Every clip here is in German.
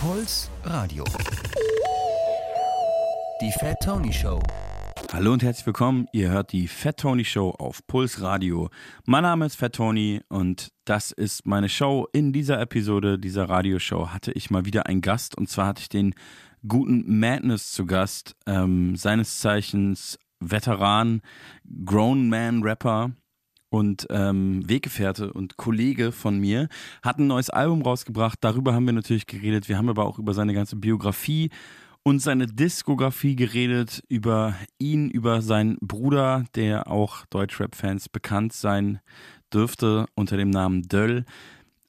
Puls Radio. Die Fat Tony Show. Hallo und herzlich willkommen. Ihr hört die Fat Tony Show auf Puls Radio. Mein Name ist Fat Tony und das ist meine Show. In dieser Episode dieser Radioshow hatte ich mal wieder einen Gast und zwar hatte ich den guten Madness zu Gast, ähm, seines Zeichens Veteran, Grown Man Rapper und ähm, Weggefährte und Kollege von mir, hat ein neues Album rausgebracht. Darüber haben wir natürlich geredet. Wir haben aber auch über seine ganze Biografie und seine Diskografie geredet, über ihn, über seinen Bruder, der auch Deutschrap-Fans bekannt sein dürfte unter dem Namen Döll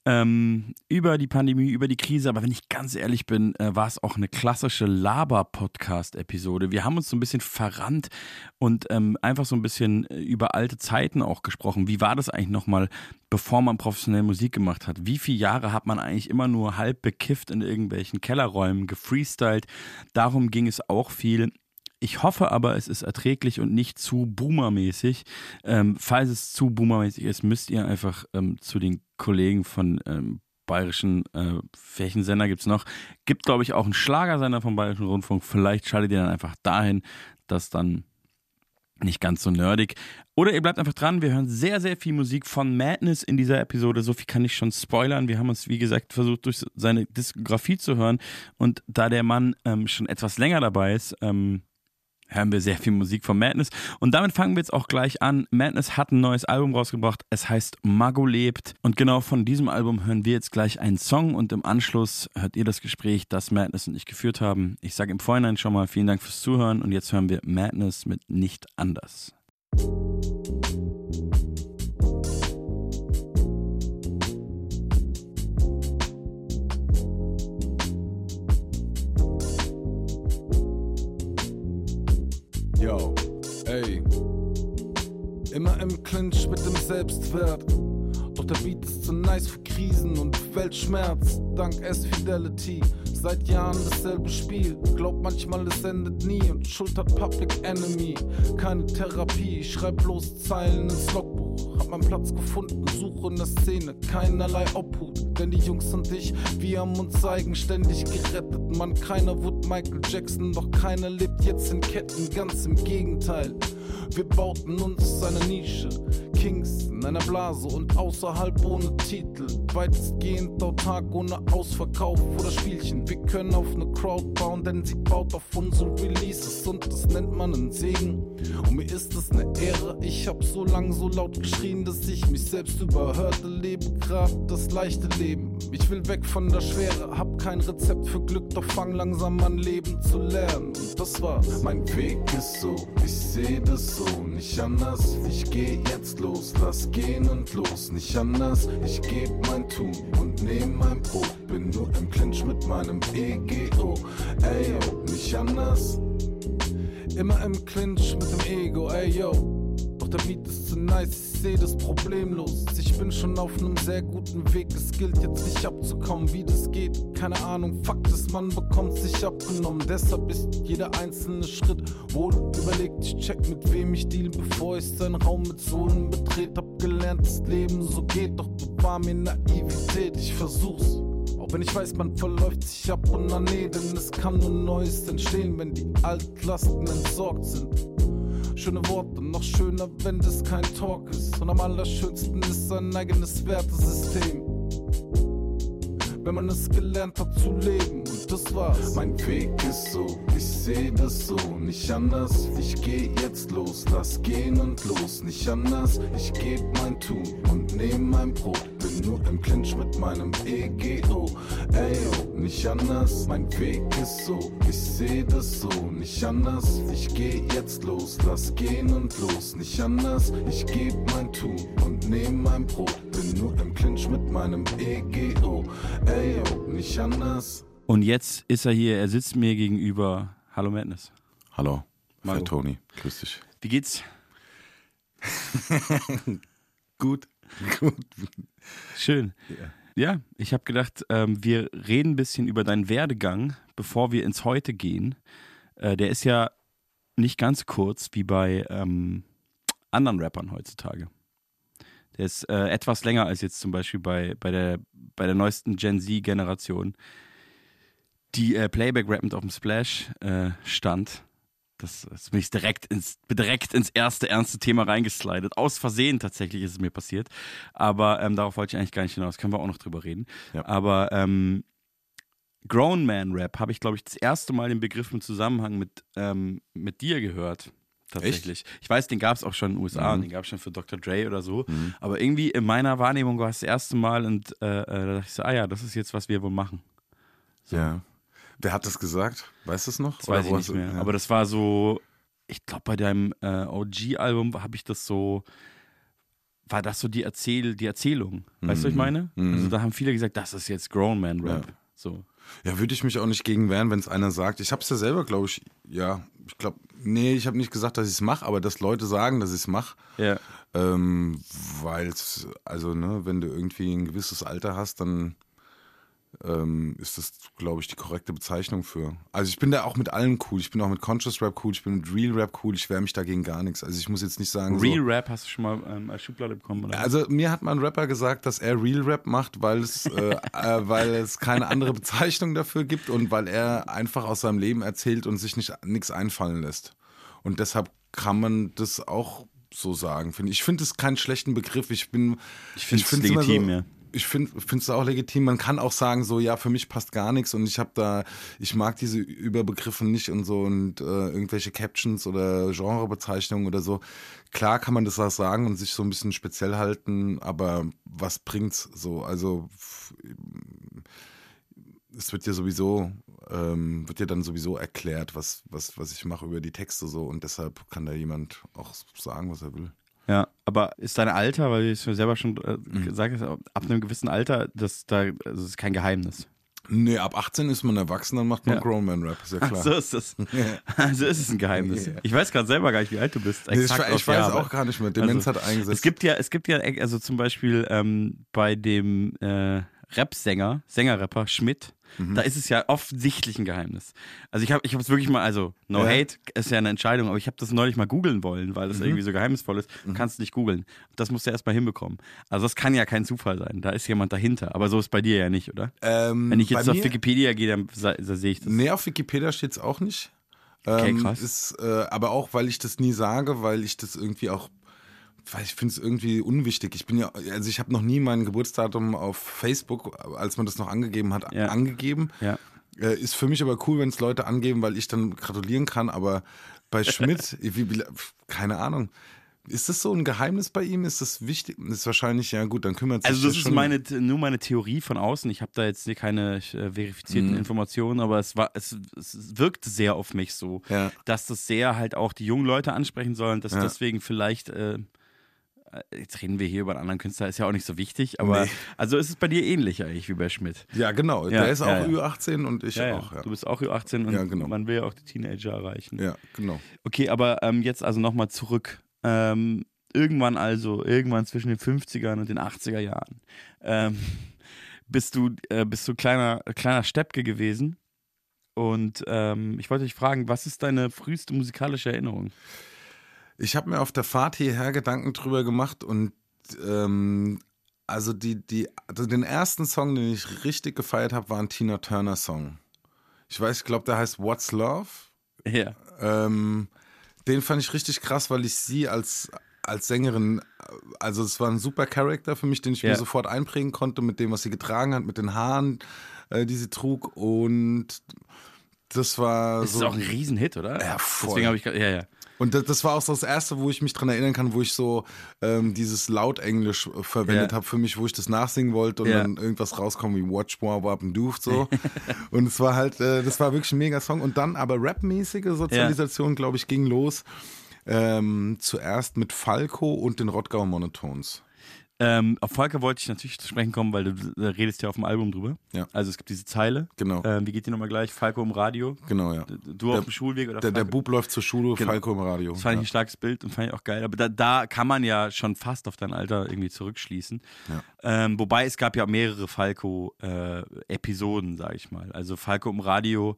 ähm, über die Pandemie, über die Krise. Aber wenn ich ganz ehrlich bin, äh, war es auch eine klassische Laber-Podcast-Episode. Wir haben uns so ein bisschen verrannt und ähm, einfach so ein bisschen äh, über alte Zeiten auch gesprochen. Wie war das eigentlich nochmal, bevor man professionell Musik gemacht hat? Wie viele Jahre hat man eigentlich immer nur halb bekifft in irgendwelchen Kellerräumen, gefreestylt? Darum ging es auch viel. Ich hoffe aber, es ist erträglich und nicht zu boomermäßig. Ähm, falls es zu boomermäßig ist, müsst ihr einfach ähm, zu den Kollegen von ähm, bayerischen, äh, welchen Sender gibt es noch? Gibt, glaube ich, auch einen Schlagersender vom Bayerischen Rundfunk. Vielleicht schaltet ihr dann einfach dahin, dass dann nicht ganz so nerdig. Oder ihr bleibt einfach dran. Wir hören sehr, sehr viel Musik von Madness in dieser Episode. So viel kann ich schon spoilern. Wir haben uns, wie gesagt, versucht, durch seine Diskografie zu hören. Und da der Mann ähm, schon etwas länger dabei ist, ähm, hören wir sehr viel Musik von Madness. Und damit fangen wir jetzt auch gleich an. Madness hat ein neues Album rausgebracht. Es heißt Mago lebt. Und genau von diesem Album hören wir jetzt gleich einen Song und im Anschluss hört ihr das Gespräch, das Madness und ich geführt haben. Ich sage im Vorhinein schon mal vielen Dank fürs Zuhören und jetzt hören wir Madness mit Nicht anders. Yo, ey. Immer im Clinch mit dem Selbstwert. Doch der Beat ist zu nice für Krisen und Weltschmerz. Dank S-Fidelity. Seit Jahren dasselbe Spiel. Glaub manchmal, es endet nie und Schuld hat Public Enemy. Keine Therapie, ich schreib bloß Zeilen ins Logbuch. Hab meinen Platz gefunden, suche in der Szene, keinerlei Obhut. Denn die Jungs und ich, wir haben uns eigenständig gerettet. Mann, keiner wurde Michael Jackson, doch keiner lebt jetzt in Ketten, ganz im Gegenteil. Wir bauten uns eine Nische, Kings in einer Blase und außerhalb ohne Titel. Weitestgehend autark ohne Ausverkauf oder Spielchen. Wir können auf eine Crowd bauen, denn sie baut auf unsere Releases und das nennt man einen Segen. Und mir ist es eine Ehre, ich hab so lang so laut geschrien, dass ich mich selbst überhörte. Lebe grad das leichte Leben. Ich will weg von der Schwere, hab kein Rezept für Glück, doch fang langsam an Leben zu lernen. Und das war's. Mein Weg ist so, ich seh das so, nicht anders. Ich geh jetzt los, lass gehen und los, nicht anders. Ich geb mein Tun und nehm mein Brot. Bin nur im Clinch mit meinem EGO. Ey, yo, nicht anders. Immer im Clinch mit dem Ego, ey yo. Doch der Beat ist zu nice, ich seh das problemlos. Ich bin schon auf einem sehr guten Weg, es gilt jetzt nicht abzukommen, wie das geht. Keine Ahnung, Fakt ist, man bekommt sich abgenommen. Deshalb ist jeder einzelne Schritt wohl überlegt. Ich check mit wem ich deal, bevor ich seinen Raum mit Sohlen betrete. Hab gelernt, das Leben so geht, doch bewahr mir Naivität, ich versuch's. Auch wenn ich weiß, man verläuft sich ab und an nee, denn es kann nur Neues entstehen, wenn die Altlasten entsorgt sind. Schöne Worte, noch schöner, wenn das kein Talk ist. Und am allerschönsten ist sein eigenes Wertesystem. Wenn man es gelernt hat zu leben, und das war's. Mein Weg ist so, ich seh das so, nicht anders. Ich geh jetzt los, lass gehen und los, nicht anders. Ich geb mein Tun und nehm mein Brot. Bin nur im Clinch mit meinem EGO. Ey, yo, nicht anders. Mein Weg ist so, ich seh das so, nicht anders. Ich geh jetzt los, lass gehen und los, nicht anders. Ich geb mein Tun und nehm mein Brot. Bin nur im Clinch mit meinem EGO. Ey, yo, nicht anders. Und jetzt ist er hier, er sitzt mir gegenüber. Hallo Madness. Hallo. Fat Tony, grüß dich. Wie geht's? Gut. Gut. Schön. Ja, ich habe gedacht, ähm, wir reden ein bisschen über deinen Werdegang, bevor wir ins Heute gehen. Äh, der ist ja nicht ganz kurz wie bei ähm, anderen Rappern heutzutage. Der ist äh, etwas länger als jetzt zum Beispiel bei, bei, der, bei der neuesten Gen Z-Generation. die äh, Playback rappend auf dem Splash äh, stand. Das, das bin ich direkt ins, direkt ins erste ernste Thema reingeslidet. Aus Versehen tatsächlich ist es mir passiert. Aber ähm, darauf wollte ich eigentlich gar nicht hinaus. Können wir auch noch drüber reden. Ja. Aber ähm, Grown Man Rap habe ich, glaube ich, das erste Mal den Begriff im Zusammenhang mit, ähm, mit dir gehört. Tatsächlich. Ich weiß, den gab es auch schon in den USA und den gab es schon für Dr. Dre oder so. Aber irgendwie in meiner Wahrnehmung war es das erste Mal und äh, äh, da dachte ich so, ah ja, das ist jetzt, was wir wohl machen. Ja. Wer hat das gesagt? Weißt du es noch? Das weiß ich nicht mehr. Ja. Aber das war so, ich glaube, bei deinem äh, OG-Album habe ich das so, war das so die, Erzähl die Erzählung. Weißt du, was ich meine? Also da haben viele gesagt, das ist jetzt Grown Man Rap. Ja. So. Ja, würde ich mich auch nicht gegen wehren, wenn es einer sagt. Ich habe es ja selber, glaube ich, ja, ich glaube, nee, ich habe nicht gesagt, dass ich es mache, aber dass Leute sagen, dass ich es mache. Ja. Ähm, weil es, also, ne, wenn du irgendwie ein gewisses Alter hast, dann ähm, ist das, glaube ich, die korrekte Bezeichnung für. Also ich bin da auch mit allen cool. Ich bin auch mit Conscious Rap cool, ich bin mit Real Rap cool, ich wehre mich dagegen gar nichts. Also ich muss jetzt nicht sagen. Real so, Rap hast du schon mal ähm, als Schublade bekommen, oder? also mir hat mal ein Rapper gesagt, dass er Real Rap macht, weil es, äh, äh, weil es keine andere Bezeichnung dafür gibt und weil er einfach aus seinem Leben erzählt und sich nicht nichts einfallen lässt. Und deshalb kann man das auch so sagen. finde Ich Ich finde es keinen schlechten Begriff. Ich bin, Ich find's immer legitim, so, ja. Ich finde es auch legitim. Man kann auch sagen, so, ja, für mich passt gar nichts und ich habe da, ich mag diese Überbegriffe nicht und so und äh, irgendwelche Captions oder Genrebezeichnungen oder so. Klar kann man das auch sagen und sich so ein bisschen speziell halten, aber was bringt's so? Also, es wird ja sowieso, ähm, wird ja dann sowieso erklärt, was, was, was ich mache über die Texte so und deshalb kann da jemand auch sagen, was er will. Ja, aber ist dein Alter, weil du es mir selber schon äh, Mhm. gesagt hast, ab einem gewissen Alter, das, da, also das ist kein Geheimnis. Nee, ab 18 ist man erwachsen, dann macht man Ja. Grown Man Rap, ist ja klar. So ist es. Also ist es ein Geheimnis. Ja. Ich weiß gerade selber gar nicht, wie alt du bist. Nee, ich, ich weiß Jahr, auch gar nicht mehr. Demenz Also, hat eingesetzt. Es gibt ja, es gibt ja, also zum Beispiel ähm, bei dem äh, Rap-Sänger, Sängerrapper Schmidt, Mhm. da ist es ja offensichtlich ein Geheimnis. Also ich habe ich es wirklich mal, also no Ja. hate ist ja eine Entscheidung, aber ich habe das neulich mal googeln wollen, weil das Mhm. irgendwie so geheimnisvoll ist. Du kannst nicht googeln. Das musst du erst mal hinbekommen. Also das kann ja kein Zufall sein. Da ist jemand dahinter. Aber so ist bei dir ja nicht, oder? ähm, Wenn ich jetzt auf mir- Wikipedia gehe, dann sehe ich das. Nee, auf Wikipedia steht es auch nicht. Okay, Ähm, krass. Ist, äh, aber auch, weil ich das nie sage, weil ich das irgendwie auch, weil ich finde es irgendwie unwichtig. Ich bin ja, also ich habe noch nie mein Geburtsdatum auf Facebook, als man das noch angegeben hat, Ja. angegeben. Ja. Äh, ist für mich aber cool, wenn es Leute angeben, weil ich dann gratulieren kann. Aber bei Schmidt, wie, keine Ahnung. Ist das so ein Geheimnis bei ihm? Ist das wichtig? Ist wahrscheinlich, ja gut, dann kümmert sich Also das ist schon. meine, nur meine Theorie von außen. Ich habe da jetzt keine äh, verifizierten Mhm. Informationen, aber es war, es, es wirkt sehr auf mich so, Ja. dass das sehr halt auch die jungen Leute ansprechen soll und dass Ja. deswegen vielleicht äh, jetzt reden wir hier über einen anderen Künstler, ist ja auch nicht so wichtig, aber Nee. also ist es bei dir ähnlich eigentlich wie bei Schmidt. Ja, genau. Ja, Der ist auch ja, ja. Ü18 und ich Ja, ja. auch. Ja. Du bist auch Ü18 und Ja, genau. man will ja auch die Teenager erreichen. ja, genau. Okay, aber ähm, jetzt also nochmal zurück. Ähm, irgendwann also, irgendwann zwischen den 50ern und den 80er Jahren, ähm, bist du, äh, bist du kleiner, kleiner Steppke gewesen. Und ähm, ich wollte dich fragen, was ist deine früheste musikalische Erinnerung? Ich habe mir auf der Fahrt hierher Gedanken drüber gemacht und ähm, also die, die, also den ersten Song, den ich richtig gefeiert habe, war ein Tina Turner Song. Ich weiß, ich glaube, der heißt What's Love. Ja. Ähm, den fand ich richtig krass, weil ich sie als, als Sängerin, also es war ein super Charakter für mich, den ich Ja. mir sofort einprägen konnte mit dem, was sie getragen hat, mit den Haaren, äh, die sie trug und das war Das so. ist auch ein Riesenhit, oder? Ja, voll. Deswegen habe ich, ja, ja. Und das, das war auch so das erste, wo ich mich dran erinnern kann, wo ich so ähm, dieses Lautenglisch äh, verwendet Ja. habe für mich, wo ich das nachsingen wollte und Ja. dann irgendwas rauskommt wie Watch More Wap and Doof so. und es war halt, äh, das war wirklich ein mega Song. Und dann aber rapmäßige Sozialisation, glaube ich, ging los. Ähm, zuerst mit Falco und den Rottgau Monotones. Ähm, auf Volker wollte ich natürlich zu sprechen kommen, weil du äh, redest ja auf dem Album drüber. Ja. Also es gibt diese Zeile. Genau. Ähm, wie geht die nochmal gleich? Falco im Radio. Genau, ja. Du auf dem Schulweg oder Der, der? Bub läuft zur Schule, Genau. Falco im Radio. Das fand ich ja. ein starkes Bild und fand ich auch geil. Aber da, da kann man ja schon fast auf dein Alter irgendwie zurückschließen. Ja. Ähm, wobei es gab ja mehrere Falco-Episoden, sag ich mal. Also Falco im Radio,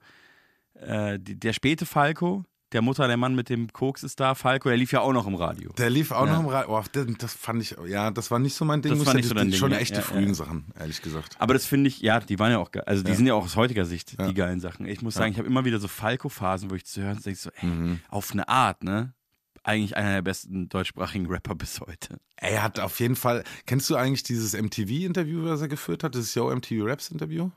äh, die, der späte Falco, der Mutter, der Mann mit dem Koks ist da, Falco, der lief ja auch noch im Radio. Der lief auch Ja. noch im Radio. Oh, das, das fand ich, ja, das war nicht so mein Ding. Das muss war nicht so dein die- Ding, Schon ja. echt die Ja, frühen ja. Sachen, ehrlich gesagt. Aber das finde ich, ja, die waren ja auch geil. Also die sind ja auch aus heutiger Sicht die geilen Sachen. Ich muss sagen, ich habe immer wieder so Falco-Phasen, wo ich zu hören denke, so, ey, Mhm. auf eine Art, ne? Eigentlich einer der besten deutschsprachigen Rapper bis heute. Er hat auf jeden Fall. Kennst du eigentlich dieses MTV-Interview, was er geführt hat? Das Yo MTV Raps-Interview?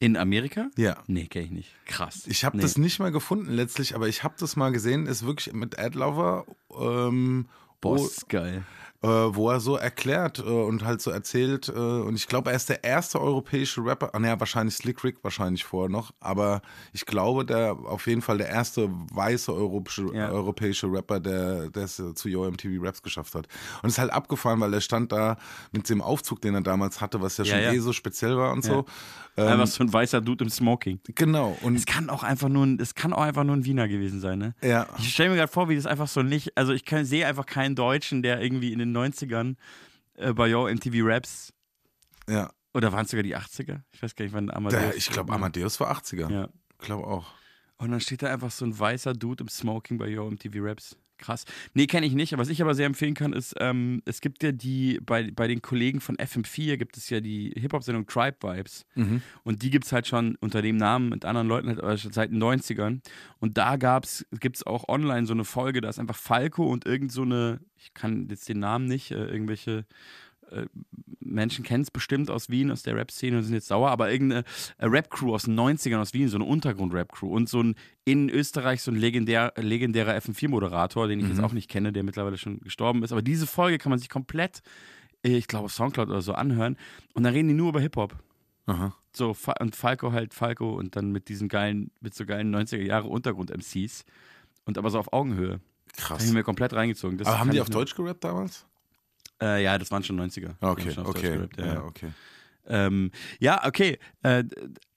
In Amerika? Ja. Nee, kenne ich nicht. Krass. Ich habe nee. das nicht mal gefunden letztlich, aber ich habe das mal gesehen. Ist wirklich mit Adlover, ähm, ist geil. äh, wo er so erklärt äh, und halt so erzählt. Äh, und ich glaube, er ist der erste europäische Rapper. Ah, naja, wahrscheinlich Slick Rick wahrscheinlich vorher noch. Aber ich glaube, der auf jeden Fall der erste weiße europäische, Ja. europäische Rapper, der es äh, zu Yo MTV Raps geschafft hat. Und es ist halt abgefahren, weil er stand da mit dem Aufzug, den er damals hatte, was ja Ja, schon ja. eh so speziell war und Ja. so. Ähm, Einfach so ein weißer Dude im Smoking. genau. Und Es kann auch einfach nur ein, es kann auch einfach nur ein Wiener gewesen sein, ne? ja. Ich stelle mir gerade vor, wie das einfach so nicht, also ich sehe einfach keinen Deutschen, der irgendwie in den 90ern äh, bei Yo MTV Raps Ja. oder waren es sogar die 80er? Ich weiß gar nicht, wann Amadeus. Der, ich glaube, Amadeus war 80er. Ja. Ich glaube auch. Und dann steht da einfach so ein weißer Dude im Smoking bei Yo MTV Raps. Krass. Nee, kenne ich nicht. Was ich aber sehr empfehlen kann, ist, ähm, es gibt ja die, bei, bei den Kollegen von FM4 gibt es ja die Hip-Hop-Sendung Tribe Vibes. Mhm. Und die gibt es halt schon unter dem Namen mit anderen Leuten halt, schon seit den 90ern. Und da gibt es auch online so eine Folge, da ist einfach Falco und irgend so eine, ich kann jetzt den Namen nicht, äh, irgendwelche Menschen kennen es bestimmt aus Wien, aus der Rap-Szene und sind jetzt sauer, aber irgendeine äh, Rap-Crew aus den 90ern aus Wien, so eine Untergrund-Rap-Crew und so ein in Österreich so ein legendär, legendärer FM4-Moderator, den ich jetzt auch nicht kenne, der mittlerweile schon gestorben ist. Aber diese Folge kann man sich komplett, äh, ich glaube, auf Soundcloud oder so anhören und dann reden die nur über Hip-Hop. Aha. So, und Falco halt Falco und dann mit diesen geilen, mit so geilen 90er Jahre Untergrund-MCs. Und aber so auf Augenhöhe. Krass. ich mir komplett reingezogen. Das Aber haben die auf Deutsch gerappt damals? Äh, ja, das waren schon 90er. Die Okay, schon okay. ja, ja, ja. okay. Ähm, ja, okay. Äh,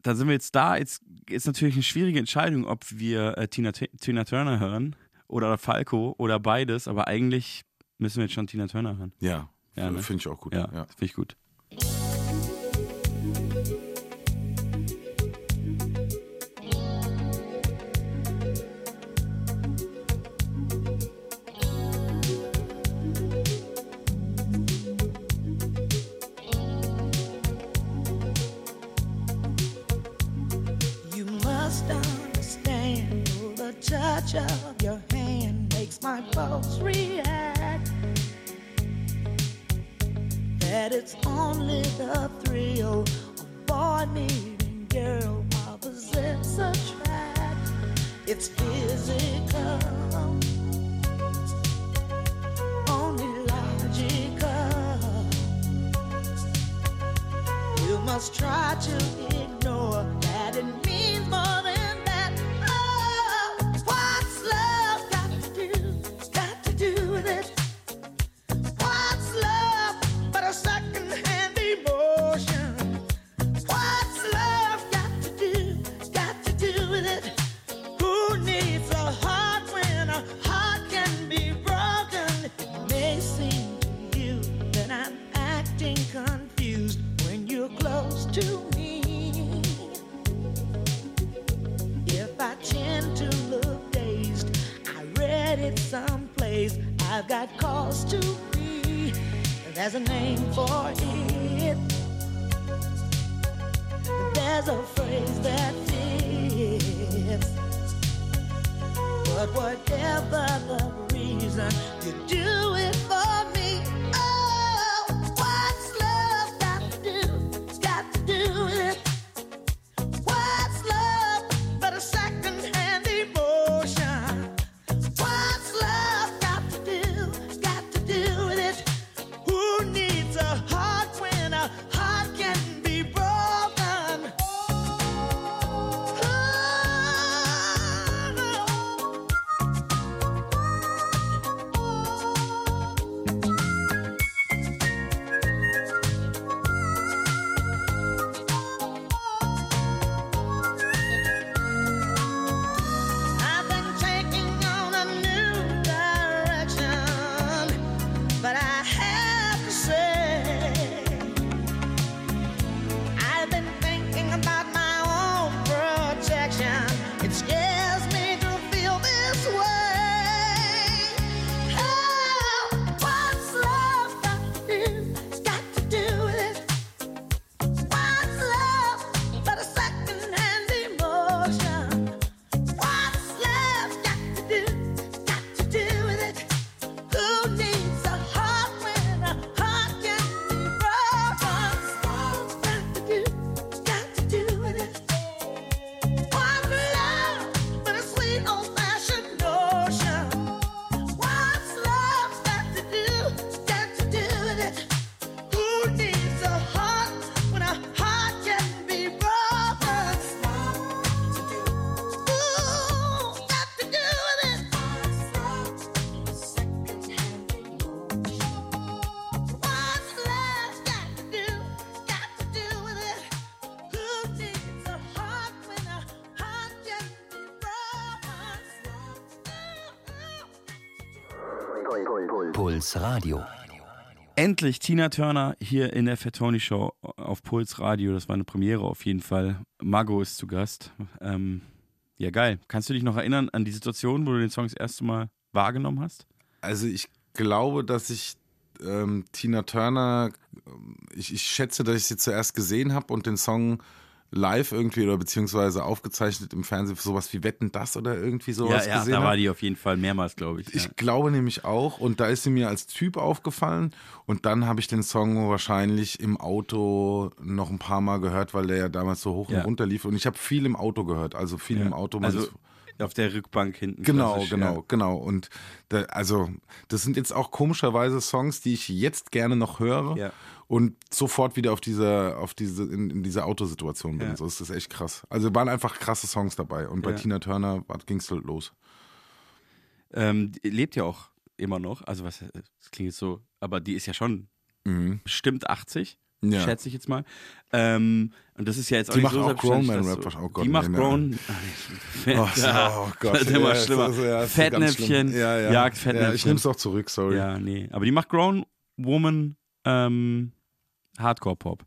dann sind wir jetzt da. Jetzt ist natürlich eine schwierige Entscheidung, ob wir äh, Tina, Tina Turner hören oder Falco oder beides. Aber eigentlich müssen wir jetzt schon Tina Turner hören. Ja, Ja, ne? finde ich auch gut. Ja, Ja. finde ich gut. Touch of your hand makes my pulse react. That it's only the thrill of boy meeting girl while opposites attract. It's physical, only logical. You must try to ignore that cause to be. There's a name for it. There's a phrase that fits. But whatever the reason, you do Puls Radio. Endlich Tina Turner hier in der Fettoni Show auf Puls Radio. Das war eine Premiere auf jeden Fall. Mago ist zu Gast. Ähm, ja, geil. Kannst du dich noch erinnern an die Situation, wo du den Song das erste Mal wahrgenommen hast? Also ich glaube, dass ich ähm, Tina Turner, ähm, ich, ich schätze, dass ich sie zuerst gesehen habe und den Song live irgendwie oder beziehungsweise aufgezeichnet im Fernsehen sowas wie Wetten das oder irgendwie sowas ja, ja, gesehen da hab. war die auf jeden Fall mehrmals, glaube ich. Ich ja. glaube nämlich auch und da ist sie mir als Typ aufgefallen und dann habe ich den Song wahrscheinlich im Auto noch ein paar Mal gehört, weil der ja damals so hoch Ja. und runter lief und ich habe viel im Auto gehört, also viel Ja. im Auto. Also auf der Rückbank hinten. Genau, genau, Ja. genau. Und da, also, das sind jetzt auch komischerweise Songs, die ich jetzt gerne noch höre Ja. Und sofort wieder auf dieser, auf diese, in, in dieser Autosituation bin. Ja. So ist das echt krass. Also waren einfach krasse Songs dabei. Und bei Ja. Tina Turner ging es halt los. Ähm, lebt ja auch immer noch. Also, was, das klingt jetzt so, aber die ist ja schon Mhm. bestimmt 80. Ja. Schätze ich jetzt mal. Ähm, und das ist ja jetzt auch Die nicht macht so auch Grown Man Rap. Oh Gott, Die macht nee, Grown. Oh, so, oh Gott. Das ist immer Ja, schlimmer. ja, Fettnäpfchen, ja, ja. jagt Ja, Fettnäpfchen. ich nehme es auch zurück, sorry. Ja, nee. Aber die macht Grown Woman ähm, Hardcore Pop.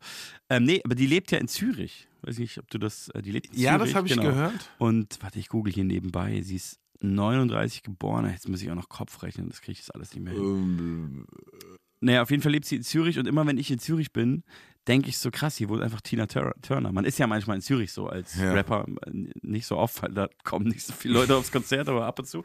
Ähm, nee, aber die lebt ja in Zürich. Weiß nicht, ob du das. äh, Die lebt in Ja, Zürich. das habe ich genau. gehört. Und warte, ich google hier nebenbei. Sie ist 39 geboren. Jetzt muss ich auch noch Kopf rechnen. Das kriege ich jetzt alles nicht mehr hin. Ähm, Naja, auf jeden Fall lebt sie in Zürich und immer wenn ich in Zürich bin, denke ich so krass, hier wohnt einfach Tina Tur- Turner. Man ist ja manchmal in Zürich so als Ja. Rapper äh, nicht so oft, weil da kommen nicht so viele Leute aufs Konzert, aber ab und zu.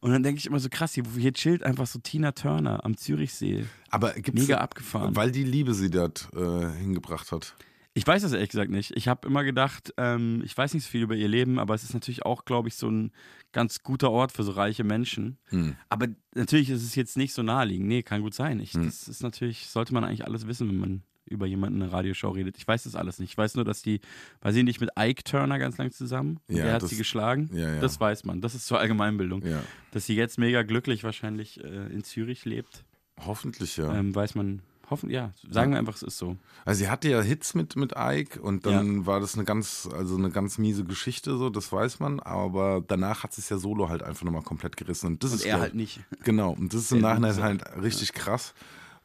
Und dann denke ich immer so krass, hier, hier chillt einfach so Tina Turner am Zürichsee. Aber gibt's, Mega abgefahren. Weil die Liebe sie dort äh, hingebracht hat. Ich weiß das ehrlich gesagt nicht. Ich habe immer gedacht, ähm, ich weiß nicht so viel über ihr Leben, aber es ist natürlich auch, glaube ich, so ein ganz guter Ort für so reiche Menschen. Hm. Aber natürlich ist es jetzt nicht so naheliegend. Nee, kann gut sein. Ich, Hm. Das ist natürlich, sollte man eigentlich alles wissen, wenn man über jemanden in einer Radioshow redet. Ich weiß das alles nicht. Ich weiß nur, dass die, war sie nicht mit Ike Turner ganz lang zusammen? Und Ja, der hat das- sie geschlagen. Ja, ja. Das weiß man. Das ist zur Allgemeinbildung. ja. Dass sie jetzt mega glücklich wahrscheinlich äh, in Zürich lebt, Hoffentlich, ja. ähm, weiß man. Hoffen, ja, sagen wir einfach, es ist so. Also sie hatte ja Hits mit, mit Ike und dann war das eine ganz, also eine ganz miese Geschichte, so, das weiß man, aber danach hat sie es ja solo halt einfach nochmal komplett gerissen. Und das Und ist er glaub- halt nicht. Genau, und das ist im Nachhinein halt richtig krass,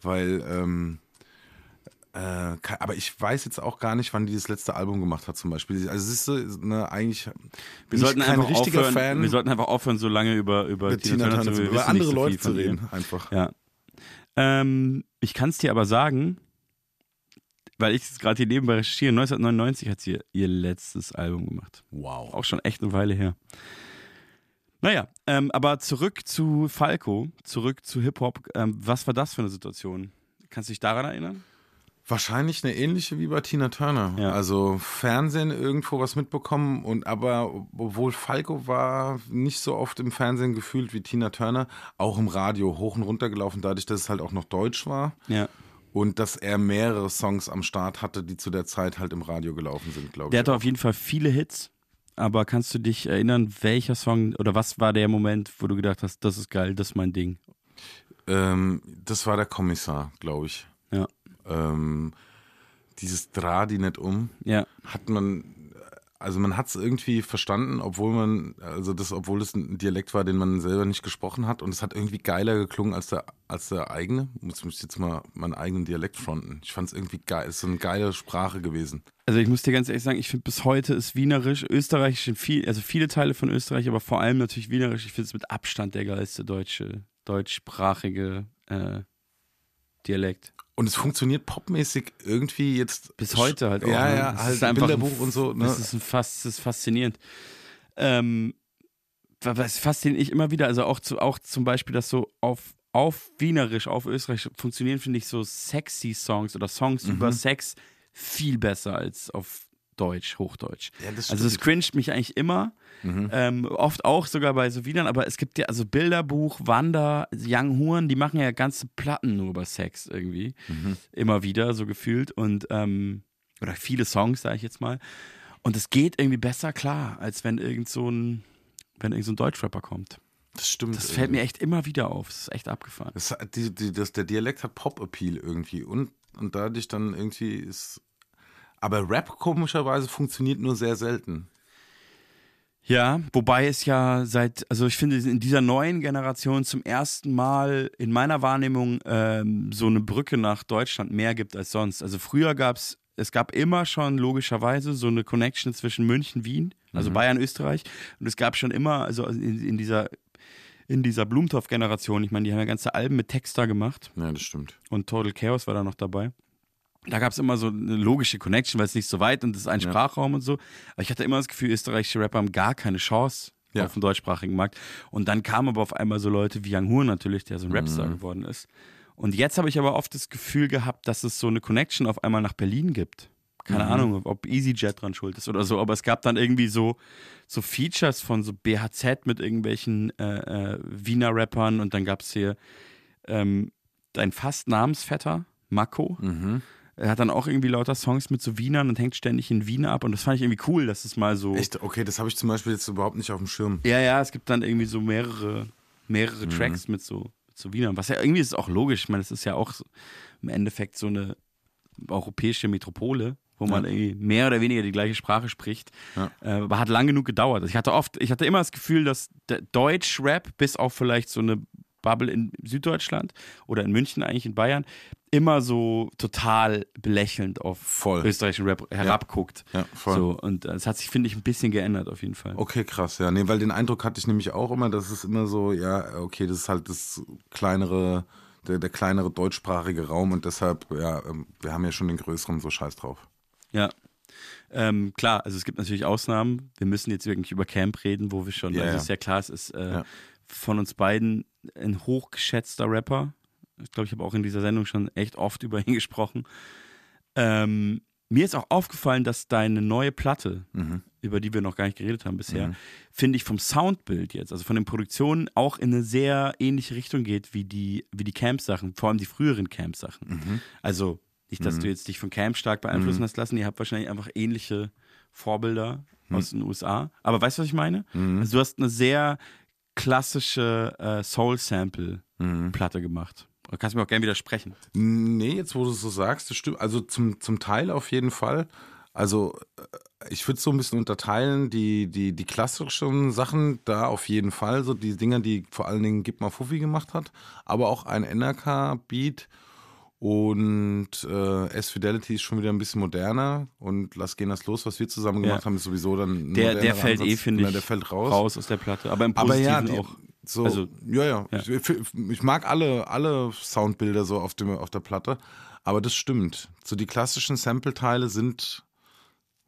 weil, ähm, äh, aber ich weiß jetzt auch gar nicht, wann die das letzte Album gemacht hat, zum Beispiel. Also es ist so eine, eigentlich Wir bin sollten, ich kein einfach richtiger aufhören, Fan wir sollten einfach aufhören, so lange über, über mit Tina Turner zu wir über andere so Leute zu ihr. reden, einfach. Ja. Ähm, ich kann es dir aber sagen, weil ich es gerade hier nebenbei recherchiere, 1999 hat sie ihr letztes Album gemacht. Wow. Auch schon echt eine Weile her. Naja, ähm, aber zurück zu Falco, zurück zu Hip-Hop. Ähm, was war das für eine Situation? Kannst du dich daran erinnern? Wahrscheinlich eine ähnliche wie bei Tina Turner. Ja. Also Fernsehen irgendwo was mitbekommen und aber obwohl Falco war nicht so oft im Fernsehen gefühlt wie Tina Turner, auch im Radio hoch und runter gelaufen, dadurch, dass es halt auch noch Deutsch war Ja. und dass er mehrere Songs am Start hatte, die zu der Zeit halt im Radio gelaufen sind, glaube ich. Der hatte auf jeden Fall viele Hits. Aber kannst du dich erinnern, welcher Song oder was war der Moment, wo du gedacht hast, das ist geil, das ist mein Ding? Ähm, das war der Kommissar, glaube ich. Ähm, dieses Drah die nicht um. Ja. hat man, also man hat es irgendwie verstanden, obwohl man, also das, obwohl es ein Dialekt war, den man selber nicht gesprochen hat und es hat irgendwie geiler geklungen als der, als der eigene. Muss mich jetzt mal meinen eigenen Dialekt fronten. Ich fand es irgendwie geil, es ist so eine geile Sprache gewesen. Also ich muss dir ganz ehrlich sagen, ich finde bis heute ist Wienerisch, Österreichisch sind viel, also viele Teile von Österreich, aber vor allem natürlich Wienerisch, ich finde es mit Abstand der geilste deutsche, deutschsprachige äh, Dialekt. Und es funktioniert popmäßig irgendwie jetzt. Bis heute halt auch. Ja, ne? ja, halt ist einfach ein Bilderbuch und so. Ne? Das ist, ein fast, das ist faszinierend. Ähm, wa- was fasziniert ich immer wieder, also auch, zu, auch zum Beispiel, dass so auf, auf Wienerisch, auf Österreich funktionieren, finde ich, so sexy Songs oder Songs Mhm. über Sex viel besser als auf Deutsch, Hochdeutsch. Ja, Also es cringed mich eigentlich immer. Mhm. Ähm, oft auch sogar bei so Wienern, aber es gibt ja also Bilderbuch, Wander, Young Huren, die machen ja ganze Platten nur über Sex irgendwie. Mhm. Immer wieder, so gefühlt. Und ähm, oder viele Songs, sage ich jetzt mal. Und es geht irgendwie besser klar, als wenn irgend so ein, wenn irgend so ein Deutschrapper kommt. Das stimmt. Das fällt mir echt immer wieder auf. Das ist echt abgefahren. Das, die, die, das, der Dialekt hat Pop-Appeal irgendwie und, und dadurch dann irgendwie ist. Aber Rap komischerweise funktioniert nur sehr selten. Ja, wobei es ja seit, also ich finde in dieser neuen Generation zum ersten Mal in meiner Wahrnehmung ähm, so eine Brücke nach Deutschland mehr gibt als sonst. Also früher gab es, es gab immer schon logischerweise so eine Connection zwischen München, Wien, also Bayern, Österreich. Und es gab schon immer, also in, in dieser in dieser Blumentopf-Generation, ich meine, die haben ja ganze Alben mit Texter gemacht Ja, das stimmt. und Total Chaos war da noch dabei. Da gab es immer so eine logische Connection, weil es nicht so weit und es ist ein Ja. Sprachraum und so. Aber ich hatte immer das Gefühl, österreichische Rapper haben gar keine Chance Ja. auf dem deutschsprachigen Markt. Und dann kamen aber auf einmal so Leute wie Young Hur natürlich, der so ein Rapstar Mhm. geworden ist. Und jetzt habe ich aber oft das Gefühl gehabt, dass es so eine Connection auf einmal nach Berlin gibt. Keine Mhm. Ahnung, ob EasyJet dran schuld ist oder so, aber es gab dann irgendwie so, so Features von so BHZ mit irgendwelchen äh, äh, Wiener Rappern und dann gab es hier ähm, dein fast Namensvetter, Mako. Mhm. Er hat dann auch irgendwie lauter Songs mit so Wienern und hängt ständig in Wien ab und das fand ich irgendwie cool, dass es mal so. Echt? Okay, das habe ich zum Beispiel jetzt überhaupt nicht auf dem Schirm. Ja, ja, es gibt dann irgendwie so mehrere, mehrere Tracks mit so, mit so Wienern. Was ja irgendwie ist auch logisch. Ich meine, es ist ja auch so, im Endeffekt so eine europäische Metropole, wo man Ja. irgendwie mehr oder weniger die gleiche Sprache spricht. Ja. Äh, aber hat lang genug gedauert. Also ich hatte oft, ich hatte immer das Gefühl, dass der Deutsch-Rap, bis auf vielleicht so eine Bubble in Süddeutschland oder in München, eigentlich in Bayern, immer so total belächelnd auf Voll. österreichischen Rap herabguckt. Ja, voll. So, und es hat sich, finde ich, ein bisschen geändert auf jeden Fall. Okay, krass, ja. Nee, weil den Eindruck hatte ich nämlich auch immer, dass es immer so, ja, okay, das ist halt das kleinere, der, der kleinere deutschsprachige Raum und deshalb, ja, ähm, wir haben ja schon den größeren, so scheiß drauf. Ja. Ähm, klar, also es gibt natürlich Ausnahmen. Wir müssen jetzt wirklich über Camp reden, wo wir schon, Ja, also ja. ist ja klar, es ist äh, Ja. von uns beiden ein hochgeschätzter Rapper. Ich glaube, ich habe auch in dieser Sendung schon echt oft über ihn gesprochen. Ähm, mir ist auch aufgefallen, dass deine neue Platte, über die wir noch gar nicht geredet haben bisher, finde ich vom Soundbild jetzt, also von den Produktionen, auch in eine sehr ähnliche Richtung geht wie die, wie die Camp-Sachen, vor allem die früheren Camp-Sachen. Also nicht, dass du jetzt dich von Camp stark beeinflussen hast lassen, ihr habt wahrscheinlich einfach ähnliche Vorbilder aus den USA. Aber weißt du, was ich meine? Also du hast eine sehr klassische äh, Soul-Sample-Platte gemacht. Du kannst mir auch gerne widersprechen. Nee, jetzt wo du es so sagst, das stimmt. Also zum, zum Teil auf jeden Fall. Also äh, ich würde es so ein bisschen unterteilen, die, die, die klassischen Sachen da auf jeden Fall, so die Dinger, die vor allen Dingen Gib mal Fuffi gemacht hat, aber auch ein NRK-Beat und äh, S-Fidelity ist schon wieder ein bisschen moderner und Lass gehen das los, was wir zusammen gemacht Ja. haben, ist sowieso dann Der, der fällt eh, Ansatz. finde Ja, ich, Der fällt raus. raus aus der Platte. Aber im Aber ja, Positiven die, auch. so, also- ja, ja. ja. Ich, ich mag alle, alle Soundbilder so auf, dem, auf der Platte, aber das stimmt. So die klassischen Sample-Teile sind,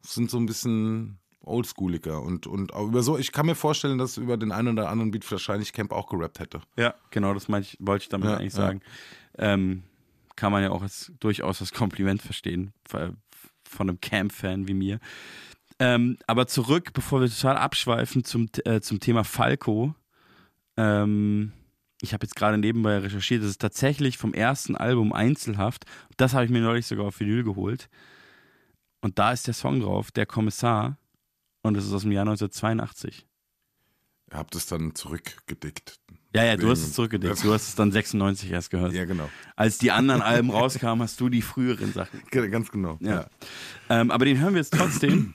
sind so ein bisschen oldschooliger und, und über so, ich kann mir vorstellen, dass über den einen oder anderen Beat wahrscheinlich Camp auch gerappt hätte. Ja, genau, das ich, wollte ich damit Ja, eigentlich sagen. Ähm, kann man ja auch als, durchaus als Kompliment verstehen von einem Camp-Fan wie mir. Ähm, aber zurück, bevor wir total abschweifen zum, äh, zum Thema Falco. Ähm, ich habe jetzt gerade nebenbei recherchiert, das ist tatsächlich vom ersten Album Einzelhaft. Das habe ich mir neulich sogar auf Vinyl geholt. Und da ist der Song drauf, Der Kommissar. Und das ist aus dem Jahr 1982. Ihr habt es dann zurückgedickt. Ja, ja, du hast es zurückgedeckt. Du hast es dann 96 erst gehört. Ja, genau. Als die anderen Alben rauskamen, hast du die früheren Sachen. Ganz genau. Ja. Ja. Ähm, aber den hören wir jetzt trotzdem,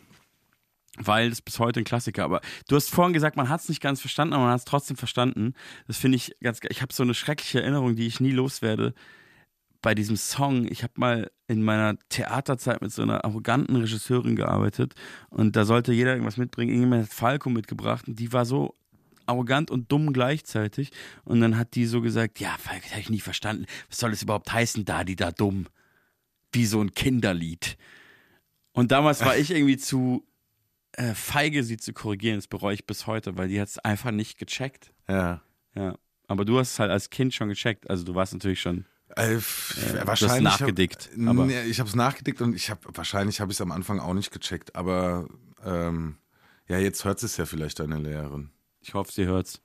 weil es bis heute ein Klassiker. Aber du hast vorhin gesagt, man hat es nicht ganz verstanden, aber man hat es trotzdem verstanden. Das finde ich ganz geil. Ich habe so eine schreckliche Erinnerung, die ich nie loswerde bei diesem Song. Ich habe mal in meiner Theaterzeit mit so einer arroganten Regisseurin gearbeitet und da sollte jeder irgendwas mitbringen. Irgendjemand hat Falco mitgebracht und die war so arrogant und dumm gleichzeitig. Und dann hat die so gesagt, ja, Falco, das habe ich nie verstanden. Was soll das überhaupt heißen, da, die da dumm? Wie so ein Kinderlied. Und damals war ich irgendwie zu äh, feige, sie zu korrigieren. Das bereue ich bis heute, weil die hat es einfach nicht gecheckt. ja. Ja. Aber du hast es halt als Kind schon gecheckt. Also du warst natürlich schon. Äh, hast wahrscheinlich nachgedickt, Hab, aber- nee, ich habe es nachgedickt und ich habe wahrscheinlich habe ich es am Anfang auch nicht gecheckt, aber ähm, ja, jetzt hört es ja vielleicht deine Lehrerin. Ich hoffe, sie hört's.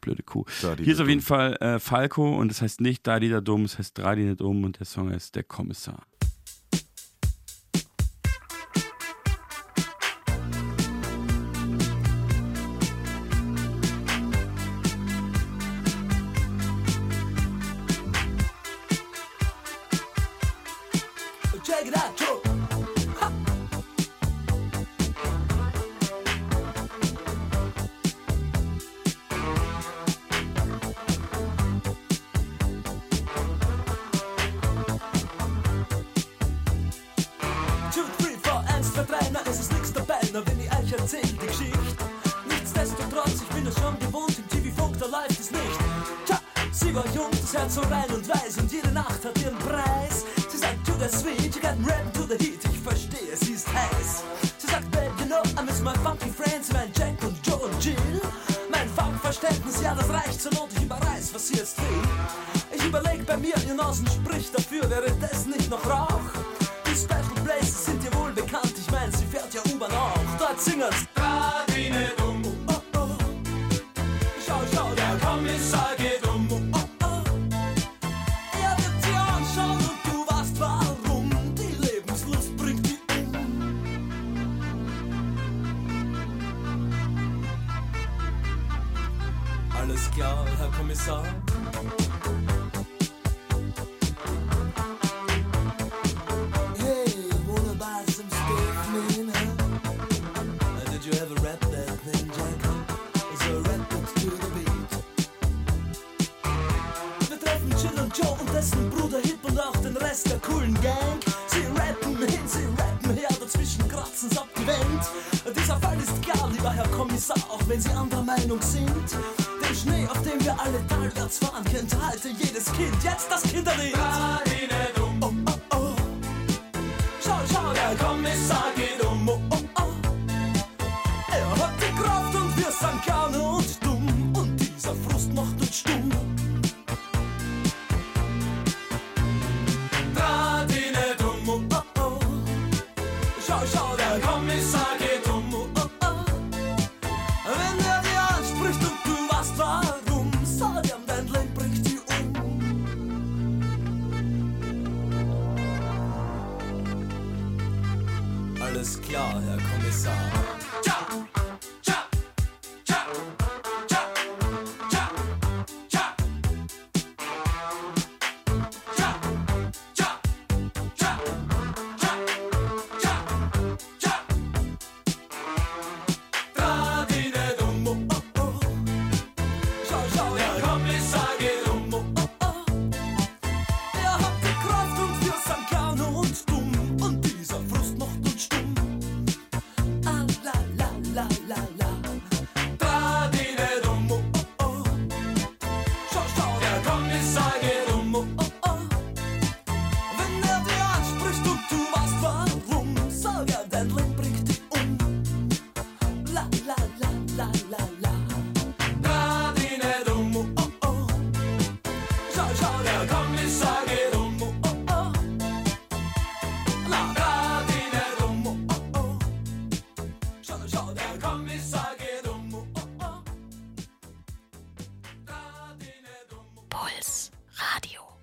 Blöde Kuh. Da, Hier ist auf jeden. Fall äh, Falco und das heißt nicht Da, die da dumm, es heißt Drei, die nicht dumm und der Song heißt Der Kommissar. Check it out,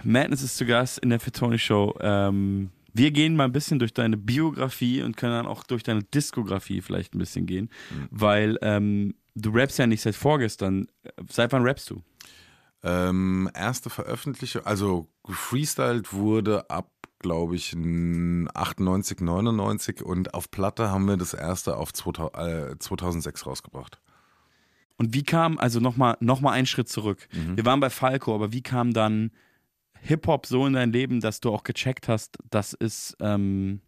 Madness ist zu Gast in der Fettoni Show. Ähm, wir gehen mal ein bisschen durch deine Biografie und können dann auch durch deine Diskografie vielleicht ein bisschen gehen, weil ähm, du rappst ja nicht seit vorgestern. Seit wann rappst du? Ähm, erste Veröffentlichung, also gefreestylt wurde ab, glaube ich, n- 98, 99 und auf Platte haben wir das erste auf 2000, äh, 2006 rausgebracht. Und wie kam, also nochmal noch mal einen Schritt zurück. Wir waren bei Falco, aber wie kam dann Hip-Hop so in dein Leben, dass du auch gecheckt hast, das ist, ähm,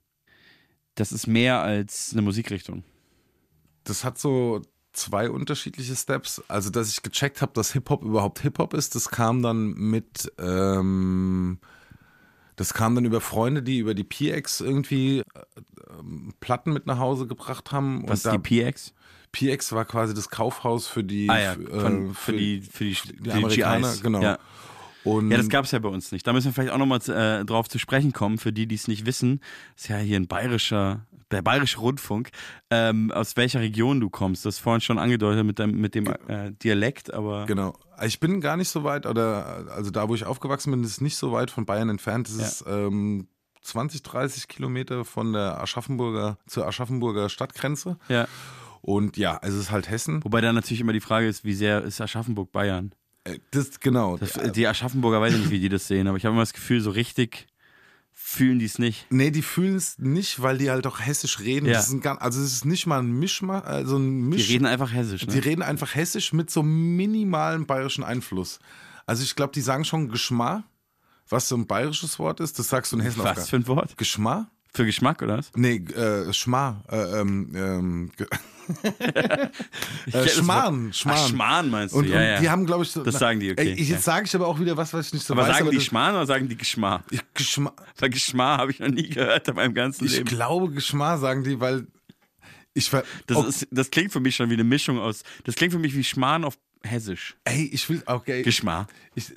das ist mehr als eine Musikrichtung? Das hat so zwei unterschiedliche Steps. Also, dass ich gecheckt habe, dass Hip-Hop überhaupt Hip-Hop ist, das kam dann mit, ähm, das kam dann über Freunde, die über die PX irgendwie äh, Platten mit nach Hause gebracht haben. Was ist die PX? PX war quasi das Kaufhaus für die, Ah ja, für, von, äh, für, die, für die, die, die Amerikaner, GIs. genau. Ja. Und Ja, das gab es ja bei uns nicht. Da müssen wir vielleicht auch nochmal äh, drauf zu sprechen kommen, für die, die es nicht wissen. Ist ja hier ein bayerischer, der bayerische Rundfunk. Ähm, aus welcher Region du kommst. Das ist vorhin schon angedeutet mit dem, mit dem äh, Dialekt, aber Genau. Ich bin gar nicht so weit, oder also da, wo ich aufgewachsen bin, ist nicht so weit von Bayern entfernt. Das Ja. ist ähm, 20, 30 Kilometer von der Aschaffenburger zur Aschaffenburger Stadtgrenze. ja. Und ja, es ist halt Hessen. Wobei dann natürlich immer die Frage ist, wie sehr ist Aschaffenburg Bayern? Äh, Das genau. Das, die Aschaffenburger weiß ich nicht, wie die das sehen, aber ich habe immer das Gefühl, so richtig fühlen die es nicht. Nee, die fühlen es nicht, weil die halt auch hessisch reden. Ja. Ganz- also es ist nicht mal ein Mischma, also ein Die Misch. reden einfach hessisch. Die Ne? reden einfach hessisch mit so minimalem bayerischen Einfluss. Also ich glaube, die sagen schon Geschma, was so ein bayerisches Wort ist. Das sagst du in Hessen auch Was für ein Wort? Geschma? Für Geschmack, oder was? Nee, äh, Schmar. Äh, ähm, ähm, äh, Schmarrn. Schmarrn. Ach, Schmarrn meinst du? Und, ja, und ja. die haben, glaube ich, so, Das sagen die, okay, Ey, ich, ja. jetzt sage ich aber auch wieder was, was ich nicht so aber weiß. sagen die das- Schmarrn oder sagen die Geschmar? ich, Geschma Weil Geschmar habe ich noch nie gehört in meinem ganzen ich Leben. glaube, Geschmar sagen die, weil ich ver Das, oh, ist, das klingt für mich schon wie eine Mischung aus. Das klingt für mich wie Schmarrn auf Hessisch. Ey, ich will, okay. Geschmar. Ich,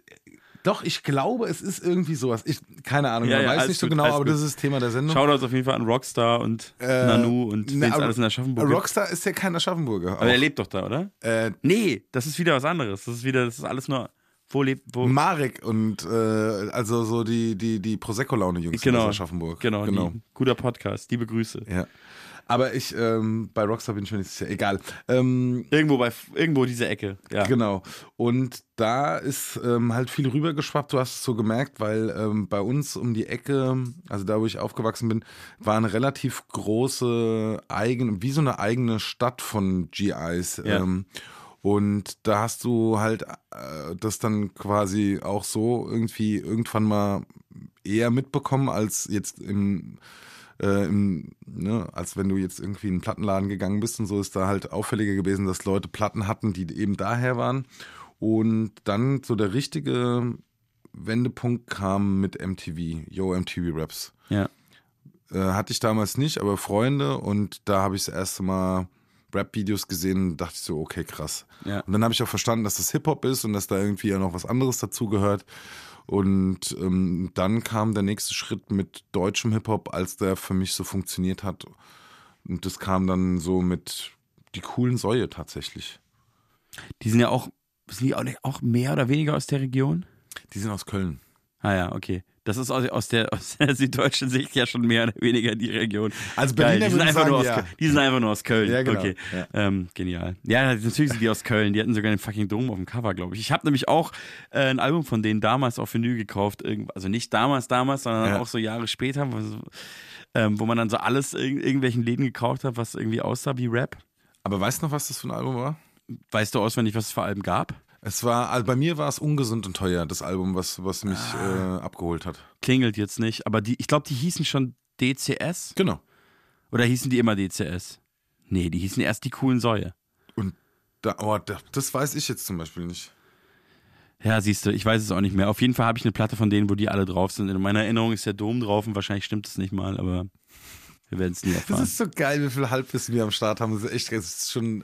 doch, ich glaube, es ist irgendwie sowas. Ich, keine Ahnung, Ja, man ja, weiß nicht so gut, genau, aber gut. das ist das Thema der Sendung. Schaut uns auf jeden Fall an Rockstar und Äh, Nanu und ne, alles in Aschaffenburg. Rockstar ist ja kein Aschaffenburger. Aber er lebt doch da, oder? Äh, Nee, das ist wieder was anderes. Das ist wieder, das ist alles nur. Wo lebt, wo. Marek und äh, also so die, die, die Prosecco-Laune-Jungs genau. aus Aschaffenburg. Genau, genau. Die, guter Podcast. Liebe Grüße. Ja. Aber ich, ähm, bei Rockstar bin ich mir nicht sicher. Egal. Ähm, Irgendwo bei, irgendwo diese Ecke. Ja. Genau. Und da ist ähm, halt viel rübergeschwappt. Du hast es so gemerkt, weil ähm, bei uns um die Ecke, also da, wo ich aufgewachsen bin, war eine relativ große eigene, wie so eine eigene Stadt von GIs. Ja. Ähm, und da hast du halt äh, das dann quasi auch so irgendwie irgendwann mal eher mitbekommen als jetzt im äh, im, ne, als wenn du jetzt irgendwie in einen Plattenladen gegangen bist und so ist da halt auffälliger gewesen, dass Leute Platten hatten, die eben daher waren. Und dann so der richtige Wendepunkt kam mit MTV, Yo MTV Raps. Ja. Äh, hatte ich damals nicht, aber Freunde und da habe ich das erste Mal Rap-Videos gesehen und dachte ich so, okay, krass. Ja. Und dann habe ich auch verstanden, dass das Hip-Hop ist und dass da irgendwie ja noch was anderes dazugehört. Und ähm, dann kam der nächste Schritt mit deutschem Hip-Hop, als der für mich so funktioniert hat. Und das kam dann so mit die coolen Säue tatsächlich. Die sind ja auch, sind die auch, auch mehr oder weniger aus der Region? Die sind aus Köln. Ah ja, okay. Das ist aus, aus, der, aus der süddeutschen Sicht ja schon mehr oder weniger die Region. Also Geil, Berliner die, sind einfach nur aus, sagen, ja. Köln- die sind einfach nur aus Köln. Ja, genau. Okay. Ja. Ähm, genial. Ja, natürlich sind die aus Köln. Die hatten sogar den fucking Dom auf dem Cover, glaube ich. Ich habe nämlich auch äh, ein Album von denen damals auf Vinyl gekauft. Also nicht damals, damals, sondern Ja. auch so Jahre später, wo, ähm, wo man dann so alles in irgendwelchen Läden gekauft hat, was irgendwie aussah wie Rap. Aber weißt du noch, was das für ein Album war? Weißt du auswendig, was es für Alben gab? Es war, also bei mir war es ungesund und teuer, das Album, was, was mich Ah. äh, abgeholt hat. Klingelt jetzt nicht, aber die, ich glaube, die hießen schon DCS. Genau. Oder hießen die immer DCS? Nee, die hießen erst die coolen Säue. Und da, oh, da, das weiß ich jetzt zum Beispiel nicht. Ja, siehst du, ich weiß es auch nicht mehr. Auf jeden Fall habe ich eine Platte von denen, wo die alle drauf sind. In meiner Erinnerung ist der Dom drauf und wahrscheinlich stimmt es nicht mal, aber wir werden es nie Das erfahren. ist so geil, wie viel Halbwissen wir am Start haben. Das ist echt, das ist schon,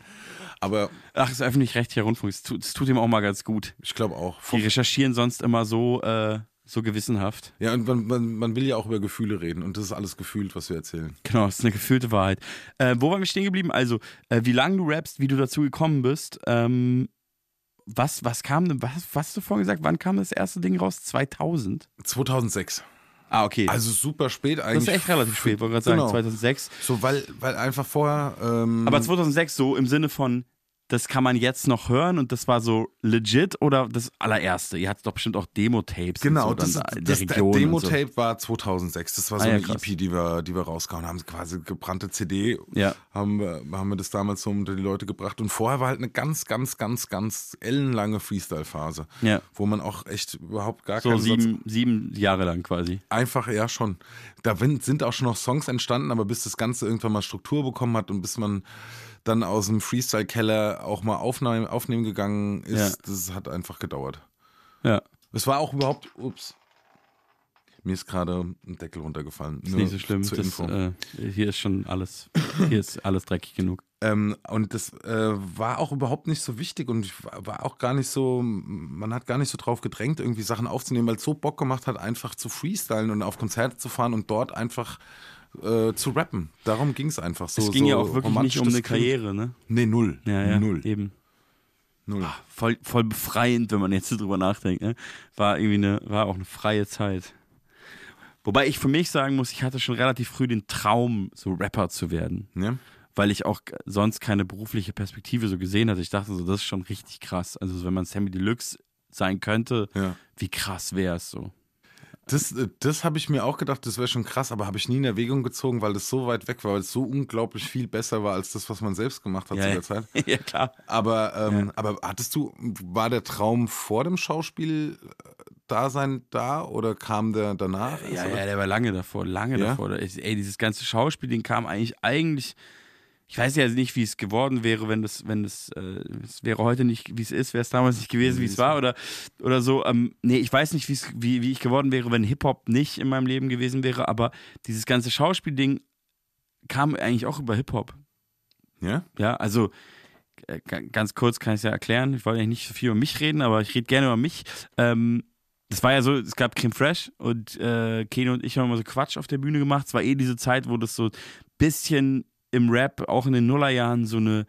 aber Ach, das ist öffentlich-rechtlicher Rundfunk. Es tut, es tut ihm auch mal ganz gut. ich glaube auch. Die recherchieren sonst immer so, äh, so gewissenhaft. Ja, und man, man, man will ja auch über Gefühle reden und das ist alles gefühlt, was wir erzählen. Genau, das ist eine gefühlte Wahrheit. Äh, wo waren wir stehen geblieben? Also, äh, wie lange du rappst, wie du dazu gekommen bist. Ähm, was, was kam denn, was, was hast du vorhin gesagt? Wann kam das erste Ding raus? 2000? 2006. Ah, okay. Also super spät das eigentlich. ist echt relativ spät, wollte gerade sagen, Genau. 2006. So, weil, weil einfach vorher. Ähm, Aber 2006 so im Sinne von, das kann man jetzt noch hören und das war so legit oder das allererste? Ihr hattet doch bestimmt auch Demo-Tapes Genau, so das, da in das, der das Region. und so. Demo-Tape war 2006. Das war so Ah, ja, eine krass. EP, die wir, die wir rausgehauen haben. Quasi gebrannte CD. Ja. Haben, wir- haben wir das damals so unter die Leute gebracht. Und vorher war halt eine ganz, ganz, ganz, ganz ellenlange Freestyle-Phase. Ja. Wo man auch echt überhaupt gar So keinen Satz sieben, sieben Jahre lang quasi. Einfach, ja, schon. Da sind auch schon noch Songs entstanden, aber bis das Ganze irgendwann mal Struktur bekommen hat und bis man dann aus dem Freestyle-Keller auch mal aufnehmen, aufnehmen gegangen ist, Ja. das hat einfach gedauert. Ja. Es war auch überhaupt, ups, mir ist gerade ein Deckel runtergefallen. Ist nicht so schlimm. Das, äh, hier ist schon alles, hier ist alles dreckig genug. Ähm, und das äh, war auch überhaupt nicht so wichtig und ich war, war auch gar nicht so, man hat gar nicht so drauf gedrängt, irgendwie Sachen aufzunehmen, weil es so Bock gemacht hat, einfach zu freestylen und auf Konzerte zu fahren und dort einfach äh, zu rappen. Darum ging es einfach so. es ging so ja auch wirklich nicht um eine. Karriere, ne? Nee, null. Ja, ja. Null. Eben. null. Voll, voll befreiend, wenn man jetzt drüber nachdenkt. Ne? War irgendwie eine, war auch eine freie Zeit. Wobei ich für mich sagen muss, ich hatte schon relativ früh den Traum, so Rapper zu werden. Ja? weil ich auch sonst keine berufliche Perspektive so gesehen hatte. Ich dachte so, das ist schon richtig krass. Also wenn man Sammy Deluxe sein könnte, Ja. wie krass wäre es so. Das, äh, das habe ich mir auch gedacht, das wäre schon krass, aber habe ich nie in Erwägung gezogen, weil das so weit weg war, weil es so unglaublich viel besser war als das, was man selbst gemacht hat zu der Zeit. ja, klar. Aber, ähm, aber hattest du, war der Traum vor dem Schauspiel äh, da oder kam der danach? Ja, Also- ja, der war lange davor, lange Ja? davor. Ey, dieses ganze Schauspielding kam eigentlich, eigentlich, ich weiß ja nicht, wie es geworden wäre, wenn das, wenn das, äh, es wäre heute nicht, wie es ist, wäre es damals nicht gewesen, wie es war oder, oder so. Ähm, nee, ich weiß nicht, wie's- wie, wie ich geworden wäre, wenn Hip-Hop nicht in meinem Leben gewesen wäre, aber dieses ganze Schauspielding kam eigentlich auch über Hip-Hop. Ja? Ja, also äh, ga- ganz kurz kann ich es ja erklären. Ich wollte eigentlich nicht so viel über mich reden, aber ich rede gerne über mich. Ähm, das war ja so, es gab Creme Fresh und äh, Keno und ich haben immer so Quatsch auf der Bühne gemacht. Es war eh diese Zeit, wo das so ein bisschen im Rap, auch in den Nullerjahren, so eine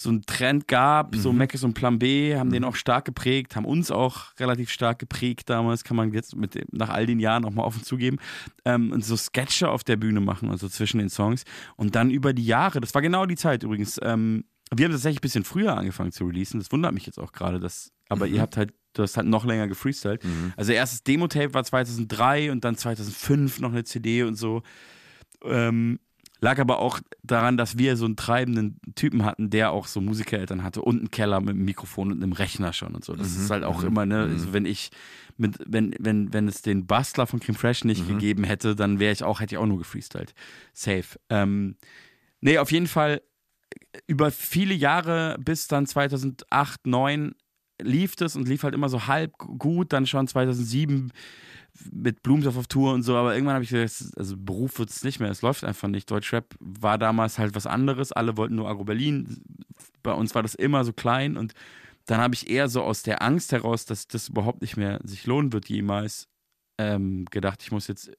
so einen Trend gab, so Meckes und Plan B, haben den auch stark geprägt, haben uns auch relativ stark geprägt damals, kann man jetzt mit dem, nach all den Jahren auch mal offen zugeben, ähm, und so Sketche auf der Bühne machen, also zwischen den Songs. Und dann über die Jahre, das war genau die Zeit übrigens, ähm, wir haben tatsächlich ein bisschen früher angefangen zu releasen, das wundert mich jetzt auch gerade, dass, aber ihr habt halt, du hast halt noch länger gefreestylt. Also erstes Demo-Tape war 2003 und dann 2005 noch eine CD und so. Ähm, lag aber auch daran, dass wir so einen treibenden Typen hatten, der auch so Musikereltern hatte und einen Keller mit einem Mikrofon und einem Rechner schon und so. Das ist halt auch immer, ne, also wenn ich mit, wenn, wenn, wenn es den Bastler von Cream Fresh nicht gegeben hätte, dann wäre ich auch, hätte ich auch nur gefreestylt. Safe. Ähm, nee, auf jeden Fall über viele Jahre bis dann 2008, 2009 lief das und lief halt immer so halb gut, dann schon 2007 mit Blumensoft auf Tour und so, aber irgendwann habe ich gesagt, also Beruf wird es nicht mehr, es läuft einfach nicht. Deutschrap war damals halt was anderes, alle wollten nur Agro Berlin, bei uns war das immer so klein und dann habe ich eher so aus der Angst heraus, dass das überhaupt nicht mehr sich lohnen wird jemals, ähm, gedacht, ich muss jetzt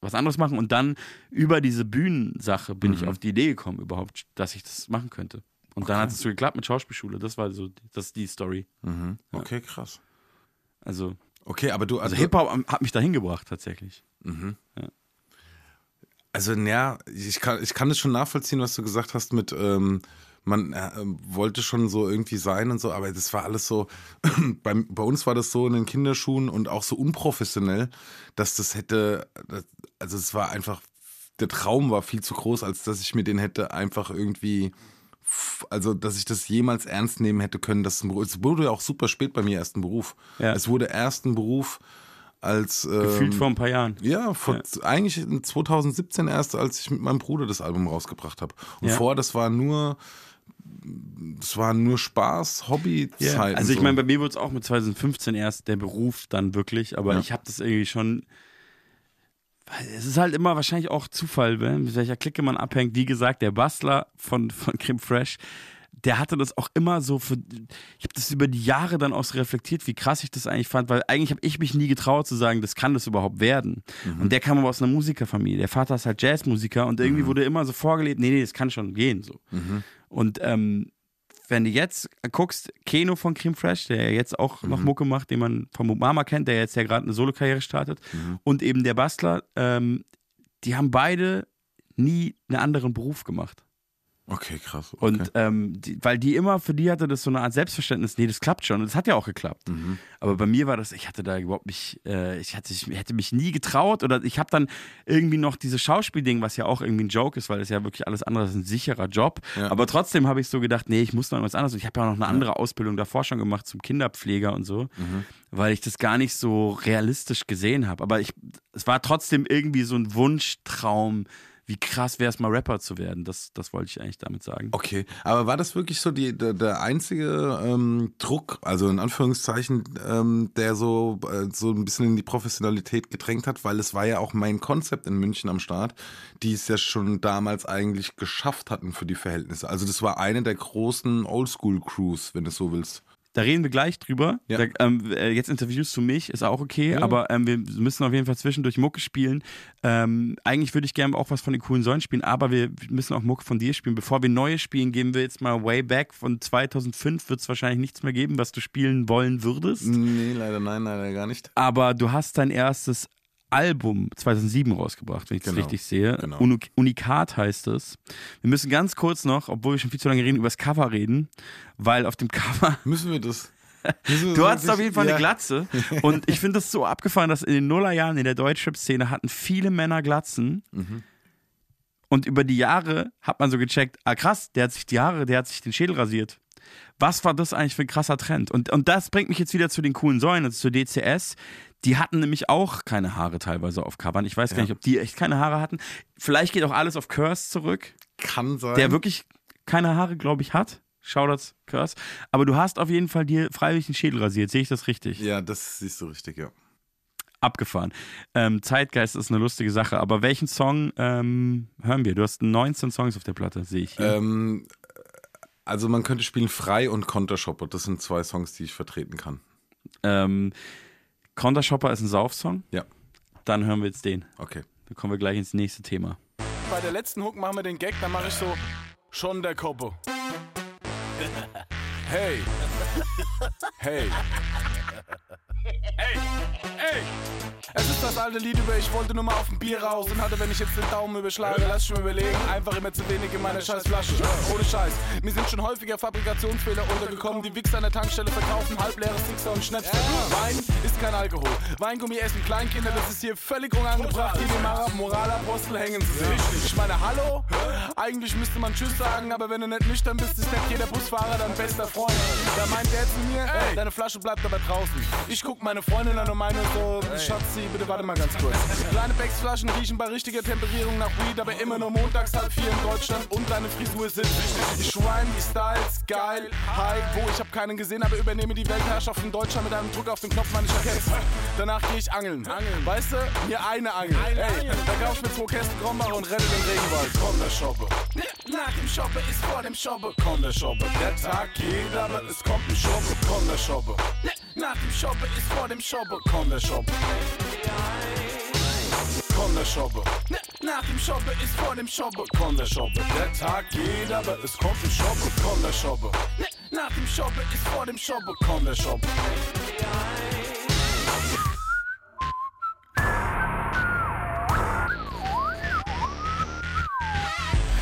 was anderes machen und dann über diese Bühnensache bin ich auf die Idee gekommen überhaupt, dass ich das machen könnte. Und dann hat es so geklappt mit Schauspielschule, das war so, das ist die Story. Mhm. Okay, krass. Also, Okay, aber du, also Hip-Hop hat mich dahin gebracht tatsächlich. Also, ja, ich kann, ich kann das schon nachvollziehen, was du gesagt hast mit, ähm, man äh, wollte schon so irgendwie sein und so, aber das war alles so, bei, bei uns war das so in den Kinderschuhen und auch so unprofessionell, dass das hätte, also es war einfach, der Traum war viel zu groß, als dass ich mir den hätte einfach irgendwie, also dass ich das jemals ernst nehmen hätte können. Das, ist ein Beruf- es wurde ja auch super spät bei mir erst ein Beruf. Ja. Es wurde erst ein Beruf als Gefühlt ähm, vor ein paar Jahren. ja, vor, eigentlich in 2017 erst, als ich mit meinem Bruder das Album rausgebracht habe. Und Ja. vor, das war nur, das war nur Spaß, Hobbyzeit. Also ich meine, bei mir wurde es auch mit 2015 erst der Beruf dann wirklich, aber Ja. ich habe das irgendwie schon. Es ist halt immer wahrscheinlich auch Zufall, ne? mit welcher Clique man abhängt. Wie gesagt, der Bastler von, von Creme Fresh, der hatte das auch immer so für. Ich habe das über die Jahre dann auch so reflektiert, wie krass ich das eigentlich fand, weil eigentlich habe ich mich nie getraut zu sagen, das kann das überhaupt werden. Und der kam aber aus einer Musikerfamilie. Der Vater ist halt Jazzmusiker und irgendwie wurde immer so vorgelebt, nee, nee, das kann schon gehen so. Und ähm, wenn du jetzt guckst, Keno von Cream Fresh, der ja jetzt auch noch Mucke macht, den man von Mama kennt, der jetzt ja gerade eine Solokarriere startet, und eben der Bastler, ähm, die haben beide nie einen anderen Beruf gemacht. Okay, krass. Okay. Und ähm, die, weil die immer, für die hatte das so eine Art Selbstverständnis, nee, das klappt schon. Und das hat ja auch geklappt. Mhm. Aber bei mir war das, ich hatte da überhaupt nicht, äh, ich, hatte, ich hätte mich nie getraut oder ich habe dann irgendwie noch dieses Schauspielding, was ja auch irgendwie ein Joke ist, weil das ja wirklich alles andere ist ein sicherer Job. Ja. Aber trotzdem habe ich so gedacht, nee, ich muss noch was anderes. Ich habe ja auch noch eine andere Ausbildung davor schon gemacht zum Kinderpfleger und so, Mhm. weil ich das gar nicht so realistisch gesehen habe. Aber ich, es war trotzdem irgendwie so ein Wunschtraum, wie krass wäre es mal Rapper zu werden. Das, das wollte ich eigentlich damit sagen. Okay, aber war das wirklich so die, der, der einzige ähm, Druck, also in Anführungszeichen, ähm, der so, äh, so ein bisschen in die Professionalität gedrängt hat, weil es war ja auch mein Konzept in München am Start, die es ja schon damals eigentlich geschafft hatten für die Verhältnisse. Also das war eine der großen Oldschool-Crews, wenn du so willst. Da reden wir gleich drüber. Ja. Da, ähm, äh, jetzt interviewst du mich, ist auch okay, aber ähm, wir müssen auf jeden Fall zwischendurch Mucke spielen. Ähm, eigentlich würde ich gerne auch was von den coolen Säulen spielen, aber wir müssen auch Mucke von dir spielen. Bevor wir neue spielen, gehen wir jetzt mal way back. Von 2005 wird es wahrscheinlich nichts mehr geben, was du spielen wollen würdest. Nee, leider nein, leider gar nicht. Aber du hast dein erstes Album 2007 rausgebracht, wenn ich das Genau, richtig sehe. genau. Uni- Unikat heißt es. Wir müssen ganz kurz noch, obwohl wir schon viel zu lange reden, über das Cover reden, weil auf dem Cover Müssen wir das? Du hattest auf jeden Fall ja. eine Glatze. Und ich finde das so abgefahren, dass in den Nullerjahren in der Deutschrap-Szene hatten viele Männer Glatzen. Mhm. Und über die Jahre hat man so gecheckt, ah krass, der hat sich die Haare, der hat sich den Schädel rasiert. was war das eigentlich für ein krasser Trend? Und, und das bringt mich jetzt wieder zu den coolen Säulen, also zu DCS. Die hatten nämlich auch keine Haare teilweise auf Covern. Ich weiß gar nicht, ob die echt keine Haare hatten. Vielleicht geht auch alles auf Curse zurück, Kann sein. der wirklich keine Haare, glaube ich, hat. Shoutouts, Curse. Aber du hast auf jeden Fall dir freiwillig den Schädel rasiert. Sehe ich das richtig? ja, das siehst du richtig, ja. Abgefahren. Ähm, Zeitgeist ist eine lustige Sache. Aber welchen Song ähm, hören wir? Du hast 19 Songs auf der Platte, sehe ich hier. Ähm, also man könnte spielen Frei und Kontershopper. Das sind zwei Songs, die ich vertreten kann. Ähm, Counter Shopper ist ein Saufsong. Ja. Dann hören wir jetzt den. Okay. Dann kommen wir gleich ins nächste Thema. Bei der letzten Hook machen wir den Gag, dann mache ich so schon der Koppe. Hey. Hey. Ey, ey! Es ist das alte Lied über ich wollte nur mal auf ein Bier raus und hatte, wenn ich jetzt den Daumen überschlage, lass ich mir überlegen, einfach immer zu wenig in meiner scheiß Flasche. Ohne Scheiß, mir sind schon häufiger Fabrikationsfehler untergekommen, die Wichser an der Tankstelle verkaufen halbleere Sixer und Schnäpse. Wein ist kein Alkohol. Weingummi essen Kleinkinder, das ist hier völlig unangebracht. Hier die Mara Moralapostel hängen sie sich. Ich meine, hallo? Eigentlich müsste man Tschüss sagen, aber wenn du nicht nüchtern bist, ist nicht jeder Busfahrer dein bester Freund. Da meint der zu mir, ey, deine Flasche bleibt aber draußen. Ich guck meine Freundin an und meine so, Schatzi, bitte warte mal ganz kurz. Kleine Becks-Flaschen riechen bei richtiger Temperierung nach Weed, aber immer nur montags halb vier in Deutschland und deine Frisur ist wichtig. Ich rhyme die Styles, geil, high, wo ich hab keinen gesehen, aber übernehme die Weltherrschaft in Deutschland mit einem Druck auf den Knopf meines Jacketts. Danach gehe ich angeln. Weißt du, mir eine Angel. Ey, da kauf ich mir zwei Kästen Krombacher und renne den Regenwald. Komm, der Shoppe. Nach dem Shoppe ist vor dem Shoppe. Komm, der Shoppe. Der Tag geht, aber es kommt ein Shoppe. Komm, der Shoppe. Nach dem Shoppe ist vor dem Shoppe. Komm, der Shoppe. Komm, der Shoppe. Nach dem Shoppe ist vor dem Shoppe. Komm, der Shoppe. Der Tag geht, aber es kommt ein Shoppe. Komm, der Shoppe. Nach dem Shoppe ist vor dem Shoppe. Komm, der Shoppe.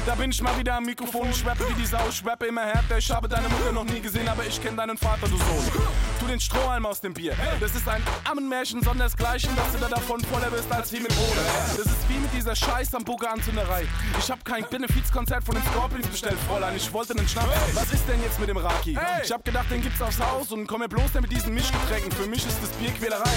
Da bin ich mal wieder am Mikrofon, ich rappe wie die Sau, ich rappe immer härter. Ich habe deine Mutter noch nie gesehen, aber ich kenne deinen Vater, du Sohn. Tu den Strohhalm aus dem Bier. Das ist ein Ammenmärchen, sondersgleichen, dass du da davon voller bist als wie mit Kohle. Das ist wie mit dieser Scheiß am Anzünderei. Ich hab kein Benefizkonzert von den Scorpions bestellt, Fräulein. Ich wollte einen Schnapp. Was ist denn jetzt mit dem Raki? Ich hab gedacht, den gibt's aufs Haus und komm mir bloß nicht mit diesen Mischgetränken. Für mich ist das Bier Quälerei.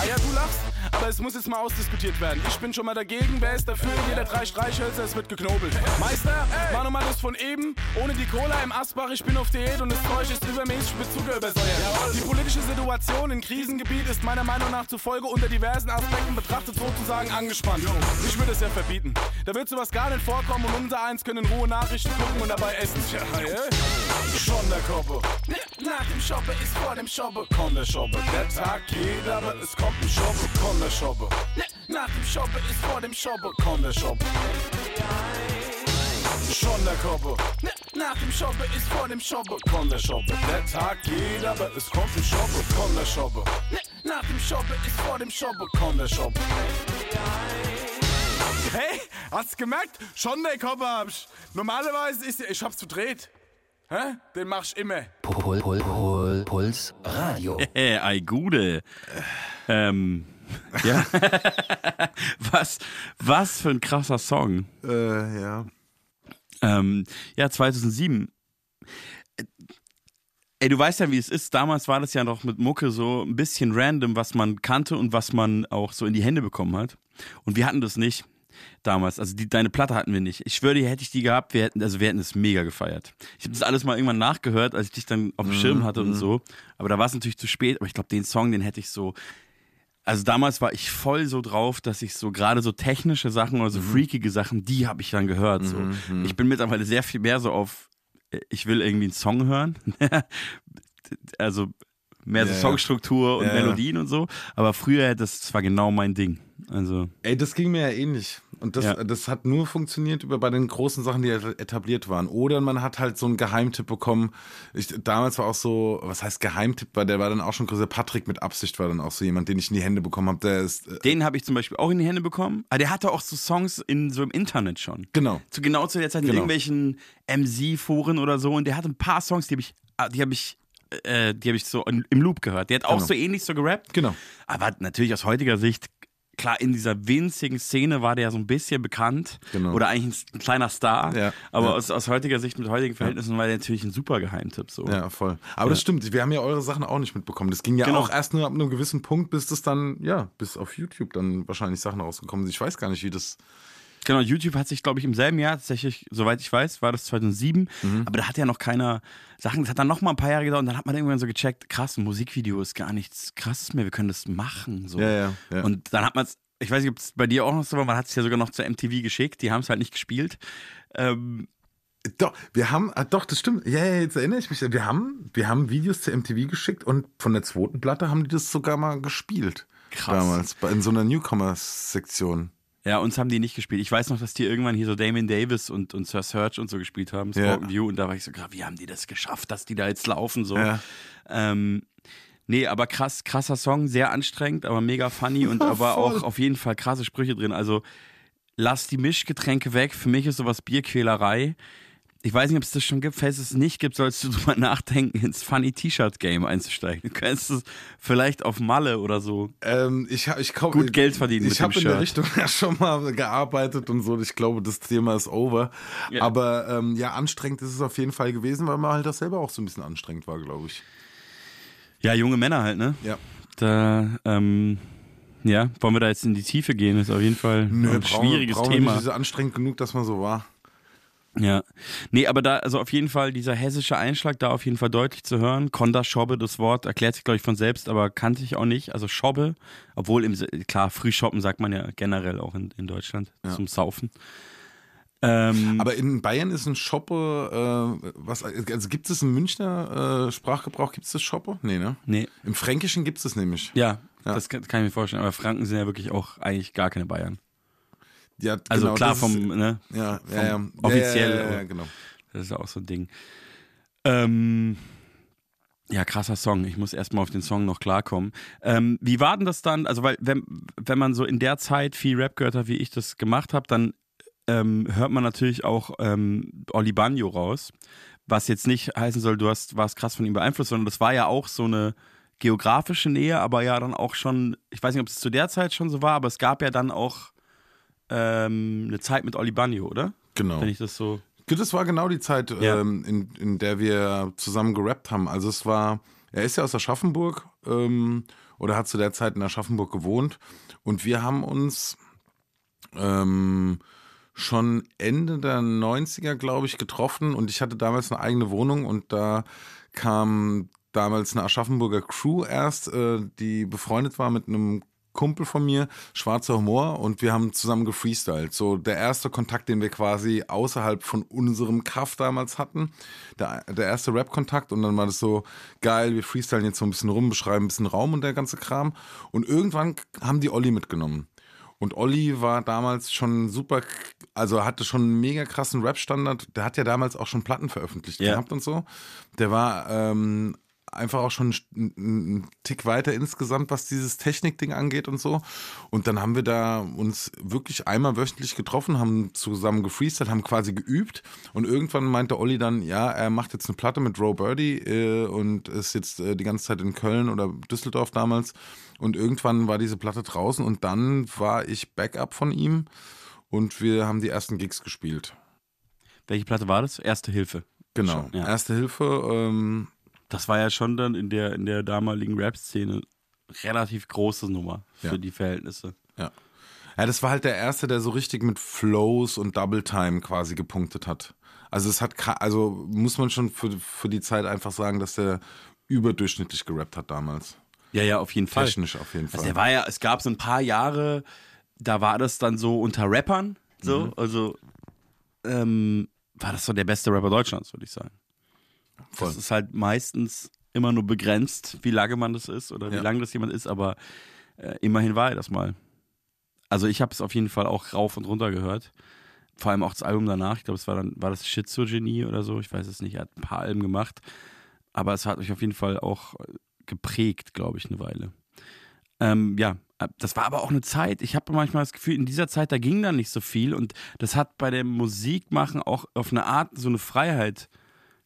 Ah ja, du lachst, aber es muss jetzt mal ausdiskutiert werden. Ich bin schon mal dagegen, wer ist dafür? Jeder drei Streichhölzer, es wird geknobelt. Meister, nochmal das von eben. Ohne die Cola im Asbach, ich bin auf Diät und das Zeug ist übermäßig mit Zucker übersäuert. Die politische Situation in Krisengebiet ist meiner Meinung nach zufolge unter diversen Aspekten betrachtet sozusagen angespannt. Ich würde es ja verbieten. Da wird sowas gar nicht vorkommen und unser eins können Ruhe Nachrichten gucken und dabei essen. Tja, ja. Schon der Koppe. Nach dem Shoppe ist vor dem Shoppe. Komm der Shoppe. Der Tag geht, aber es kommt ein Shoppe. Komm der Shoppe. Nach dem Shoppe ist vor dem Shoppe. Komm der Shoppe. Schon der Koppe. Nach dem Shoppe ist vor dem Shoppe. Komm der Shoppe. Der Tag geht, aber es kommt ein Shoppe. Komm der Shoppe. Nach dem Shoppe ist vor dem Shoppe. Komm der Shoppe. Hey, hast gemerkt? Schon der Koppe hab ich. Normalerweise ist ich hab's verdreht. Hä? Den mach ich immer. Pul, Pul, Pul, Puls Radio. Hey, ei Gude. Ähm, ja. was, was für ein krasser Song. Äh, ja. Ähm, ja, 2007. Äh, Ey, du weißt ja, wie es ist. Damals war das ja noch mit Mucke so ein bisschen random, was man kannte und was man auch so in die Hände bekommen hat. Und wir hatten das nicht damals. Also die, deine Platte hatten wir nicht. Ich schwöre dir, hätte ich die gehabt, wir hätten, also wir hätten es mega gefeiert. Ich habe das alles mal irgendwann nachgehört, als ich dich dann auf dem Schirm hatte und so. Aber da war es natürlich zu spät. Aber ich glaube, den Song, den hätte ich so. Also damals war ich voll so drauf, dass ich so gerade so technische Sachen oder so freakige Sachen, die habe ich dann gehört. So. Ich bin mittlerweile sehr viel mehr so auf, äh, ich will irgendwie einen Song hören. also mehr so. Songstruktur und. Melodien und so. Aber früher, das, war genau mein Ding. Also Ey, das ging mir ja ähnlich. Und das, Ja. das hat nur funktioniert über bei den großen Sachen, die etabliert waren. Oder man hat halt so einen Geheimtipp bekommen. Ich, damals war auch so, was heißt Geheimtipp, weil der war dann auch schon größer. Patrick mit Absicht war dann auch so jemand, den ich in die Hände bekommen habe. Der ist, äh, Den habe ich zum Beispiel auch in die Hände bekommen. Aber der hatte auch so Songs in so im Internet schon. genau. Zu genau zu der Zeit in Genau. irgendwelchen MC-Foren oder so. Und der hatte ein paar Songs, die habe ich, ah, die habe ich, äh, die habe ich so im Loop gehört. Der hat auch Genau. so ähnlich so gerappt. Genau. Aber natürlich aus heutiger Sicht klar, in dieser winzigen Szene war der so ein bisschen bekannt. Genau. Oder eigentlich ein, ein kleiner Star. Ja, Aber ja. Aus, aus heutiger Sicht, mit heutigen Verhältnissen, war der natürlich ein super Geheimtipp. So. Ja, voll. Aber das stimmt, wir haben ja eure Sachen auch nicht mitbekommen. Das ging ja Genau. auch erst nur ab einem gewissen Punkt, bis das dann, ja, bis auf YouTube dann wahrscheinlich Sachen rausgekommen sind. Ich weiß gar nicht, wie das. Genau, YouTube hat sich, glaube ich, im selben Jahr tatsächlich, soweit ich weiß, war das 2007, Mhm. aber da hat ja noch keiner Sachen, das hat dann noch mal ein paar Jahre gedauert und dann hat man irgendwann so gecheckt, krass, ein Musikvideo ist gar nichts krasses mehr, wir können das machen. So. Ja, ja, ja. Und dann hat man es, ich weiß nicht, ob es bei dir auch noch so war, man hat es ja sogar noch zur MTV geschickt, die haben es halt nicht gespielt. Ähm, Doch, wir haben, ah, doch, das stimmt. Ja, ja, jetzt erinnere ich mich. Wir haben, wir haben Videos zur MTV geschickt und von der zweiten Platte haben die das sogar mal gespielt. Krass. Damals, in so einer Newcomer-Sektion. Ja, uns haben die nicht gespielt. Ich weiß noch, dass die irgendwann hier so Damien Davis und, und Sir Search und so gespielt haben, Ja. Spoken View, und da war ich so, wie haben die das geschafft, dass die da jetzt laufen, so. Ja. Ähm, nee, aber krass, krasser Song, sehr anstrengend, aber mega funny und aber auch auf jeden Fall krasse Sprüche drin. Also lass die Mischgetränke weg. Für mich ist sowas Bierquälerei. Ich weiß nicht, ob es das schon gibt. Falls es nicht gibt, sollst du drüber nachdenken, ins Funny T-Shirt-Game einzusteigen. Du könntest es vielleicht auf Malle oder so. Ähm, ich ich kauf, Gut Geld verdienen Ich habe in der. Richtung ja schon mal gearbeitet und so. Ich glaube, das Thema ist over. Ja. Aber ähm, ja, anstrengend ist es auf jeden Fall gewesen, weil man halt das selber auch so ein bisschen anstrengend war, glaube ich. Ja, junge Männer halt, ne? Ja. Da, ähm, ja, wollen wir da jetzt in die Tiefe gehen? ist auf jeden Fall ein brauchen- schwieriges brauchen wir Thema. Nicht, ist anstrengend genug, dass man so war. Ja. Nee, aber da, also auf jeden Fall dieser hessische Einschlag da auf jeden Fall deutlich zu hören. Konda Schobbe, das Wort erklärt sich, glaube ich, von selbst, aber kannte ich auch nicht. Also Schobbe, obwohl im, klar, Frühshoppen sagt man ja generell auch in, in Deutschland zum Saufen. Ähm, Aber in Bayern ist ein Shoppe, äh, was, also gibt es im Münchner äh, Sprachgebrauch, gibt es das Shoppe? Nee, ne? nee, Im Fränkischen gibt es das nämlich. ja, Ja. das kann, kann ich mir vorstellen. Aber Franken sind ja wirklich auch eigentlich gar keine Bayern. Ja, Also genau, klar vom, ist, ne, ja, vom ja, ja. offiziell, Ja, ja, genau. Das ist auch so ein Ding. Ähm, ja, krasser Song. Ich muss erstmal auf den Song noch klarkommen. Ähm, wie war denn das dann? Also, weil, wenn, wenn man so in der Zeit viel Rap gehört hat, wie ich das gemacht habe, dann ähm, hört man natürlich auch ähm, Oli Banjo raus. Was jetzt nicht heißen soll, du hast, warst krass von ihm beeinflusst, sondern das war ja auch so eine geografische Nähe, aber ja dann auch schon, ich weiß nicht, ob es zu der Zeit schon so war, aber es gab ja dann auch ähm, eine Zeit mit Oli Banjo, oder? Genau. Wenn ich das so. Das war genau die Zeit, Ja. ähm, in, in der wir zusammen gerappt haben. Also es war, er ist ja aus Aschaffenburg ähm, oder hat zu der Zeit in Aschaffenburg gewohnt und wir haben uns ähm, schon Ende der 90er, glaube ich, getroffen und ich hatte damals eine eigene Wohnung und da kam damals eine Aschaffenburger Crew erst, äh, die befreundet war mit einem Kumpel von mir, schwarzer Humor, und wir haben zusammen gefreestylt. So der erste Kontakt, den wir quasi außerhalb von unserem Kaff damals hatten. Der, der erste Rap-Kontakt und dann war das so geil, wir freestylen jetzt so ein bisschen rum, beschreiben ein bisschen Raum und der ganze Kram. Und irgendwann haben die Olli mitgenommen. Und Olli war damals schon super, also hatte schon einen mega krassen Rap-Standard. Der hat ja damals auch schon Platten veröffentlicht Ja. gehabt und so. Der war ähm, einfach auch schon einen, Tick weiter insgesamt, was dieses Technik-Ding angeht und so. Und dann haben wir da uns wirklich einmal wöchentlich getroffen, haben zusammen gefreestylt, haben quasi geübt. Und irgendwann meinte Olli dann, ja, er macht jetzt eine Platte mit Roe Birdie äh, und ist jetzt äh, die ganze Zeit in Köln oder Düsseldorf damals. Und irgendwann war diese Platte draußen und dann war ich Backup von ihm und wir haben die ersten Gigs gespielt. Welche Platte war das? Erste Hilfe. Genau. Schon, ja. Erste Hilfe, ähm, Das war ja schon dann in der, in der damaligen Rap-Szene relativ große Nummer für Ja. die Verhältnisse. Ja. Ja, das war halt der erste, der so richtig mit Flows und Double Time quasi gepunktet hat. Also es hat, also muss man schon für, für die Zeit einfach sagen, dass der überdurchschnittlich gerappt hat damals. Ja, ja, auf jeden Fall. Technisch auf jeden Fall. Also der war ja, es gab so ein paar Jahre, da war das dann so unter Rappern, so, Mhm. also ähm, war das so der beste Rapper Deutschlands, würde ich sagen. Voll. Das ist halt meistens immer nur begrenzt, wie lange man das ist oder wie Ja. lange das jemand ist, aber äh, immerhin war er das mal. Also ich habe es auf jeden Fall auch rauf und runter gehört. Vor allem auch das Album danach. Ich glaube, es war dann, war das Schizo-Genie oder so. Ich weiß es nicht. Er hat ein paar Alben gemacht. Aber es hat mich auf jeden Fall auch äh, geprägt, glaube ich, eine Weile. Ähm, ja, äh, das war aber auch eine Zeit, ich habe manchmal das Gefühl, in dieser Zeit, da ging dann nicht so viel und das hat bei dem Musikmachen auch auf eine Art so eine Freiheit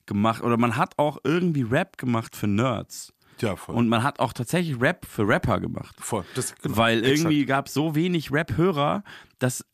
gemacht oder man hat auch irgendwie Rap gemacht für Nerds. Ja, voll. Und man hat auch tatsächlich Rap für Rapper gemacht. Voll. Das, genau, Weil irgendwie gab es so wenig Rap-Hörer, dass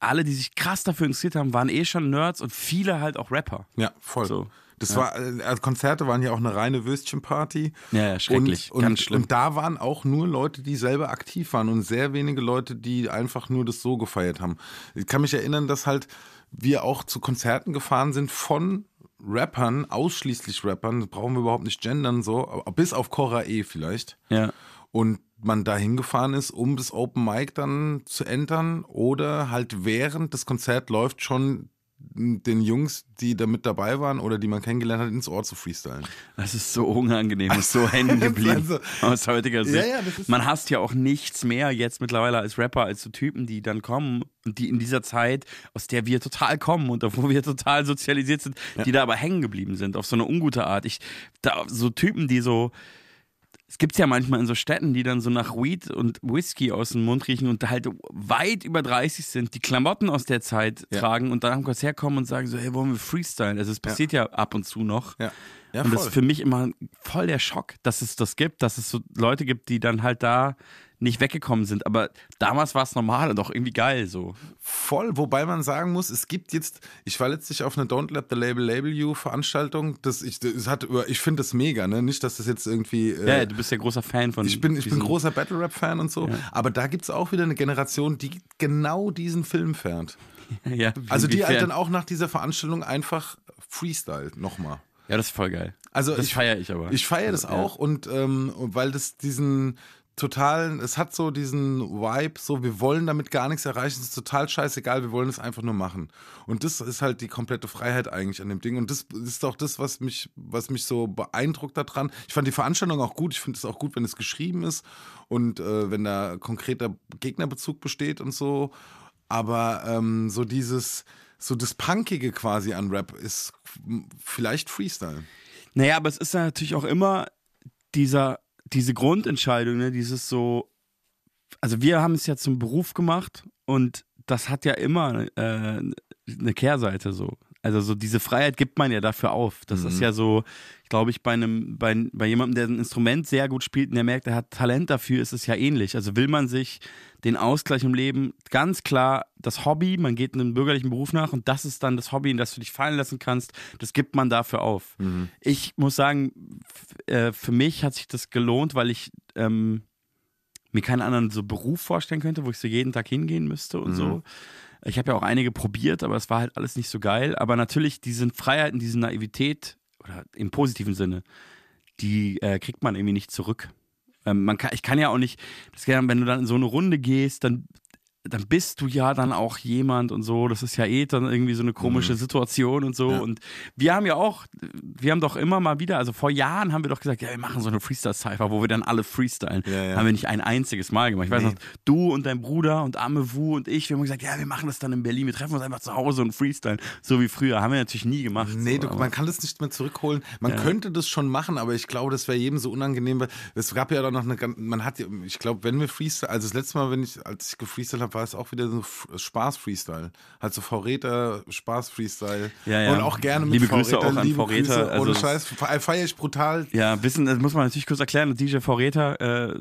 alle, die sich krass dafür interessiert haben, waren eh schon Nerds und viele halt auch Rapper. Ja, voll. So. Das war, äh, also Konzerte waren ja auch eine reine Würstchenparty. Ja, ja, schrecklich. Und, und, Ganz schlimm. Und da waren auch nur Leute, die selber aktiv waren und sehr wenige Leute, die einfach nur das so gefeiert haben. Ich kann mich erinnern, dass halt wir auch zu Konzerten gefahren sind von Rappern, ausschließlich Rappern, brauchen wir überhaupt nicht gendern, so, bis auf Cora E vielleicht. Ja. Und man da hingefahren ist, um das Open Mic dann zu entern oder halt während das Konzert läuft schon den Jungs, die da mit dabei waren oder die man kennengelernt hat, ins Ohr zu freestylen. Das ist so unangenehm, ist so hängen geblieben Also- aus heutiger Sicht. Ja, ja, Man hasst ja auch nichts mehr jetzt mittlerweile als Rapper, als so Typen, die dann kommen und die in dieser Zeit, aus der wir total kommen und wo wir total sozialisiert sind, die da aber hängen geblieben sind, auf so eine ungute Art. Ich, da, so Typen, die so, es gibt ja manchmal in so Städten, die dann so nach Weed und Whisky aus dem Mund riechen und halt weit über 30 sind, die Klamotten aus der Zeit Ja. tragen und dann am Konzert kommen und sagen so, hey, wollen wir freestylen? Also es passiert ja, ab und zu noch. Ja, ja und das ist für mich immer voll der Schock, dass es das gibt, dass es so Leute gibt, die dann halt da nicht weggekommen sind. Aber damals war es normal und auch irgendwie geil so. Voll, wobei man sagen muss, es gibt jetzt, ich war letztlich auf eine Don't Let the Label Label You Veranstaltung, das ich, das hat, ich finde das mega, ne? Nicht, dass das jetzt irgendwie. äh, Ja, ja, du bist ja großer Fan von Ich bin, ich bin großer Battle Rap Fan und so, aber da gibt es auch wieder eine Generation, die genau diesen Film fährt. Ja, Also die halt dann auch nach dieser Veranstaltung einfach Freestyle nochmal. Ja, das ist voll geil. Also das feiere ich aber. Ich feiere das Ja. auch und ähm, weil das diesen totalen, es hat so diesen Vibe, so wir wollen damit gar nichts erreichen, es ist total scheißegal, wir wollen es einfach nur machen. Und das ist halt die komplette Freiheit eigentlich an dem Ding und das ist auch das, was mich, was mich so beeindruckt daran. Ich fand die Veranstaltung auch gut, ich finde es auch gut, wenn es geschrieben ist und äh, wenn da konkreter Gegnerbezug besteht und so. Aber ähm, so dieses, so das Punkige quasi an Rap ist vielleicht Freestyle. Naja, aber es ist ja natürlich auch immer dieser, diese Grundentscheidung, ne, dieses so, also wir haben es ja zum Beruf gemacht und das hat ja immer äh, eine Kehrseite so. Also so diese Freiheit gibt man ja dafür auf. Das ist ja so, glaube ich, bei einem, bei, bei jemandem, der ein Instrument sehr gut spielt und der merkt, er hat Talent dafür, ist es ja ähnlich. Also will man sich den Ausgleich im Leben ganz klar das Hobby, man geht einem bürgerlichen Beruf nach und das ist dann das Hobby, in das du dich fallen lassen kannst, das gibt man dafür auf. Ich muss sagen, äh, für mich hat sich das gelohnt, weil ich ähm, mir keinen anderen so Beruf vorstellen könnte, wo ich so jeden Tag hingehen müsste und so. Ich habe ja auch einige probiert, aber es war halt alles nicht so geil. Aber natürlich, diese Freiheiten, diese Naivität, oder im positiven Sinne, die äh, kriegt man irgendwie nicht zurück. Ähm, man kann, ich kann ja auch nicht, das wenn du dann in so eine Runde gehst, dann, dann bist du ja dann auch jemand und so. Das ist ja eh dann irgendwie so eine komische Situation und so. Und wir haben ja auch, wir haben doch immer mal wieder, also vor Jahren haben wir doch gesagt, ja, wir machen so eine Freestyle-Cypher, wo wir dann alle freestylen. Ja, ja. Haben wir nicht ein einziges Mal gemacht. Ich weiß Nee. noch, du und dein Bruder und Amewu und ich, wir haben gesagt, ja, wir machen das dann in Berlin. Wir treffen uns einfach zu Hause und freestylen. So wie früher. Haben wir natürlich nie gemacht. Nee, so, du, man kann das nicht mehr zurückholen. Man könnte das schon machen, aber ich glaube, das wäre jedem so unangenehm. weil Es gab ja dann noch eine, man hat, ja- ich glaube, wenn wir Freestyle, also das letzte Mal, wenn ich, als ich gefreestylt habe, war es auch wieder so Spaß-Freestyle. Halt so V-Räter, Spaß-Freestyle. Ja, ja. Und auch gerne mit Liebe Grüße V-Räter, auch an liebe V-Räter, Grüße, also Ohne Scheiß, fe- feiere ich brutal. Ja, wissen, das muss man natürlich kurz erklären. DJ Vorräter, äh,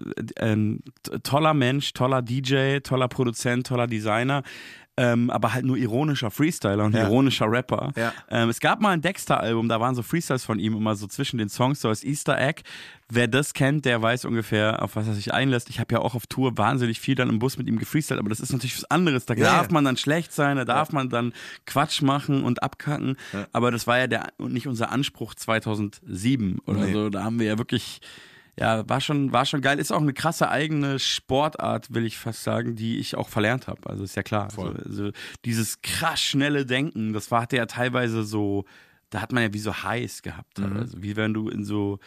t- toller Mensch, toller DJ, toller Produzent, toller Designer. Ähm, aber halt nur ironischer Freestyler und Ja. ironischer Rapper. Ja. Ähm, es gab mal ein Dexter-Album, da waren so Freestyles von ihm immer so zwischen den Songs, so als Easter Egg. Wer das kennt, der weiß ungefähr, auf was er sich einlässt. Ich habe ja auch auf Tour wahnsinnig viel dann im Bus mit ihm gefreestylt, aber das ist natürlich was anderes. Da Ja, darf man dann schlecht sein, da darf man dann Quatsch machen und abkacken. Aber das war ja der, nicht unser Anspruch 2007 oder Nee. so. Da haben wir ja wirklich, ja, war schon, war schon geil. Ist auch eine krasse eigene Sportart, will ich fast sagen, die ich auch verlernt habe. Also ist ja klar. Also, also dieses krass schnelle Denken, das war hatte ja teilweise so, da hat man ja wie so Highs gehabt. Mhm. Also wie wenn du in so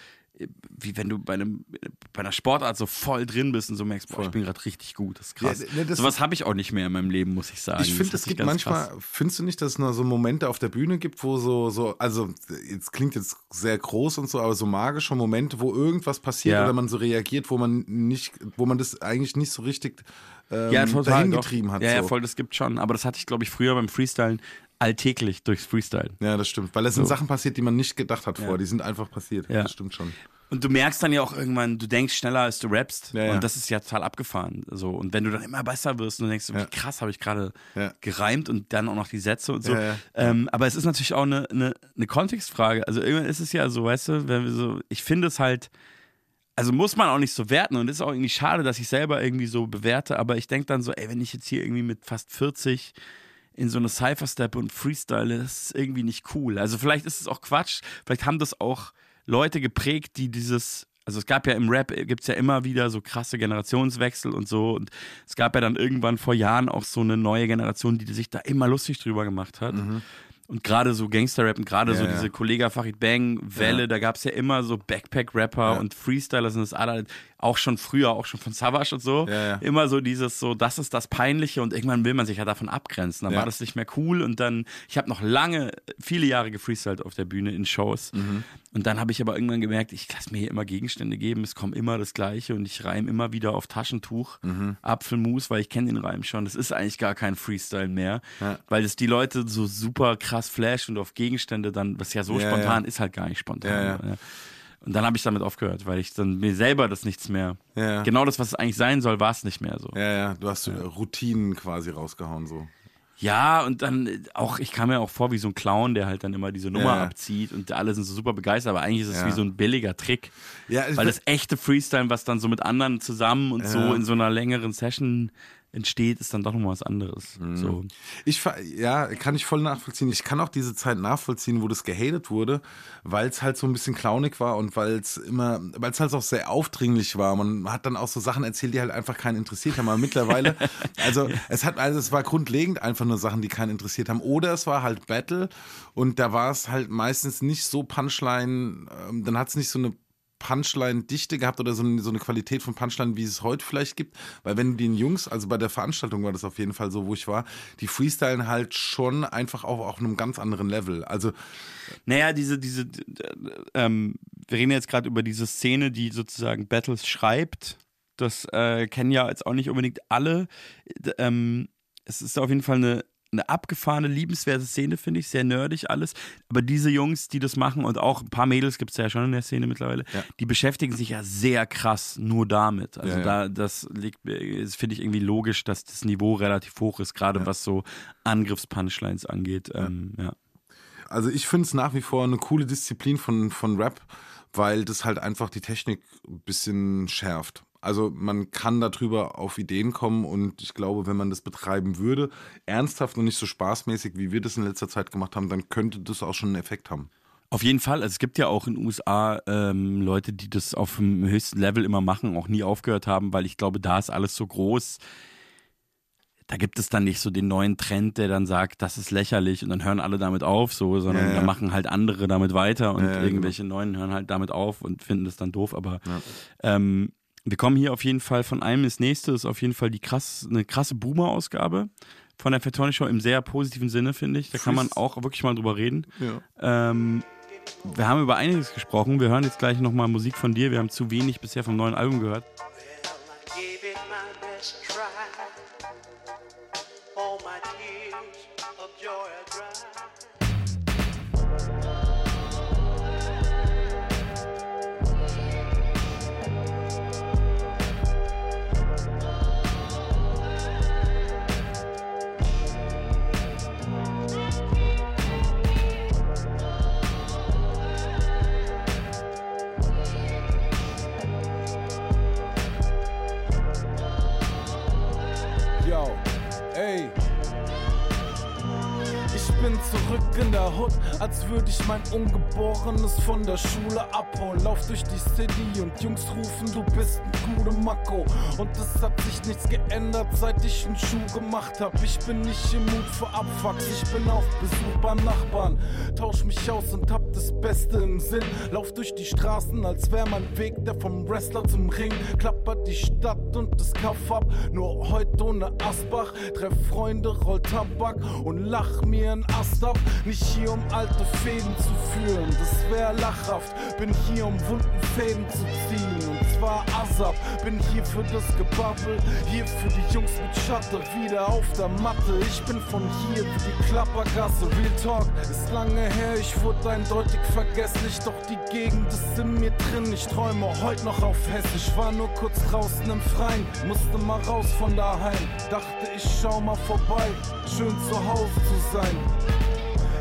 wie wenn du bei, einem, bei einer Sportart so voll drin bist und so merkst, boah, ich bin gerade richtig gut. Das ist krass. Ja, ne, Sowas habe ich auch nicht mehr in meinem Leben, muss ich sagen. Ich finde, Das es gibt manchmal, krass. findest du nicht, dass es nur so Momente auf der Bühne gibt, wo so, so, also, jetzt klingt jetzt sehr groß und so, aber so magische Momente, wo irgendwas passiert Ja. oder man so reagiert, wo man nicht, wo man das eigentlich nicht so richtig ähm, ja, total, dahin doch. getrieben hat. Ja, ja, so. voll, das gibt schon. Aber das hatte ich, glaube ich, früher beim Freestylen alltäglich durchs Freestylen. Ja, das stimmt. Weil es sind So. Sachen passiert, die man nicht gedacht hat Ja. vorher. Die sind einfach passiert. Ja. Das stimmt schon. Und du merkst dann ja auch irgendwann, du denkst schneller, als du rappst. Ja, ja. Und das ist ja total abgefahren. So. Und wenn du dann immer besser wirst und du denkst, wie Ja. krass habe ich gerade Ja. gereimt und dann auch noch die Sätze und so. Ja, ja. Ähm, aber es ist natürlich auch eine, eine, eine Kontextfrage. Also irgendwann ist es ja so, weißt du, wenn wir so, ich finde es halt, also muss man auch nicht so werten und es ist auch irgendwie schade, dass ich selber irgendwie so bewerte, aber ich denke dann so, ey, wenn ich jetzt hier irgendwie mit fast 40 in so eine Cypher-Step und Freestyle, das ist irgendwie nicht cool. Also vielleicht ist es auch Quatsch, vielleicht haben das auch Leute geprägt, die dieses, also es gab ja im Rap, gibt es ja immer wieder so krasse Generationswechsel und so und es gab ja dann irgendwann vor Jahren auch so eine neue Generation, die sich da immer lustig drüber gemacht hat. Und gerade so Gangster-Rap und gerade Mhm. Ja, so ja. diese Kollega Farid Bang Welle, Ja. da gab es ja immer so Backpack-Rapper und Freestyler sind das alle, auch schon früher, auch schon von Savage und so. Ja, ja. Immer so dieses so, das ist das Peinliche und irgendwann will man sich ja davon abgrenzen. Dann Ja. war das nicht mehr cool und dann, ich habe noch lange, viele Jahre gefreestylt auf der Bühne in Shows. Mhm. Und dann habe ich aber irgendwann gemerkt, ich lasse mir hier immer Gegenstände geben, es kommt immer das Gleiche und ich reime immer wieder auf Taschentuch, Mhm. Apfelmus, weil ich kenne den Reim schon. Das ist eigentlich gar kein Freestyle mehr, weil es die Leute so super krass flasht und auf Gegenstände dann, was ja so spontan ist, halt gar nicht spontan. Ja, ja. Und dann habe ich damit aufgehört, weil ich dann mir selber das nichts mehr, Ja. genau das, was es eigentlich sein soll, war es nicht mehr so. Ja, ja, du hast äh, Routinen quasi rausgehauen so. Ja, und dann äh, auch, ich kam mir auch vor wie so ein Clown, der halt dann immer diese Nummer Ja. abzieht und alle sind so super begeistert, aber eigentlich ist es Ja. wie so ein billiger Trick. Ja, Weil das echte Freestyle, was dann so mit anderen zusammen und so Ja. in so einer längeren Session entsteht, ist dann doch nochmal was anderes. Mhm. So. Ich ja, kann ich voll nachvollziehen. Ich kann auch diese Zeit nachvollziehen, wo das gehatet wurde, weil es halt so ein bisschen clownig war und weil es immer, weil es halt auch sehr aufdringlich war. Man hat dann auch so Sachen erzählt, die halt einfach keinen interessiert haben. Aber mittlerweile, also es hat, also es war grundlegend einfach nur Sachen, die keinen interessiert haben. Oder es war halt Battle und da war es halt meistens nicht so Punchline, ähm, dann hat es nicht so eine Punchline-Dichte gehabt oder so eine, so eine Qualität von Punchline, wie es heute vielleicht gibt. Weil wenn den Jungs, also bei der Veranstaltung war das auf jeden Fall so, wo ich war, die freestylen halt schon einfach auf, auf einem ganz anderen Level. Also Naja, diese, diese, äh, ähm, wir reden jetzt gerade über diese Szene, die sozusagen Battles schreibt. Das äh, kennen ja jetzt auch nicht unbedingt alle. Ähm, es ist auf jeden Fall eine, eine abgefahrene, liebenswerte Szene, finde ich, sehr nerdig alles. Aber diese Jungs, die das machen und auch ein paar Mädels gibt es ja schon in der Szene mittlerweile, Ja. die beschäftigen sich ja sehr krass nur damit. Also Ja, ja. da, das liegt, finde ich irgendwie logisch, dass das Niveau relativ hoch ist, gerade was so Angriffspunchlines angeht. Ähm. Also ich finde es nach wie vor eine coole Disziplin von, von Rap, weil das halt einfach die Technik ein bisschen schärft. Also man kann darüber auf Ideen kommen und ich glaube, wenn man das betreiben würde, ernsthaft und nicht so spaßmäßig, wie wir das in letzter Zeit gemacht haben, dann könnte das auch schon einen Effekt haben. Auf jeden Fall. Also es gibt ja auch in den USA ähm, Leute, die das auf dem höchsten Level immer machen, auch nie aufgehört haben, weil ich glaube, da ist alles so groß. Da gibt es dann nicht so den neuen Trend, der dann sagt, das ist lächerlich und dann hören alle damit auf, so, sondern Ja, ja. da machen halt andere damit weiter und Ja, ja, irgendwelche neuen hören halt damit auf und finden das dann doof. Aber ähm, wir kommen hier auf jeden Fall von einem ins nächste. Das ist auf jeden Fall die krass, eine krasse Boomer-Ausgabe von der Fatoni Show im sehr positiven Sinne, finde ich. Da kann man auch wirklich mal drüber reden. Ja. Ähm, wir haben über einiges gesprochen. Wir hören jetzt gleich nochmal Musik von dir. Wir haben zu wenig bisher vom neuen Album gehört. I zurück in der Hood, als würde ich mein Ungeborenes von der Schule abholen. Lauf durch die City und Jungs rufen, du bist ein guter Mako. Und es hat sich nichts geändert, seit ich einen Schuh gemacht hab. Ich bin nicht im Mut für Abfucks, ich bin auf Besuch beim Nachbarn. Tausch mich aus und hab das Beste im Sinn. Lauf durch die Straßen, als wär mein Weg der vom Wrestler zum Ring. Klappert die Stadt und das Kaff ab, nur heute ohne Asbach. Treff Freunde, roll Tabak und lach mir ein Ast ab. Nicht hier, um alte Fäden zu führen, das wär lachhaft. Bin hier, um wunden Fäden zu ziehen. Und zwar ASAP. Bin hier für das Gebabbel. Hier für die Jungs mit Schatte. Wieder auf der Matte. Ich bin von hier wie die Klappergasse. Real Talk ist lange her. Ich wurde eindeutig vergesslich. Doch die Gegend ist in mir drin. Ich träume heute noch auf Hessisch. War nur kurz draußen im Freien. Musste mal raus von daheim. Dachte, ich schau mal vorbei. Schön zu Hause zu sein.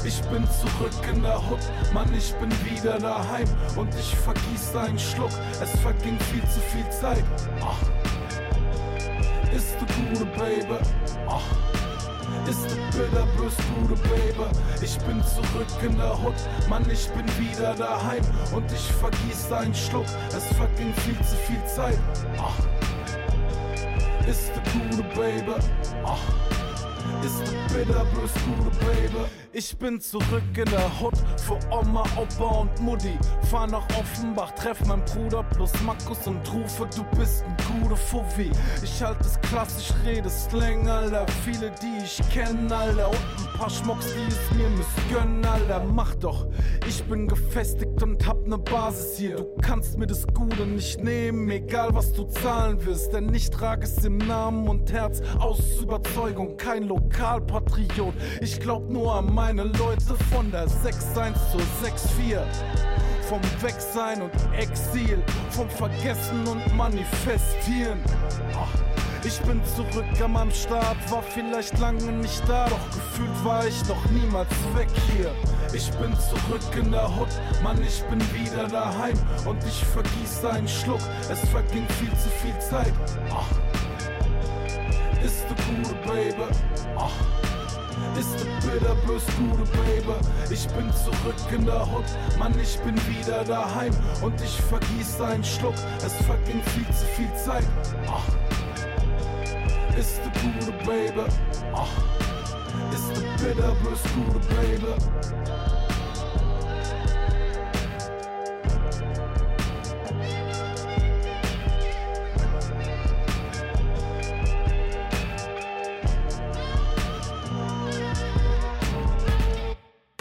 Ich bin zurück in der Hut, Mann, ich bin wieder daheim und ich vergieße einen Schluck. Es verging viel zu viel Zeit. Ach. Ist du gute Baby? Ach. Ist du bitter, bist gute Baby? Ich bin zurück in der Hut, Mann, ich bin wieder daheim und ich vergieße einen Schluck. Es verging viel zu viel Zeit. Ach. Ist du gute Baby? Ach. Ist du bitter, bist gute Baby? Ich bin zurück in der Hut für Oma, Opa und Mutti. Fahr nach Offenbach, treff meinen Bruder plus Markus und rufe, du bist ein guter Fuffi. Ich halt es klassisch, rede Slang, Alter. Viele, die ich kenn, Alter. Und ein paar Schmucks, die es mir missgönnen, Alter. Mach doch, ich bin gefestigt und hab ne Basis hier. Du kannst mir das Gute nicht nehmen, egal was du zahlen wirst. Denn ich trage es im Namen und Herz aus Überzeugung, kein Lokalpatriot. Ich glaub nur an meine Leute von der 6-1 zur 6-4. Vom Wegsein und Exil, vom Vergessen und Manifestieren. Ich bin zurück an meinem Start, war vielleicht lange nicht da, doch gefühlt war ich noch niemals weg hier. Ich bin zurück in der Hut, Mann, ich bin wieder daheim und ich vergieße einen Schluck, es verging viel zu viel Zeit. Ist du gute Baby? Bist gute Baby? Ich bin zurück in der Hut, Mann, ich bin wieder daheim und ich vergieße einen Schluck. Es verging viel zu viel Zeit. Ach. Ist du gute Baby? Ach. Ist du bitter, bist gute Baby?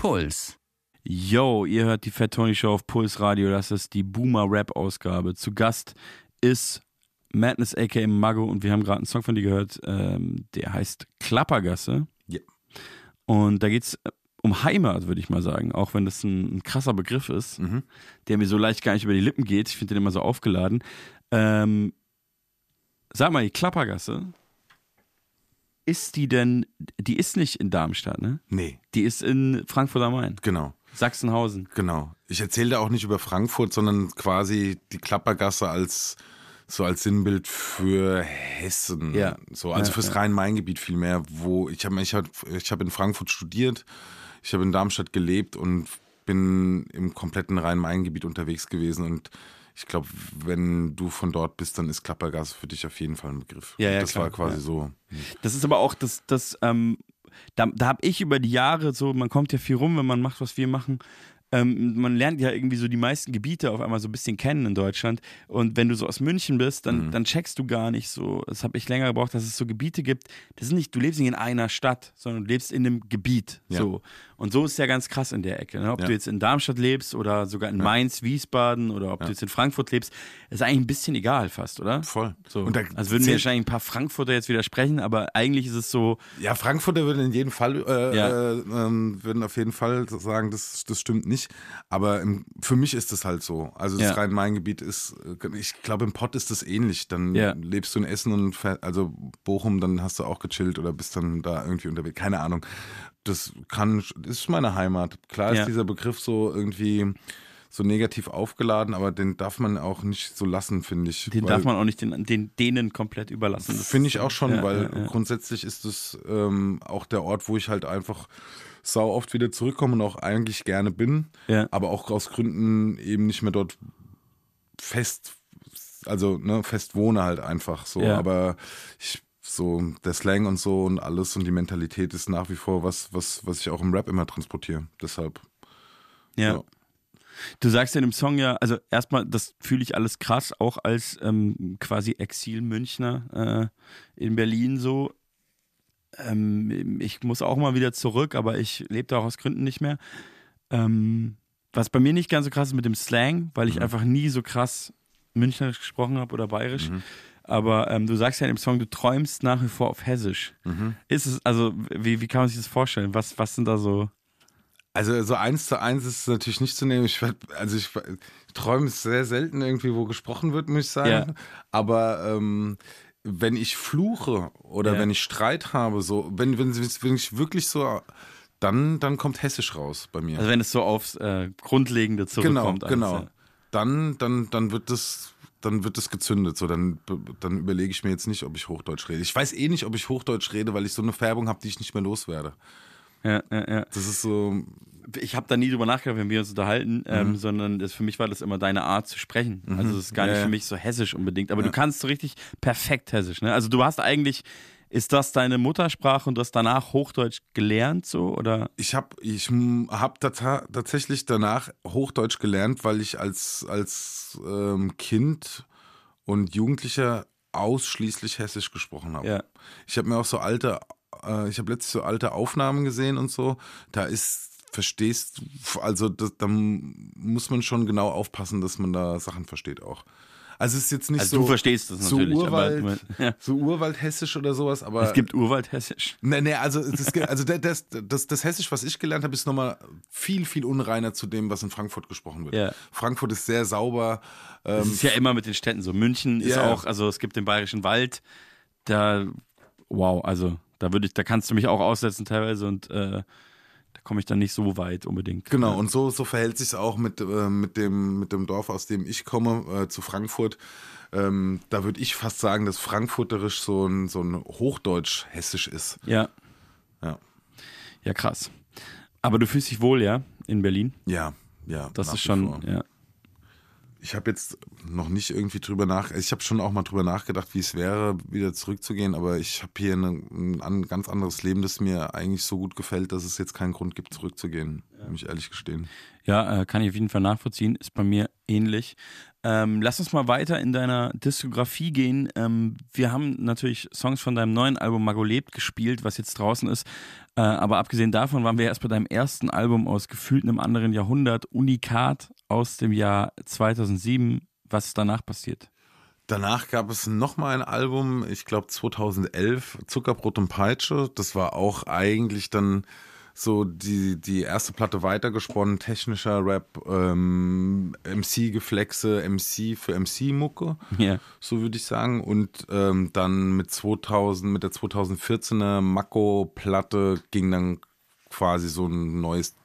Puls. Yo, ihr hört die Fat Tony Show auf Puls Radio. Das ist die Boomer Rap Ausgabe. Zu Gast ist Madness aka Mago und wir haben gerade einen Song von dir gehört, ähm, der heißt Klappergasse. Ja. Und da geht's um Heimat, würde ich mal sagen, auch wenn das ein, ein krasser Begriff ist, Mhm. der mir so leicht gar nicht über die Lippen geht. Ich finde den immer so aufgeladen. Ähm, sag mal, die Klappergasse, ist die denn, die ist nicht in Darmstadt, ne? Nee, Die ist in Frankfurt am Main, genau. Sachsenhausen. Genau. Ich erzähle da auch nicht über Frankfurt, sondern quasi die Klappergasse als so als Sinnbild für Hessen. Ja. So, also Ja, fürs ja. Rhein-Main-Gebiet vielmehr, wo ich habe ich hab, ich hab in Frankfurt studiert, ich habe in Darmstadt gelebt und bin im kompletten Rhein-Main-Gebiet unterwegs gewesen und ich glaube, wenn du von dort bist, dann ist Klappergasse für dich auf jeden Fall ein Begriff. Ja, ja, das klar, war quasi ja. so. Das ist aber auch das, das ähm, da, da habe ich über die Jahre so, man kommt ja viel rum, wenn man macht, was wir machen. Ähm, man lernt ja irgendwie so die meisten Gebiete auf einmal so ein bisschen kennen in Deutschland. Und wenn du so aus München bist, Mhm. dann, dann checkst du gar nicht so, das habe ich länger gebraucht, dass es so Gebiete gibt. Das ist nicht, du lebst nicht in einer Stadt, sondern du lebst in einem Gebiet. Ja. So. Und so ist es ja ganz krass in der Ecke. Ne? Ob Ja. du jetzt in Darmstadt lebst oder sogar in Mainz, Wiesbaden oder ob du jetzt in Frankfurt lebst, ist eigentlich ein bisschen egal fast, oder? Voll. So. Und da also würden mir wahrscheinlich ein paar Frankfurter jetzt widersprechen, aber eigentlich ist es so, Ja, Frankfurter würden in jedem Fall, äh, Ja. äh, ähm, würden auf jeden Fall sagen, das, das stimmt nicht. Aber im, für mich ist es halt so. Also das Ja. Rhein-Main-Gebiet ist, ich glaube, im Pott ist das ähnlich. Dann Ja. lebst du in Essen und also Bochum, dann hast du auch gechillt oder bist dann da irgendwie unterwegs. Keine Ahnung. Das kann, das ist meine Heimat. Klar ist Ja. dieser Begriff so irgendwie so negativ aufgeladen, aber den darf man auch nicht so lassen, finde ich. Den darf man auch nicht den, den denen komplett überlassen. Finde ich auch schon, ja, weil ja, grundsätzlich ist es ähm, auch der Ort, wo ich halt einfach sau oft wieder zurückkomme und auch eigentlich gerne bin, aber auch aus Gründen eben nicht mehr dort fest, also ne, fest wohne halt einfach so. Ja. Aber ich, so der Slang und so und alles und die Mentalität ist nach wie vor was, was, was ich auch im Rap immer transportiere. Deshalb. Ja. Ja. Du sagst ja in dem Song ja, also erstmal, das fühle ich alles krass, auch als ähm, quasi Exil-Münchner äh, in Berlin so. Ähm, ich muss auch mal wieder zurück, aber ich lebe da auch aus Gründen nicht mehr. Ähm, was bei mir nicht ganz so krass ist mit dem Slang, weil Mhm. ich einfach nie so krass Münchnerisch gesprochen habe oder Bayerisch. Mhm. Aber ähm, du sagst ja in dem Song, du träumst nach wie vor auf Hessisch. Mhm. Ist es, also, wie, wie kann man sich das vorstellen? Was, was sind da so. Also so eins zu eins ist es natürlich nicht zu nehmen. Ich, also ich, ich träume sehr selten irgendwie, wo gesprochen wird, muss ich sagen. Ja. Aber ähm, wenn ich fluche oder Ja. wenn ich Streit habe, so wenn, wenn, wenn ich wirklich so, dann, dann kommt Hessisch raus bei mir. Also, wenn es so aufs äh, Grundlegende genau, zurückkommt. genau. ja. Dann, dann, dann wird das. Dann wird es gezündet. So, dann, dann überlege ich mir jetzt nicht, ob ich Hochdeutsch rede. Ich weiß eh nicht, ob ich Hochdeutsch rede, weil ich so eine Färbung habe, die ich nicht mehr loswerde. Ja, ja, ja. Das ist so. Ich habe da nie drüber nachgedacht, wenn wir uns unterhalten, ähm, sondern das, für mich war das immer deine Art zu sprechen. Also es ist gar Ja, nicht ja. für mich so hessisch unbedingt, aber du kannst so richtig perfekt hessisch. Ne? Also du hast eigentlich, ist das deine Muttersprache und du hast danach Hochdeutsch gelernt so oder? Ich habe ich hab tatsächlich danach Hochdeutsch gelernt, weil ich als, als ähm, Kind und Jugendlicher ausschließlich Hessisch gesprochen habe. Ja. Ich habe mir auch so alte, äh, ich habe letztlich so alte Aufnahmen gesehen und so. Da ist, verstehst also das, da muss man schon genau aufpassen, dass man da Sachen versteht auch. Also es ist jetzt nicht Also so, du verstehst das so natürlich, Urwald, aber ja. so Urwaldhessisch oder sowas, aber es gibt Urwaldhessisch. Nee, nee, also das, also das, das, das, das Hessisch, was ich gelernt habe, ist nochmal viel, viel unreiner zu dem, was in Frankfurt gesprochen wird. Ja. Frankfurt ist sehr sauber. Das Ähm, ist ja immer mit den Städten so. München ist Ja. auch, also es gibt den Bayerischen Wald, da, wow, also da würde ich, da kannst du mich auch aussetzen teilweise und äh, komme ich dann nicht so weit unbedingt. genau, und so, so verhält sich auch mit, äh, mit, dem, mit dem Dorf, aus dem ich komme, äh, zu Frankfurt. Ähm, da würde ich fast sagen, dass Frankfurterisch so ein, so ein Hochdeutsch-Hessisch ist. Ja. Ja. Ja, krass. Aber du fühlst dich wohl, ja, in Berlin? Ja, ja. Das ist schon, vor. ja. Ich habe jetzt noch nicht irgendwie drüber nach. Ich habe schon auch mal drüber nachgedacht, wie es wäre, wieder zurückzugehen. Aber ich habe hier eine, ein an- ganz anderes Leben, das mir eigentlich so gut gefällt, dass es jetzt keinen Grund gibt, zurückzugehen. Muss ich ehrlich gestehen. Ja, äh, kann ich auf jeden Fall nachvollziehen. Ist bei mir ähnlich. Ähm, lass uns mal weiter in deiner Diskografie gehen. Ähm, wir haben natürlich Songs von deinem neuen Album Mago lebt gespielt, was jetzt draußen ist. Äh, aber abgesehen davon waren wir erst bei deinem ersten Album aus gefühlt einem anderen Jahrhundert, Unikat aus dem Jahr 2007. Was ist danach passiert? Danach gab es nochmal ein Album, ich glaube 2011, Zuckerbrot und Peitsche. Das war auch eigentlich dann so die, die erste Platte weitergesponnen, technischer Rap, ähm, MC-Geflexe, MC für MC-Mucke. Ja. so würde ich sagen. Und ähm, dann mit 2000, mit der 2014er Mako-Platte ging dann quasi so ein neues,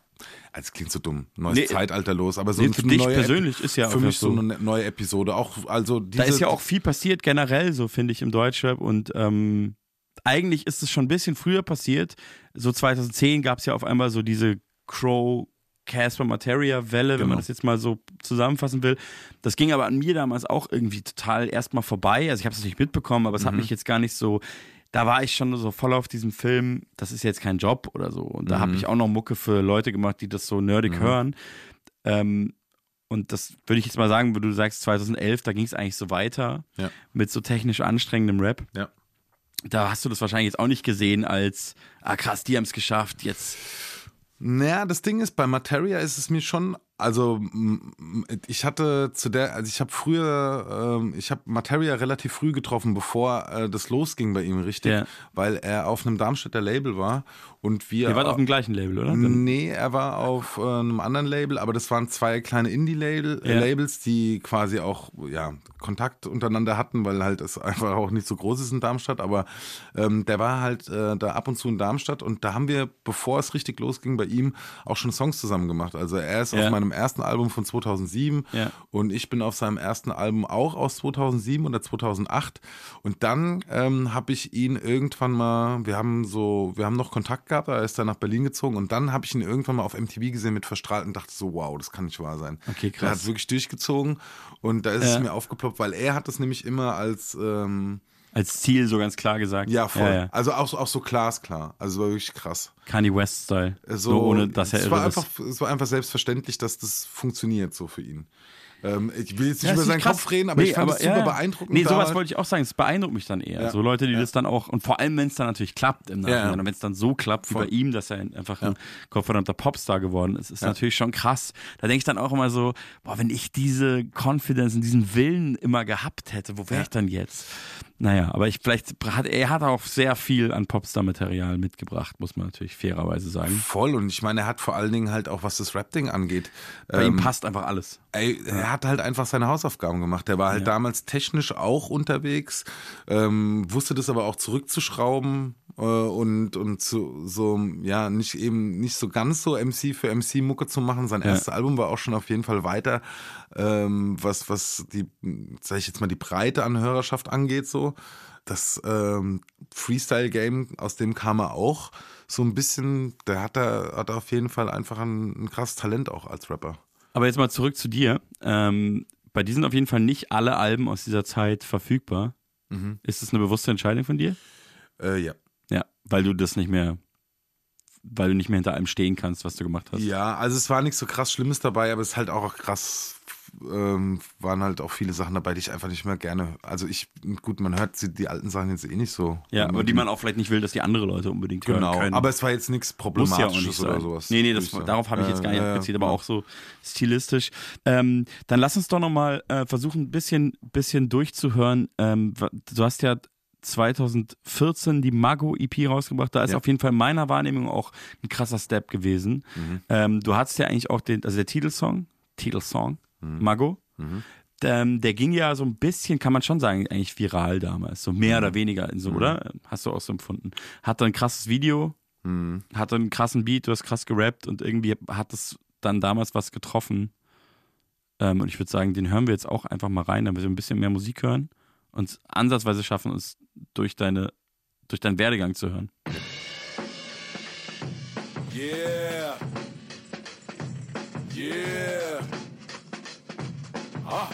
also klingt so dumm, neues Nee, Zeitalter los. Aber so nee, für dich persönlich ist ja für mich so so. eine neue Episode. Auch also Da ist ja auch viel passiert, generell so, finde ich, im Deutschrap. Und ähm, eigentlich ist es schon ein bisschen früher passiert. So 2010 gab es ja auf einmal so diese Crow Casper Materia Welle, wenn Genau. man das jetzt mal so zusammenfassen will. Das ging aber an mir damals auch irgendwie total erstmal vorbei. Also ich habe es nicht mitbekommen, aber es Mhm. hat mich jetzt gar nicht so. Da war ich schon so voll auf diesem Film, das ist jetzt kein Job oder so. Und da Mhm. habe ich auch noch Mucke für Leute gemacht, die das so nerdig hören. Ähm, und das würde ich jetzt mal sagen, wo du sagst 2011, da ging es eigentlich so weiter Ja. mit so technisch anstrengendem Rap. Ja. Da hast du das wahrscheinlich jetzt auch nicht gesehen als, ah krass, die haben es geschafft, jetzt. Naja, das Ding ist, bei Materia ist es mir schon, also ich hatte zu der, also ich habe früher, ähm, ich habe Materia relativ früh getroffen, bevor äh, das losging bei ihm, richtig, Ja. weil er auf einem Darmstädter Label war und wir. Ihr wart auf dem gleichen Label, oder? Nee, er war auf äh, einem anderen Label, aber das waren zwei kleine Indie-Labels, Ja. Labels, die quasi auch ja, Kontakt untereinander hatten, weil halt es einfach auch nicht so groß ist in Darmstadt. Aber ähm, der war halt äh, da ab und zu in Darmstadt und da haben wir, bevor es richtig losging bei ihm, auch schon Songs zusammen gemacht. Also er ist Ja. auf meinem ersten Album von 2007 Ja. und ich bin auf seinem ersten Album auch aus 2007 oder 2008. Und dann ähm, habe ich ihn irgendwann mal, wir haben so, wir haben noch Kontakt gehabt, er ist dann nach Berlin gezogen und dann habe ich ihn irgendwann mal auf MTV gesehen mit Verstrahlt und dachte so, wow, das kann nicht wahr sein. Okay, Der hat krass. wirklich durchgezogen und da ist Ja. es mir aufgeploppt, weil er hat das nämlich immer als ähm, Als Ziel so ganz klar gesagt. ja voll, Ja, ja. also auch, so- auch so glasklar, also war wirklich krass. Kanye West-Style. So, Nur ohne, dass er es war ist. einfach, Es war einfach selbstverständlich, dass das funktioniert so für ihn. Ähm, ich will jetzt nicht Ja, über seinen krass. Kopf reden, aber ich fand es super ja, beeindruckend. Nee, sowas wollte ich auch sagen. Es beeindruckt mich dann eher. Ja. So Leute, die das dann auch, und vor allem, wenn es dann natürlich klappt im Nachhinein, und wenn es dann so klappt wie bei ihm, dass er einfach ein gottverdammter Popstar geworden ist, ist natürlich schon krass. Da denke ich dann auch immer so, boah, wenn ich diese Confidence und diesen Willen immer gehabt hätte, wo wäre ich dann jetzt? Naja, aber ich vielleicht hat er hat auch sehr viel an Popstar-Material mitgebracht, muss man natürlich fairerweise sagen. Voll und ich meine, er hat vor allen Dingen halt auch, was das Rap-Ding angeht. Bei ihm ähm, passt einfach alles. Ey, er hat halt einfach seine Hausaufgaben gemacht. Der war halt Ja. damals technisch auch unterwegs, ähm, wusste das aber auch zurückzuschrauben äh, und, und zu, so, ja, nicht eben nicht so ganz so MC für MC Mucke zu machen. Sein Ja. erstes Album war auch schon auf jeden Fall weiter, ähm, was, was die, sag ich jetzt mal, die Breite an Hörerschaft angeht, so. Das ähm, Freestyle-Game, aus dem kam er auch so ein bisschen, der hat da hat auf jeden Fall einfach ein, ein krasses Talent auch als Rapper. Aber jetzt mal zurück zu dir. Ähm, bei dir sind auf jeden Fall nicht alle Alben aus dieser Zeit verfügbar. Mhm. Ist das eine bewusste Entscheidung von dir? Äh, ja. Ja, weil du das nicht mehr, weil du nicht mehr hinter allem stehen kannst, was du gemacht hast. Ja, also es war nichts so krass Schlimmes dabei, aber es ist halt auch krass, ähm, waren halt auch viele Sachen dabei, die ich einfach nicht mehr gerne, also ich, gut, man hört die, die alten Sachen jetzt eh nicht so. Ja, aber die man auch vielleicht nicht will, dass die andere Leute unbedingt Genau, hören können. aber es war jetzt nichts muss ja auch Problematisches nicht oder sowas. Nee, nee, das, darauf habe ich jetzt gar nicht Äh, abgezielt, aber ja. auch so stilistisch. Ähm, dann lass uns doch nochmal äh, versuchen, ein bisschen, bisschen durchzuhören. Ähm, du hast ja 2014 die Mago EP rausgebracht. Da ist Ja. auf jeden Fall in meiner Wahrnehmung auch ein krasser Step gewesen. Mhm. Ähm, du hattest ja eigentlich auch den, also der Titelsong, Titelsong, Mhm. Mago. Ähm, der ging ja so ein bisschen, kann man schon sagen, eigentlich viral damals. So mehr oder weniger, so, oder? Hast du auch so empfunden. Hatte ein krasses Video, Mhm. hatte einen krassen Beat, du hast krass gerappt und irgendwie hat es dann damals was getroffen. Ähm, und ich würde sagen, den hören wir jetzt auch einfach mal rein, damit wir ein bisschen mehr Musik hören und ansatzweise schaffen, uns durch deine, durch deinen Werdegang zu hören. Yeah. Yeah. Ah.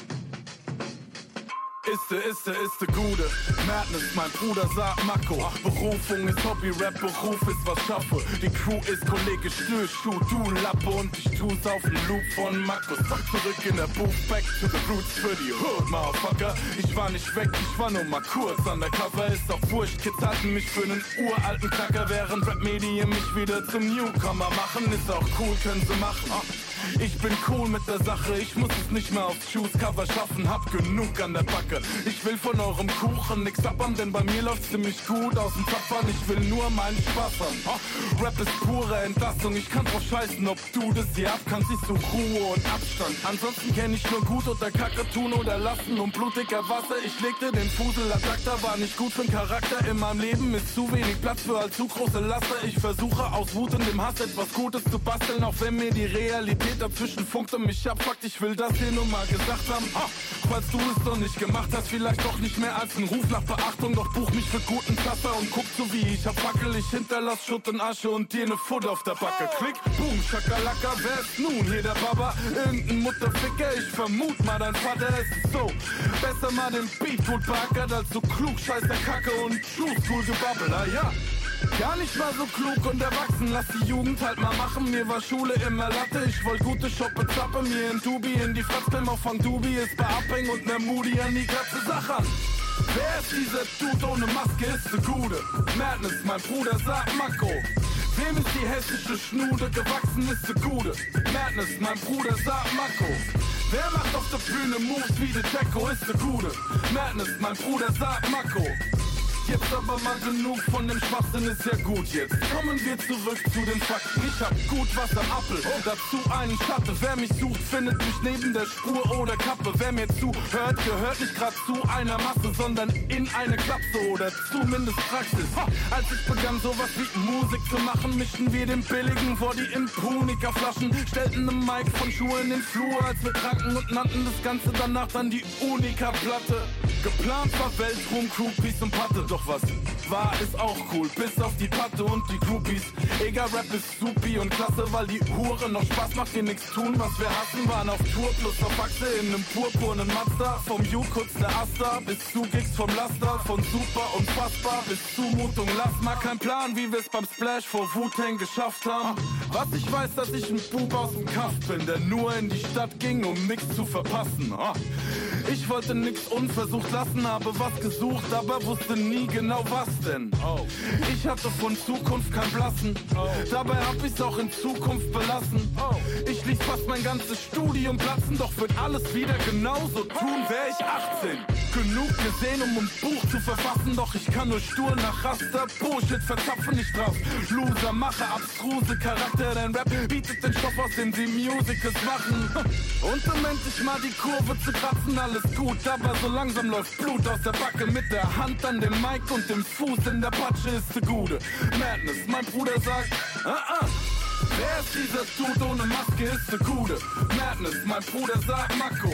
Iste, iste, iste Gude. Madness, mein Bruder sagt Mako. Berufung ist Hobby, Rap, Beruf ist was schaffe. Die Crew ist Kollege Stößschuh, du Lappe und ich tu's auf den Loop von Markus. Zurück in der Booth, back to the roots für die Hood, Motherfucker. Ich war nicht weg, ich war nur mal kurz. Undercover ist auch wurscht, Kids halten mich für einen uralten Knacker, während Rap-Medien mich wieder zum Newcomer machen. Ist auch cool, können sie machen. Ah. Ich bin cool mit der Sache, ich muss es nicht mehr aufs Shoes-Cover schaffen, hab genug an der Backe. Ich will von eurem Kuchen nix sappern, denn bei mir läuft's ziemlich gut aus dem Zapfern. Ich will nur meinen Spaß haben. Ah, Rap ist pure Entlastung, ich kann drauf scheißen, ob du das hier abkannst, siehst du Ruhe und Abstand. Ansonsten kenn ich nur gut oder Kacke tun oder lassen und blutiger Wasser. Ich legte den Fusel acta, war nicht gut für den Charakter. In meinem Leben ist zu wenig Platz für allzu große Laster. Ich versuche aus Wut und dem Hass etwas Gutes zu basteln, auch wenn mir die Realität dazwischen funkt und mich abfuckt. Ich will das hier nur mal gesagt haben. Ah, falls du es noch nicht gemacht hast, vielleicht doch nicht mehr als ein Ruf nach Beachtung. Doch buch mich für guten Plasser und guck so wie ich hab Fackel. Ich hinterlass Schutt und Asche und dir ne Foot auf der Backe. Klick, boom, Schakalaka, wer ist nun hier der Baba? Irgendein Mutterficker, ich vermut mal dein Vater ist so. Besser mal den Beat gut beackert als so klug, scheiß der Kacke und True School gebabbel, ah ja. Gar nicht mal so klug und erwachsen, lass die Jugend halt mal machen. Mir war Schule immer Latte, ich wollt gute Shoppe zappe. Mir in Dubi in die Fratzpilm auch von Dubi ist bei Abhäng und ner Moody an die Katze Sachen. Wer ist dieser Dude ohne Maske, ist der Gute. Madness, mein Bruder sagt Mako. Wem ist die hessische Schnude gewachsen, ist der Gute. Madness, mein Bruder sagt Mako. Wer macht auf der Bühne Moves wie der Jacko, ist der Gute. Madness, mein Bruder sagt Mako. Jetzt aber mal genug von dem Schwachsinn ist ja gut jetzt. Kommen wir zurück zu den Fakten. Ich hab gut was am Appel, dazu einen Schatte. Wer mich sucht, findet mich neben der Spur oder Kappe. Wer mir zuhört, gehört nicht grad zu einer Masse, sondern in eine Klapse oder zumindest Praxis. Ha, als ich begann sowas wie Musik zu machen, mischten wir den billigen vor die Impunika-Flaschen, stellten ne Mic von Schuhe in den Flur, als wir tranken und nannten das Ganze danach dann die Unika-Platte. Geplant war Weltruhm, Crew, Peace und Patte, doch was war, ist auch cool. Bis auf die Patte und die Groupies. Egal, Rap ist supi und klasse, weil die Hure noch Spaß macht, ihr nichts tun. Was wir hassen, waren auf Tour plus Achse in nem purpurnen Mazda. Vom U kurz der Asta bis zu Gigs vom Laster. Von super unfassbar bis Zumutung. Lass mal kein Plan, wie wir's beim Splash vor Wu-Tang geschafft haben. Was ich weiß, dass ich ein Bub aus dem Kaff bin, der nur in die Stadt ging, um nix zu verpassen. Ah. Ich wollte nix unversucht lassen, habe was gesucht, aber wusste nie genau was denn. Ich hatte von Zukunft kein Blassen, dabei hab ich's auch in Zukunft belassen. Ich ließ fast mein ganzes Studium platzen, doch würd alles wieder genauso tun, wär ich 18. Genug gesehen, um ein Buch zu verfassen, doch ich kann nur stur nach Raster Bullshit verzapfen, ich drauf. Loser, mache abstruse Charakter, denn Rap bietet den Stoff, aus dem sie Musicals machen. Und um endlich mal die Kurve zu kratzen, alles gut, aber so langsam läuft Blut aus der Backe mit der Hand an dem Mic und dem Fuß in der Patsche ist der Gute. Madness, mein Bruder sagt, ah ah. Wer ist dieser Dude ohne Maske, ist der Gute. Madness, mein Bruder sagt Mako.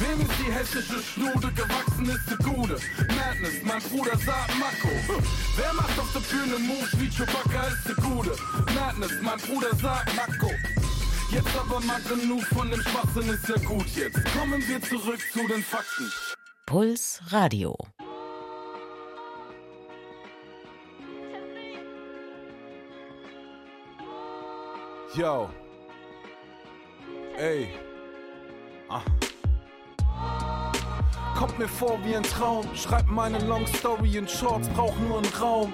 Wem ist die hessische Schnude gewachsen, ist der Gute. Madness, mein Bruder sagt Mako. Wer macht auf der Bühne Moves wie Chewbacca, ist der Gute. Madness, mein Bruder sagt Mako. Jetzt aber mal genug von dem Schwachsinn, ist ja gut jetzt. Kommen wir zurück zu den Fakten. Puls Radio. Yo. Ey. Ah. Kommt mir vor wie ein Traum. Schreib meine Long Story in Shorts, brauch nur einen Raum.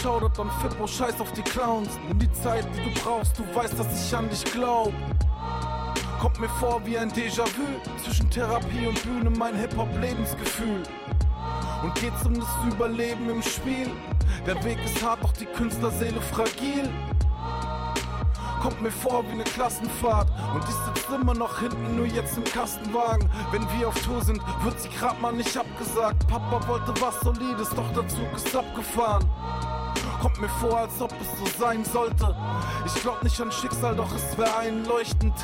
Shoutout an Fippo, scheiß auf die Clowns. Nimm die Zeit, die du brauchst, du weißt, dass ich an dich glaub. Kommt mir vor wie ein Déjà-vu. Zwischen Therapie und Bühne mein Hip-Hop-Lebensgefühl. Und geht's um das Überleben im Spiel? Der Weg ist hart, doch die Künstlerseele fragil. Kommt mir vor wie eine Klassenfahrt. Und ich sitz immer noch hinten, nur jetzt im Kastenwagen. Wenn wir auf Tour sind, wird sie grad mal nicht abgesagt. Papa wollte was Solides, doch der Zug ist abgefahren. Kommt mir vor, als ob es so sein sollte. Ich glaub nicht an Schicksal, doch es wär einleuchtend.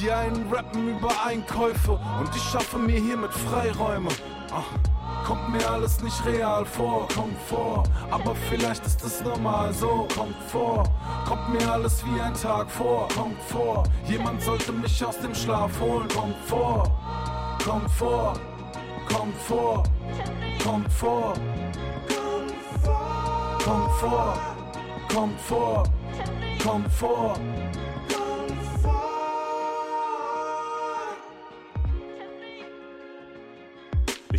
Die einen rappen über Einkäufe Und ich schaffe mir hiermit Freiräume. Ach. Kommt mir alles nicht real vor, kommt vor. Aber vielleicht ist es normal so, kommt vor. Kommt mir alles wie ein Tag vor, kommt vor. Jemand sollte mich aus dem Schlaf holen, kommt vor. Kommt vor, kommt vor, kommt vor. Kommt vor, kommt vor, kommt vor.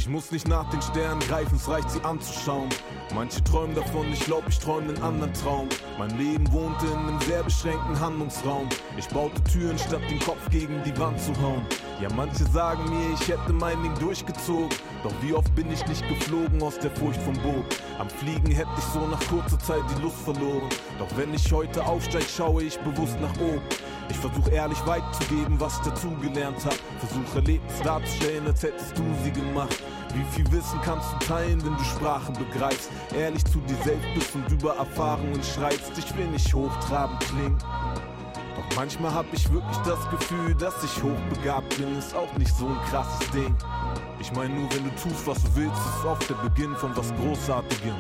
Ich muss nicht nach den Sternen greifen, es reicht sie anzuschauen. Manche träumen davon, ich glaub, ich träume einen anderen Traum. Mein Leben wohnte in einem sehr beschränkten Handlungsraum. Ich baute Türen, statt den Kopf gegen die Wand zu hauen. Ja, manche sagen mir, ich hätte mein Ding durchgezogen. Doch wie oft bin ich nicht geflogen aus der Furcht vom Boot? Am Fliegen hätte ich so nach kurzer Zeit die Lust verloren. Doch wenn ich heute aufsteig, schaue ich bewusst nach oben. Ich versuche ehrlich weiterzugeben, was ich dazugelernt hab. Versuche Erlebnis darzustellen, als hättest du sie gemacht. Wie viel Wissen kannst du teilen, wenn du Sprachen begreifst? Ehrlich zu dir selbst bist und über Erfahrungen schreibst. Ich will nicht hochtrabend klingen. Doch manchmal hab ich wirklich das Gefühl, dass ich hochbegabt bin. Ist auch nicht so ein krasses Ding. Ich mein nur, wenn du tust, was du willst, ist oft der Beginn von was Großartigem.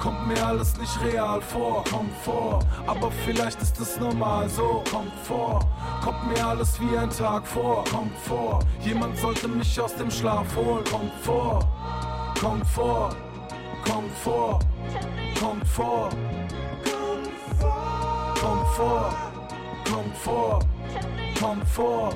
Kommt mir alles nicht real vor, kommt vor. Aber vielleicht ist es normal so, kommt vor. Kommt mir alles wie ein Tag vor, kommt vor. Jemand sollte mich aus dem Schlaf holen, kommt vor. Kommt vor, kommt vor, kommt vor. Kommt vor, kommt vor, kommt vor.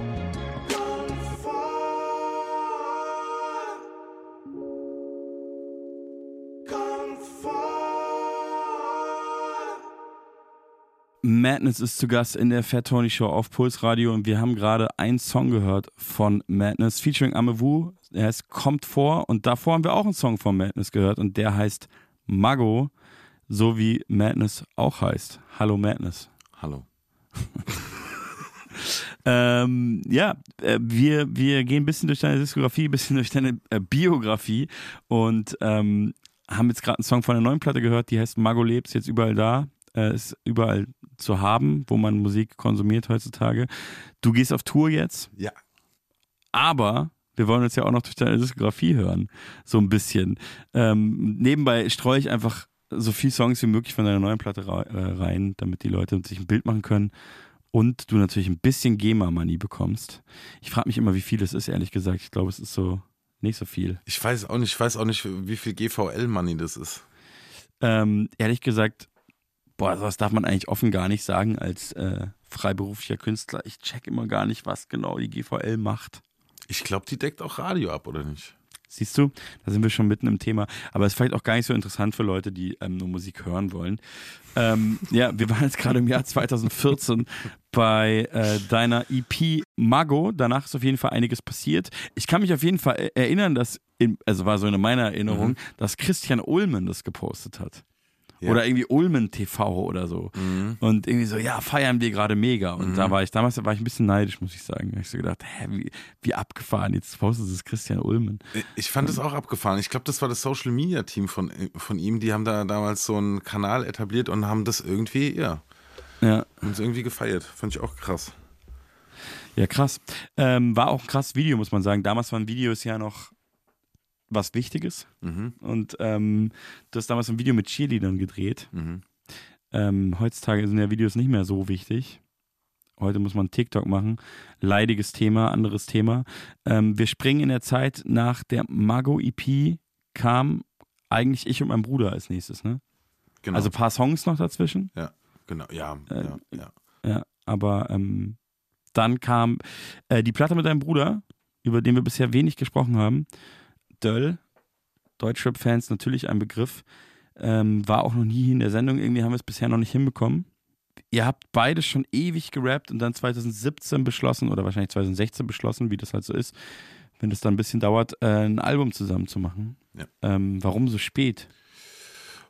Madness ist zu Gast in der Fat Tony Show auf Puls Radio und wir haben gerade einen Song gehört von Madness featuring Amewu. Der heißt Kommt vor und davor haben wir auch einen Song von Madness gehört und der heißt Mago, so wie Madness auch heißt. Hallo Madness. Hallo. Ähm, ja, äh, wir, wir gehen ein bisschen durch deine Diskografie, ein bisschen durch deine äh, Biografie und ähm, haben jetzt gerade einen Song von der neuen Platte gehört, die heißt Mago lebt, ist jetzt überall da, äh, ist überall zu haben, wo man Musik konsumiert heutzutage. Du gehst auf Tour jetzt, Ja. aber Wir wollen uns ja auch noch durch deine Diskografie hören. So ein bisschen. Ähm, nebenbei streue ich einfach so viele Songs wie möglich von deiner neuen Platte äh, rein, damit die Leute sich ein Bild machen können. Und du natürlich ein bisschen GEMA-Money bekommst. Ich frage mich immer, wie viel es ist, ehrlich gesagt. Ich glaube, es ist so nicht so viel. Ich weiß auch nicht, ich weiß auch nicht, wie viel GVL-Money das ist. Ähm, ehrlich gesagt, boah, sowas darf man eigentlich offen gar nicht sagen als äh, freiberuflicher Künstler. Ich check immer gar nicht, was genau die GVL macht. Ich glaube, die deckt auch Radio ab, oder nicht? Siehst du, da sind wir schon mitten im Thema. Aber es ist vielleicht auch gar nicht so interessant für Leute, die ähm, nur Musik hören wollen. Ähm, ja, wir waren jetzt gerade im Jahr 2014 bei äh, deiner EP Mago. Danach ist auf jeden Fall einiges passiert. Ich kann mich auf jeden Fall e- erinnern, dass, in, also war so in meiner Erinnerung, Mhm. dass Christian Ullmann das gepostet hat. Ja. Oder irgendwie Ulmen TV oder so. Mhm. Und irgendwie so, ja, feiern wir gerade mega. Und da war ich, damals war ich ein bisschen neidisch, muss ich sagen. Da hab ich so gedacht, hä, wie, wie abgefahren, jetzt postet es Christian Ulmen. Ich fand es auch abgefahren. Ich glaube, das war das Social Media Team von, von ihm. Die haben da damals so einen Kanal etabliert und haben das irgendwie, ja, Ja. haben es irgendwie gefeiert. Fand ich auch krass. Ja, krass. Ähm, war auch ein krasses Video, muss man sagen. Damals waren Videos ja noch was Wichtiges. Mhm. Und ähm, du hast damals ein Video mit Cheerleadern gedreht. Mhm. Ähm, heutzutage sind ja Videos nicht mehr so wichtig. Heute muss man TikTok machen. Leidiges Thema, anderes Thema. Ähm, wir springen in der Zeit nach der Mago EP kam eigentlich ich und mein Bruder als nächstes, ne? Genau. Also ein paar Songs noch dazwischen. ja, genau. Ja, Äh, ja, ja. Ja, aber ähm, dann kam äh, die Platte mit deinem Bruder, über den wir bisher wenig gesprochen haben. Döll, Deutschrap-Fans natürlich ein Begriff. Ähm, war auch noch nie in der Sendung, irgendwie haben wir es bisher noch nicht hinbekommen. Ihr habt beide schon ewig gerappt und dann 2017 beschlossen, oder wahrscheinlich 2016 beschlossen, wie das halt so ist, wenn es dann ein bisschen dauert, äh, ein Album zusammen zu machen. Ja. Ähm, warum so spät?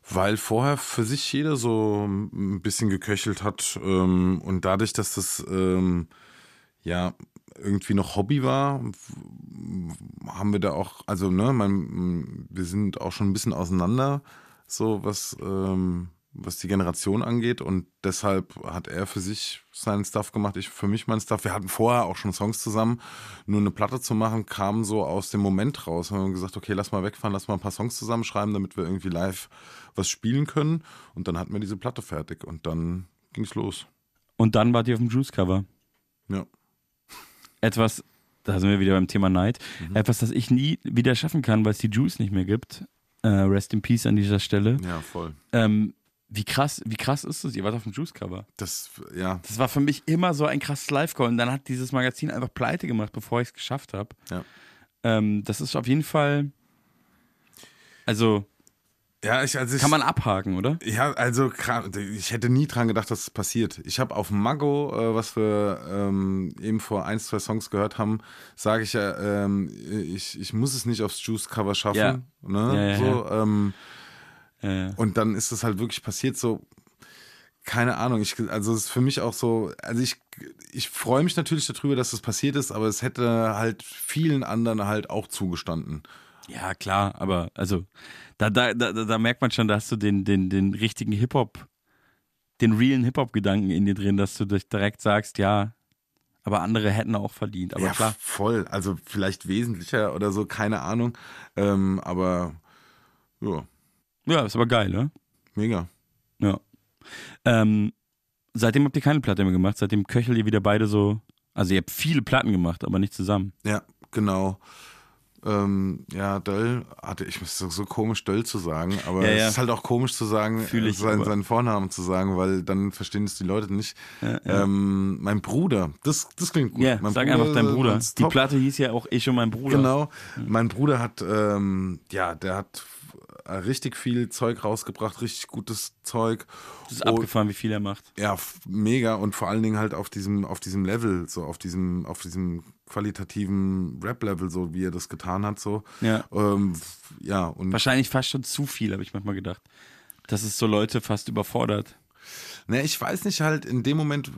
Weil vorher für sich jeder so ein bisschen geköchelt hat ähm, und dadurch, dass das ähm, ja irgendwie noch Hobby war, haben wir da auch, also ne, mein, wir sind auch schon ein bisschen auseinander, so was ähm, was die Generation angeht und deshalb hat er für sich seinen Stuff gemacht, ich für mich meinen Stuff. Wir hatten vorher auch schon Songs zusammen, nur eine Platte zu machen kam so aus dem Moment raus. Wir haben gesagt, okay, lass mal wegfahren, lass mal ein paar Songs zusammenschreiben, damit wir irgendwie live was spielen können und dann hatten wir diese Platte fertig und dann ging's los. Und dann wart ihr auf dem Juice-Cover. Ja. Etwas, da sind wir wieder beim Thema Neid, etwas, das ich nie wieder schaffen kann, weil es die Juice nicht mehr gibt. Äh, rest in Peace an dieser Stelle. Ja, voll. Ähm, wie krass, wie krass ist das? Ihr wart auf dem Juice-Cover. Das, ja, Das war für mich immer so ein krasses Live-Call. Und dann hat dieses Magazin einfach pleite gemacht, bevor ich es geschafft habe. Ja. Ähm, das ist auf jeden Fall. Also, ja, ich, also ich, kann man abhaken, oder? Ja, also ich hätte nie dran gedacht, dass es passiert. Ich habe auf Mago, äh, was wir ähm, eben vor ein, zwei Songs gehört haben, sage ich ja, ähm, ich, ich muss es nicht aufs Juice-Cover schaffen. Ja. Ne? Ja, so, Ähm, Äh, und dann ist es halt wirklich passiert so. Keine Ahnung, ich, also es ist für mich auch so, also ich, ich freue mich natürlich darüber, dass das passiert ist, aber es hätte halt vielen anderen halt auch zugestanden. Ja, klar, aber also, da, da, da, da merkt man schon, da hast du den, den, den richtigen Hip-Hop, den realen Hip-Hop-Gedanken in dir drin, dass du dich direkt sagst, ja, aber andere hätten auch verdient. Aber ja, klar. voll. Also vielleicht wesentlicher oder so, keine Ahnung. Ähm, aber ja, Ja, ist aber geil, ne? mega. Ja. Ähm, seitdem habt ihr keine Platte mehr gemacht, seitdem köchelt ihr wieder beide so. Also ihr habt viele Platten gemacht, aber nicht zusammen. Ja, genau. Ähm, ja, Döll hatte ich so, so komisch Döll zu sagen, aber Ja, ja. es ist halt auch komisch zu sagen, seinen, seinen Vornamen zu sagen, weil dann verstehen es die Leute nicht. Ja. Ähm, mein Bruder, das, das klingt gut. Ja, mein sag einfach dein Bruder. Die. Platte hieß ja auch Ich und mein Bruder. Genau. Mein Bruder hat, ähm, ja, der hat richtig viel Zeug rausgebracht, richtig gutes Zeug. Das ist Und- abgefahren, wie viel er macht. Ja, mega und vor allen Dingen halt auf diesem, auf diesem Level, so auf diesem, auf diesem qualitativen Rap-Level, so wie er das getan hat, so. Ja. Ähm, ja, und Wahrscheinlich fast schon zu viel, habe ich manchmal gedacht. Das ist so Leute fast überfordert. ne, ich weiß nicht, halt in dem Moment,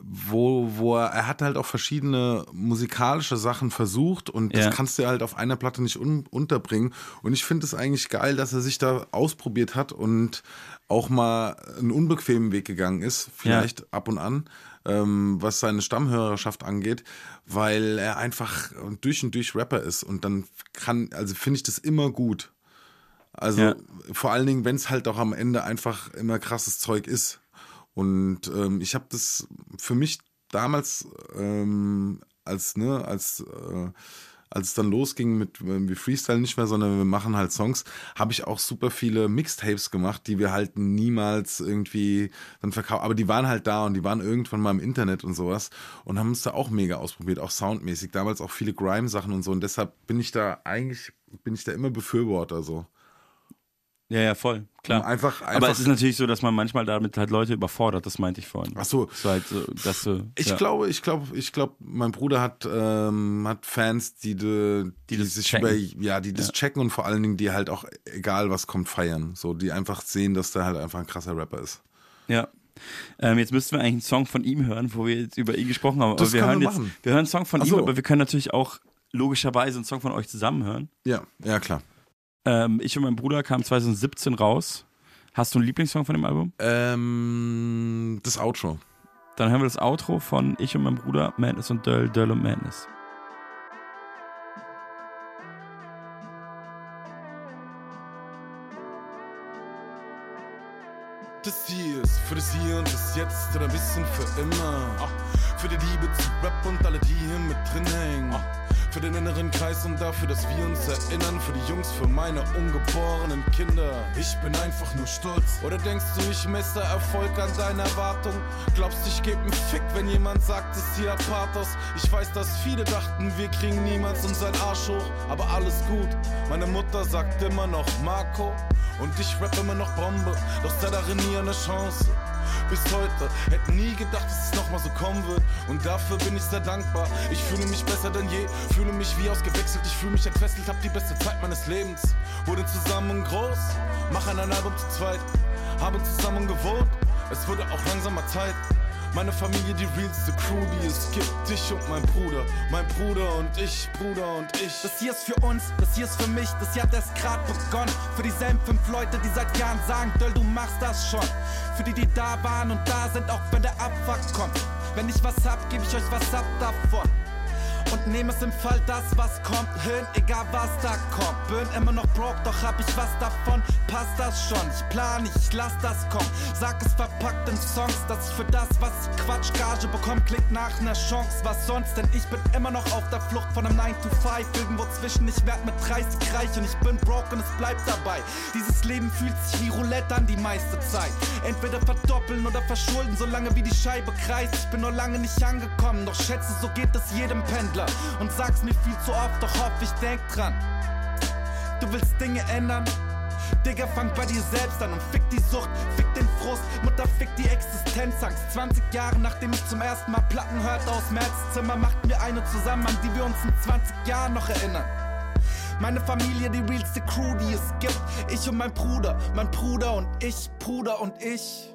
wo, wo er, er hat halt auch verschiedene musikalische Sachen versucht und das Ja. kannst du halt auf einer Platte nicht un unterbringen. Und ich finde es eigentlich geil, dass er sich da ausprobiert hat und auch mal einen unbequemen Weg gegangen ist, vielleicht ab und an. ähm, was seine Stammhörerschaft angeht, weil er einfach durch und durch Rapper ist und dann kann, also finde ich das immer gut. Also Ja. vor allen Dingen, wenn es halt auch am Ende einfach immer krasses Zeug ist. Und ähm, ich habe das für mich damals ähm, als ne als äh, als es dann losging mit wir Freestyle nicht mehr, sondern wir machen halt Songs, habe ich auch super viele Mixtapes gemacht, die wir halt niemals irgendwie dann verkaufen. Aber die waren halt da und die waren irgendwann mal im Internet und sowas und haben uns da auch mega ausprobiert, auch soundmäßig. Damals auch viele Grime-Sachen und so. Und deshalb bin ich da eigentlich, bin ich da immer Befürworter so. Ja, ja, voll, klar. Um einfach, einfach Aber es ist natürlich so, dass man manchmal damit halt Leute überfordert, das meinte ich vorhin. Ach so. Das war halt so, dass du, Ich ja. glaube, ich glaube, ich glaube, mein Bruder hat, ähm, hat Fans, die, de, die, das sich checken. über, ja, die das Ja. checken und vor allen Dingen, die halt auch, egal was kommt, feiern. So, die einfach sehen, dass der halt einfach ein krasser Rapper ist. Ja. Ähm, jetzt müssten wir eigentlich einen Song von ihm hören, wo wir jetzt über ihn gesprochen haben. Das aber wir können hören wir jetzt, wir hören einen Song von Ach ihm, so. aber wir können natürlich auch logischerweise einen Song von euch zusammen hören. Ja, ja, klar. Ähm, ich und mein Bruder kamen 2017 raus. Hast du einen Lieblingssong von dem Album? Ähm, das Outro. Dann hören wir das Outro von Ich und mein Bruder, Madness und Döll, Döll und Madness. Das hier ist für das Hier und das Jetzt oder ein bisschen für immer. Für die Liebe zu Rap und alle, die hier mit drin hängen. Für den inneren Kreis und dafür, dass wir uns erinnern. Für die Jungs, für meine ungeborenen Kinder. Ich bin einfach nur stolz. Oder denkst du, ich messe Erfolg an deiner Erwartung? Glaubst du, ich geb einen Fick, wenn jemand sagt, es hier Pathos? Ich weiß, dass viele dachten, wir kriegen niemals unseren Arsch hoch. Aber alles gut. Meine Mutter sagt immer noch Marco. Und ich rap immer noch Bombe. Doch sei darin nie eine Chance. Bis heute hätte nie gedacht, dass es nochmal so kommen wird. Und dafür bin ich sehr dankbar. Ich fühle mich besser denn je, fühle mich wie ausgewechselt. Ich fühle mich entfesselt, hab die beste Zeit meines Lebens. Wurden zusammen groß, machen ein Album zu zweit. Haben zusammen gewohnt, es wurde auch langsam mal Zeit. Meine Familie, die realste Crew, die es gibt. Dich und mein Bruder, mein Bruder und ich, Bruder und ich. Das hier ist für uns, das hier ist für mich, das Jahr hat erst grad begonnen. Für dieselben fünf Leute, die seit Jahren sagen, Döll, du machst das schon. Für die, die da waren und da sind, auch wenn der Abfuck kommt. Wenn ich was hab, geb ich euch was ab davon. Und nehme es im Fall das, was kommt, hin, egal was da kommt. Bin immer noch broke, doch hab ich was davon, passt das schon. Ich plan ich lass das kommen. Sag es verpackt in Songs, dass ich für das, was ich Quatsch Gage bekomm, klingt nach ner Chance. Was sonst, denn ich bin immer noch auf der Flucht von einem 9 to 5. Irgendwo zwischen, ich werd mit 30 reich und ich bin broke und es bleibt dabei. Dieses Leben fühlt sich wie Roulette an die meiste Zeit. Entweder verdoppeln oder verschulden, solange wie die Scheibe kreist. Ich bin noch lange nicht angekommen, doch schätze, so geht es jedem Pendler. Und sag's mir viel zu oft, doch hoff, ich denk dran. Du willst Dinge ändern? Digga, fang bei dir selbst an und fick die Sucht, fick den Frust, Mutter fick die Existenzangst. 20 Jahre nachdem ich zum ersten Mal Platten hörte aus Märzzimmer, machten wir eine zusammen, an die wir uns in 20 Jahren noch erinnern. Meine Familie, die realste Crew, die es gibt. Ich und mein Bruder, mein Bruder und ich, Bruder und ich.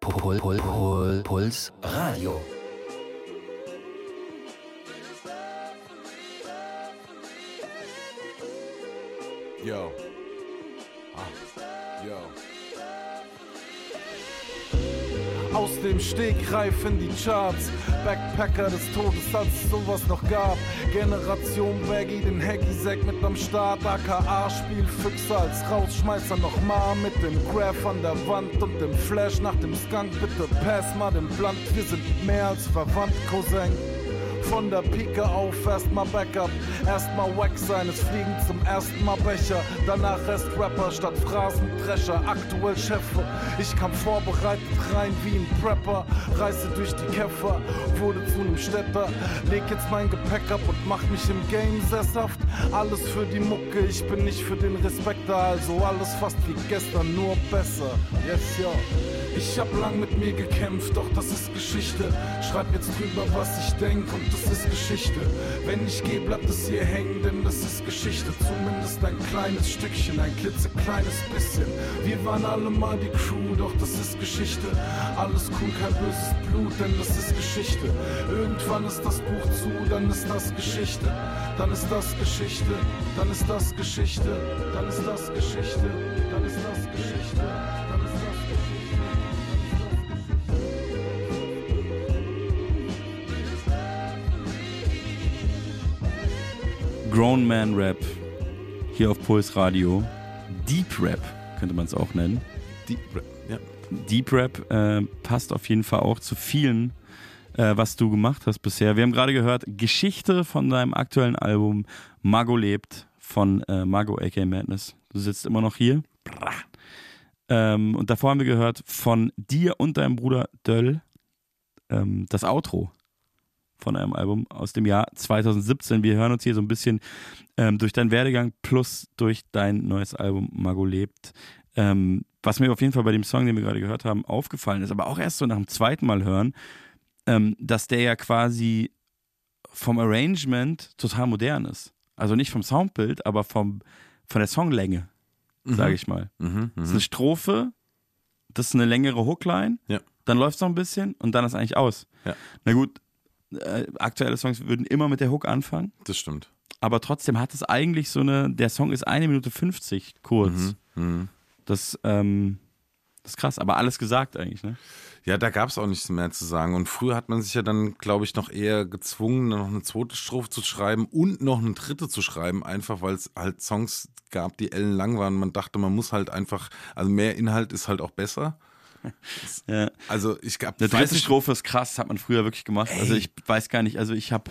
Pul, Pul, Pul, Puls Radio. Yo. Ah. Yo. Aus dem Stegreif in die Charts. Backpacker des Todes, als es sowas noch gab. Generation Baggy, den Hacky-Sack mit am Start. AKA Spielfüchse als Rausschmeißer nochmal mit dem Graph an der Wand und dem Flash nach dem Skunk. Bitte pass mal den Blunt, wir sind mehr als verwandt, Cousin. Von der Pike auf erstmal Backup, erstmal Wack sein, es fliegen zum ersten Mal Becher, danach erst Rapper statt Phrasendrescher, aktuell Chefe. Ich kam vorbereitet rein wie ein Prepper, reise durch die Käfer, wurde zu nem Städter, leg jetzt mein Gepäck ab und mach mich im Game sesshaft. Alles für die Mucke, ich bin nicht für den Respekter, also alles fast wie gestern, nur besser. Yes, yo. Ich hab lang mit mir gekämpft, doch das ist Geschichte. Schreib jetzt drüber, was ich denk und das ist Geschichte. Wenn ich geh, bleibt es hier hängen, denn das ist Geschichte. Zumindest ein kleines Stückchen, ein klitzekleines bisschen. Wir waren alle mal die Crew, doch das ist Geschichte. Alles cool, kein böses Blut, denn das ist Geschichte. Irgendwann ist das Buch zu. Dann ist das Geschichte, dann ist das Geschichte, dann ist das Geschichte, dann ist das Geschichte, dann ist das Geschichte. Grown Man Rap hier auf Puls Radio. Deep Rap könnte man es auch nennen. Deep Rap, ja. Deep Rap äh, passt auf jeden Fall auch zu vielen, äh, was du gemacht hast bisher. Wir haben gerade gehört, Geschichte von deinem aktuellen Album Mago lebt von äh, Mago aka Madness. Du sitzt immer noch hier. Ähm, und davor haben wir gehört von dir und deinem Bruder Döll ähm, das Outro von einem Album aus dem Jahr 2017. Wir hören uns hier so ein bisschen ähm, durch deinen Werdegang plus durch dein neues Album Mago lebt. Ähm, was mir auf jeden Fall bei dem Song, den wir gerade gehört haben, aufgefallen ist, aber auch erst so nach dem zweiten Mal hören, ähm, dass der ja quasi vom Arrangement total modern ist. Also nicht vom Soundbild, aber vom, von der Songlänge, sage ich mal. Mhm, Das ist eine Strophe, das ist eine längere Hookline, Ja. dann läuft es noch ein bisschen und dann ist eigentlich aus. Ja. Na gut, äh, aktuelle Songs würden immer mit der Hook anfangen, Das stimmt. aber trotzdem hat es eigentlich so eine, der Song ist eine Minute 50 kurz. Mhm. Das, ähm, das ist krass, aber alles gesagt eigentlich, ne? Ja, da gab es auch nichts mehr zu sagen. Und früher hat man sich ja dann, glaube ich, noch eher gezwungen, noch eine zweite Strophe zu schreiben und noch eine dritte zu schreiben, einfach weil es halt Songs gab, die ellenlang waren. Man dachte, man muss halt einfach, also mehr Inhalt ist halt auch besser. Ja. Also ich gab Eine dritte Strophe ist krass, hat man früher wirklich gemacht. Also ich weiß gar nicht, also ich habe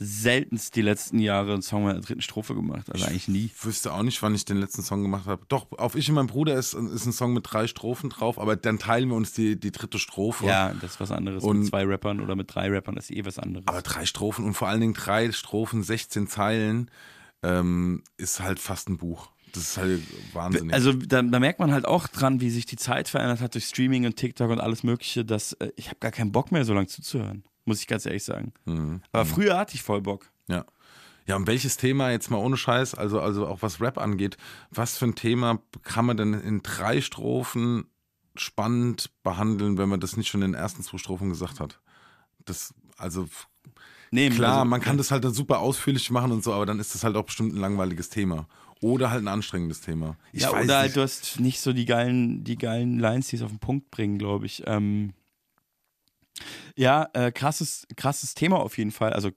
seltenst die letzten Jahre einen Song mit einer dritten Strophe gemacht. Also eigentlich nie. Ich wüsste auch nicht, wann ich den letzten Song gemacht habe. Doch, auf Ich und mein Bruder ist, ist ein Song mit drei Strophen drauf, aber dann teilen wir uns die, die dritte Strophe. Ja, das ist was anderes. Und- mit zwei Rappern oder mit drei Rappern ist eh was anderes. Aber drei Strophen und vor allen Dingen drei Strophen, 16 Zeilen, ähm, ist halt fast ein Buch. Das ist halt wahnsinnig. Also da, da merkt man halt auch dran, wie sich die Zeit verändert hat durch Streaming und TikTok und alles Mögliche, dass äh, ich habe gar keinen Bock mehr, so lange zuzuhören. Muss ich ganz ehrlich sagen. Mhm. Aber früher hatte ich voll Bock. Ja. Ja, und welches Thema jetzt mal ohne Scheiß, also, also auch was Rap angeht, was für ein Thema kann man denn in drei Strophen spannend behandeln, wenn man das nicht schon in den ersten zwei Strophen gesagt hat? Das, also Nee, klar, also, man kann das halt dann super ausführlich machen und so, aber dann ist das halt auch bestimmt ein langweiliges Thema. Oder halt ein anstrengendes Thema. Ich ja, oder halt, nicht. du hast nicht so die geilen, die geilen Lines, die es auf den Punkt bringen, glaube ich. Ähm, ja, äh, krasses, krasses Thema auf jeden Fall. Also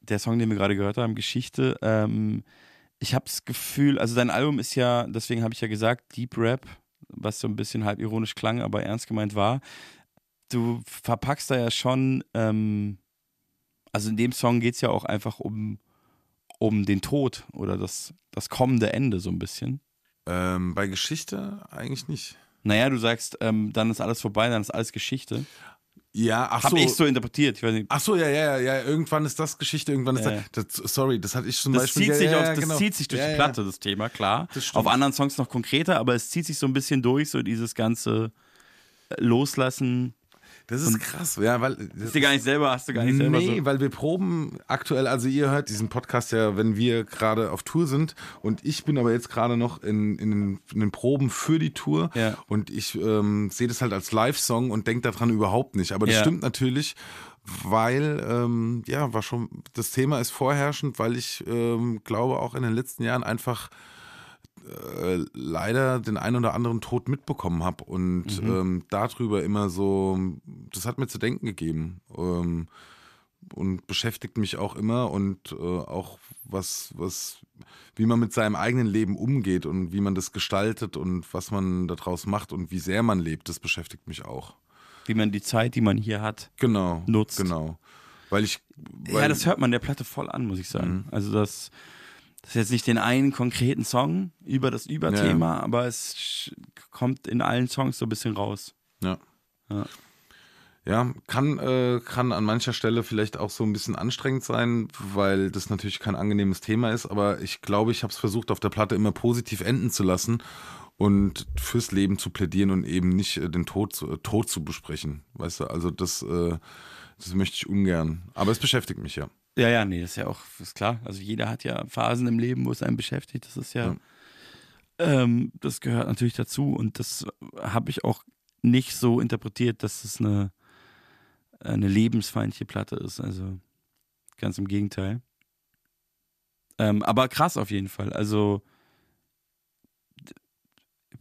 der Song, den wir gerade gehört haben, Geschichte. Ähm, ich habe das Gefühl, also dein Album ist ja, deswegen habe ich ja gesagt, Deep Rap, was so ein bisschen halb ironisch klang, aber ernst gemeint war. Du verpackst da ja schon, ähm, also in dem Song geht es ja auch einfach um, um den Tod oder das, das kommende Ende so ein bisschen. Ähm, bei Geschichte eigentlich nicht. Naja, du sagst, ähm, dann ist alles vorbei, dann ist alles Geschichte. Ja, ach Hab so. ich so interpretiert. Ich weiß nicht. Ach so, ja, ja, ja, irgendwann ist das Geschichte, irgendwann ist Ja, das, das. Sorry, das hatte ich zum Das, Beispiel. zieht ja, sich, ja, auf, ja, das genau. zieht sich durch die. Platte, das Thema, klar. Das. Auf anderen Songs noch konkreter, aber es zieht sich so ein bisschen durch, so dieses ganze Loslassen. Das ist krass, ja, weil. Ist dir gar nicht selber, hast du gar nicht selber Nee, so. weil wir proben aktuell, also ihr hört diesen Podcast ja, wenn wir gerade auf Tour sind und ich bin aber jetzt gerade noch in, in, den, in den Proben für die Tour Ja. und ich ähm, sehe das halt als Live-Song und denke daran überhaupt nicht. Aber das Ja. stimmt natürlich, weil, ähm, ja, war schon, das Thema ist vorherrschend, weil ich ähm, glaube auch in den letzten Jahren einfach äh, leider den einen oder anderen Tod mitbekommen habe und Mhm. ähm, darüber immer so, das hat mir zu denken gegeben ähm, und beschäftigt mich auch immer und äh, auch was, was, wie man mit seinem eigenen Leben umgeht und wie man das gestaltet und was man daraus macht und wie sehr man lebt, das beschäftigt mich auch. Wie man die Zeit, die man hier hat, Genau. nutzt. Genau. Weil ich. ja, Weil, das hört man der Platte voll an, muss ich sagen. Also das, das ist jetzt nicht den einen konkreten Song über das Überthema, aber es kommt in allen Songs so ein bisschen raus. Ja. Ja. Ja, kann, äh, kann an mancher Stelle vielleicht auch so ein bisschen anstrengend sein, weil das natürlich kein angenehmes Thema ist, aber ich glaube, ich habe es versucht, auf der Platte immer positiv enden zu lassen und fürs Leben zu plädieren und eben nicht äh, den Tod zu, äh, Tod zu besprechen. Weißt du, also das, äh, das möchte ich ungern. Aber es beschäftigt mich ja. Ja, ja, nee, das ist ja auch ist klar. Also jeder hat ja Phasen im Leben, wo es einen beschäftigt. Das ist ja, Ja. Ähm, das gehört natürlich dazu und das habe ich auch nicht so interpretiert, dass es eine, eine lebensfeindliche Platte ist. Also ganz im Gegenteil. Ähm, aber krass auf jeden Fall. Also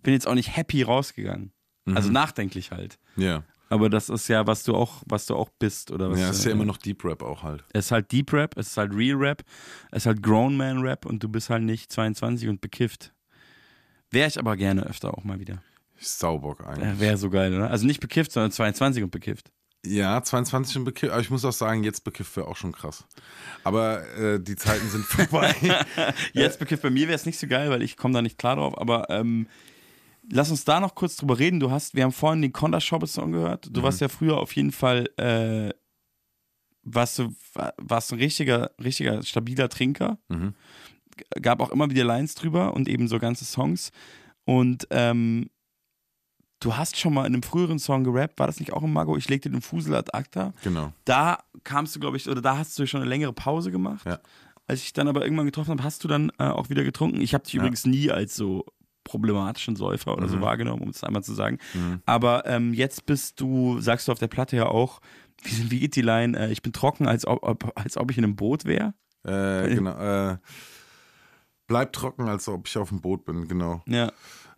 bin jetzt auch nicht happy rausgegangen. Also Mhm. nachdenklich halt. Ja. Aber das ist ja, was du auch, was du auch bist, oder was? Ja, es ist ja äh, immer noch Deep Rap auch halt. Es ist halt Deep Rap, es ist halt Real Rap, es ist halt Grown Man Rap und du bist halt nicht 22 und bekifft. Wäre ich aber gerne öfter auch mal wieder. Saubock eigentlich. Wäre so geil, oder? Also nicht bekifft, sondern 22 und bekifft. Ja, 22 und bekifft. Aber ich muss auch sagen, jetzt bekifft wäre auch schon krass. Aber äh, die Zeiten sind vorbei. Jetzt bekifft bei mir wäre es nicht so geil, weil ich komme da nicht klar drauf, aber ähm, lass uns da noch kurz drüber reden. Du hast, wir haben vorhin den Conda Song gehört. Du Mhm. warst ja früher auf jeden Fall, äh, warst du, warst ein richtiger, richtiger stabiler Trinker. Mhm. Gab auch immer wieder Lines drüber und eben so ganze Songs. Und ähm, du hast schon mal in einem früheren Song gerappt, war das nicht auch im Mago? Ich legte den Fusel ad acta. genau. Da kamst du, glaube ich, oder da hast du schon eine längere Pause gemacht. Ja. Als ich dann aber irgendwann getroffen habe, hast du dann äh, auch wieder getrunken. Ich habe dich Ja. übrigens nie als so problematischen Säufer oder so Mhm. wahrgenommen, um es einmal zu sagen. Mhm. Aber ähm, jetzt bist du, sagst du auf der Platte ja auch, wie, wie geht die Line? Äh, ich bin trocken, als ob, ob, als ob ich in einem Boot wäre. Äh, genau. Äh, bleib trocken, als ob ich auf dem Boot bin, genau. Ja.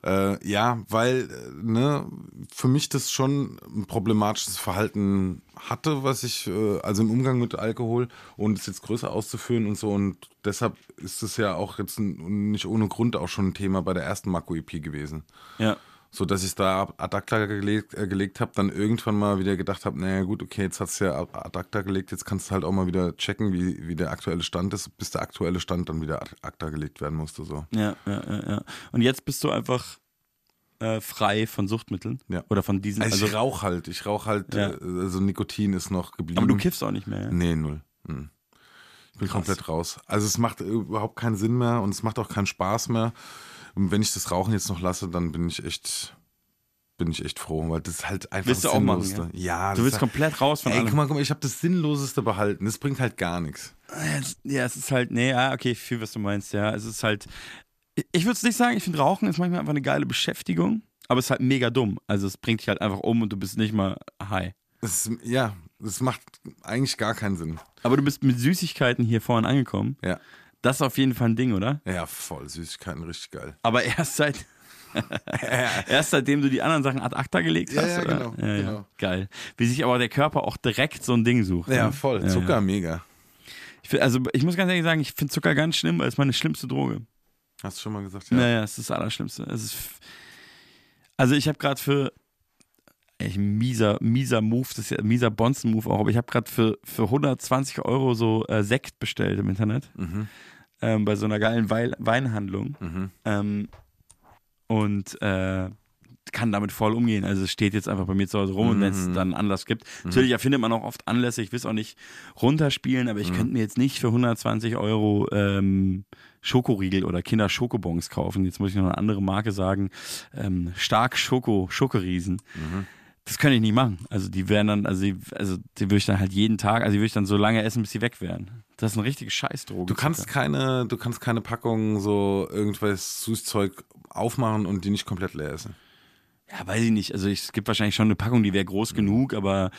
Äh, ja, weil äh, ne, für mich das schon ein problematisches Verhalten hatte, was ich, äh, also im Umgang mit Alkohol und es jetzt größer auszuführen und so. Und deshalb ist es ja auch jetzt nicht ohne Grund auch schon ein Thema bei der ersten Mako-EP gewesen. Ja. So dass ich da ad acta gelegt, äh, gelegt habe, dann irgendwann mal wieder gedacht habe, naja gut, okay, jetzt hast du ja ad acta gelegt, jetzt kannst du halt auch mal wieder checken, wie, wie der aktuelle Stand ist, bis der aktuelle Stand dann wieder ad acta gelegt werden musste. So. Ja, ja, ja, ja. Und jetzt bist du einfach äh, frei von Suchtmitteln. Ja. Oder von diesen. Also, Also, ich rauche halt, ich rauche halt, Ja. äh, also Nikotin ist noch geblieben. aber du kiffst auch nicht mehr. Ja? Nee, null. Hm. Ich bin Krass. komplett raus. Also es macht überhaupt keinen Sinn mehr und es macht auch keinen Spaß mehr. Und wenn ich das Rauchen jetzt noch lasse, dann bin ich echt, bin ich echt froh, weil das ist halt einfach Willst du das auch machen, Sinnloseste. Ja, Du willst ist komplett raus von Ey, allem. guck mal, guck mal, ich habe das Sinnloseste behalten. Das bringt halt gar nichts. Ja, es- Ja, es ist halt, nee, ja, okay, ich fühle, was du meinst, ja. Es ist halt, ich- ich würde es nicht sagen, ich finde Rauchen ist manchmal einfach eine geile Beschäftigung, aber es ist halt mega dumm. Also es bringt dich halt einfach um und du bist nicht mal high. Das ist, ja, das macht eigentlich gar keinen Sinn. Aber du bist mit Süßigkeiten hier vorne angekommen. Ja. Das ist auf jeden Fall ein Ding, oder? Ja, voll. Süßigkeiten, richtig geil. Aber erst seit, erst seitdem du die anderen Sachen ad acta gelegt Ja, hast, ja, oder? genau, Ja, ja. genau. Geil. Wie sich aber der Körper auch direkt so ein Ding sucht. Ja, ne? voll. Ja, Zucker, ja. mega. Ich find, also ich muss ganz ehrlich sagen, ich finde Zucker ganz schlimm, weil es meine schlimmste Droge. Hast du schon mal gesagt? Naja, es ist das Allerschlimmste. Es ist also ich habe gerade für echt ein mieser, mieser Move, das ist ja ein mieser Bonzen-Move auch, aber ich habe gerade für, für 120 Euro so äh, Sekt bestellt im Internet. Mhm. Ähm, bei so einer geilen Wein Weinhandlung. Mhm. Ähm, und äh, kann damit voll umgehen. Also es steht jetzt einfach bei mir zu Hause rum und wenn es Mhm. dann Anlass gibt. Natürlich erfindet man auch oft Anlässe, ich will es auch nicht runterspielen, aber ich Mhm. könnte mir jetzt nicht für 120 Euro ähm, Schokoriegel oder Kinder-Schokobons kaufen. Jetzt muss ich noch eine andere Marke sagen. Ähm, stark Schoko, Schokoriesen. Mhm. Das könnte ich nicht machen. Also die wären dann, also die, also die würde ich dann halt jeden Tag, also die würde ich dann so lange essen, bis sie weg wären. Das ist eine richtige Scheißdroge. Du kannst keine, du kannst keine Packung so irgendwas Süßzeug aufmachen und die nicht komplett leer essen. Ja, weiß ich nicht. Also ich, es gibt wahrscheinlich schon eine Packung, die wäre Mhm. groß genug, aber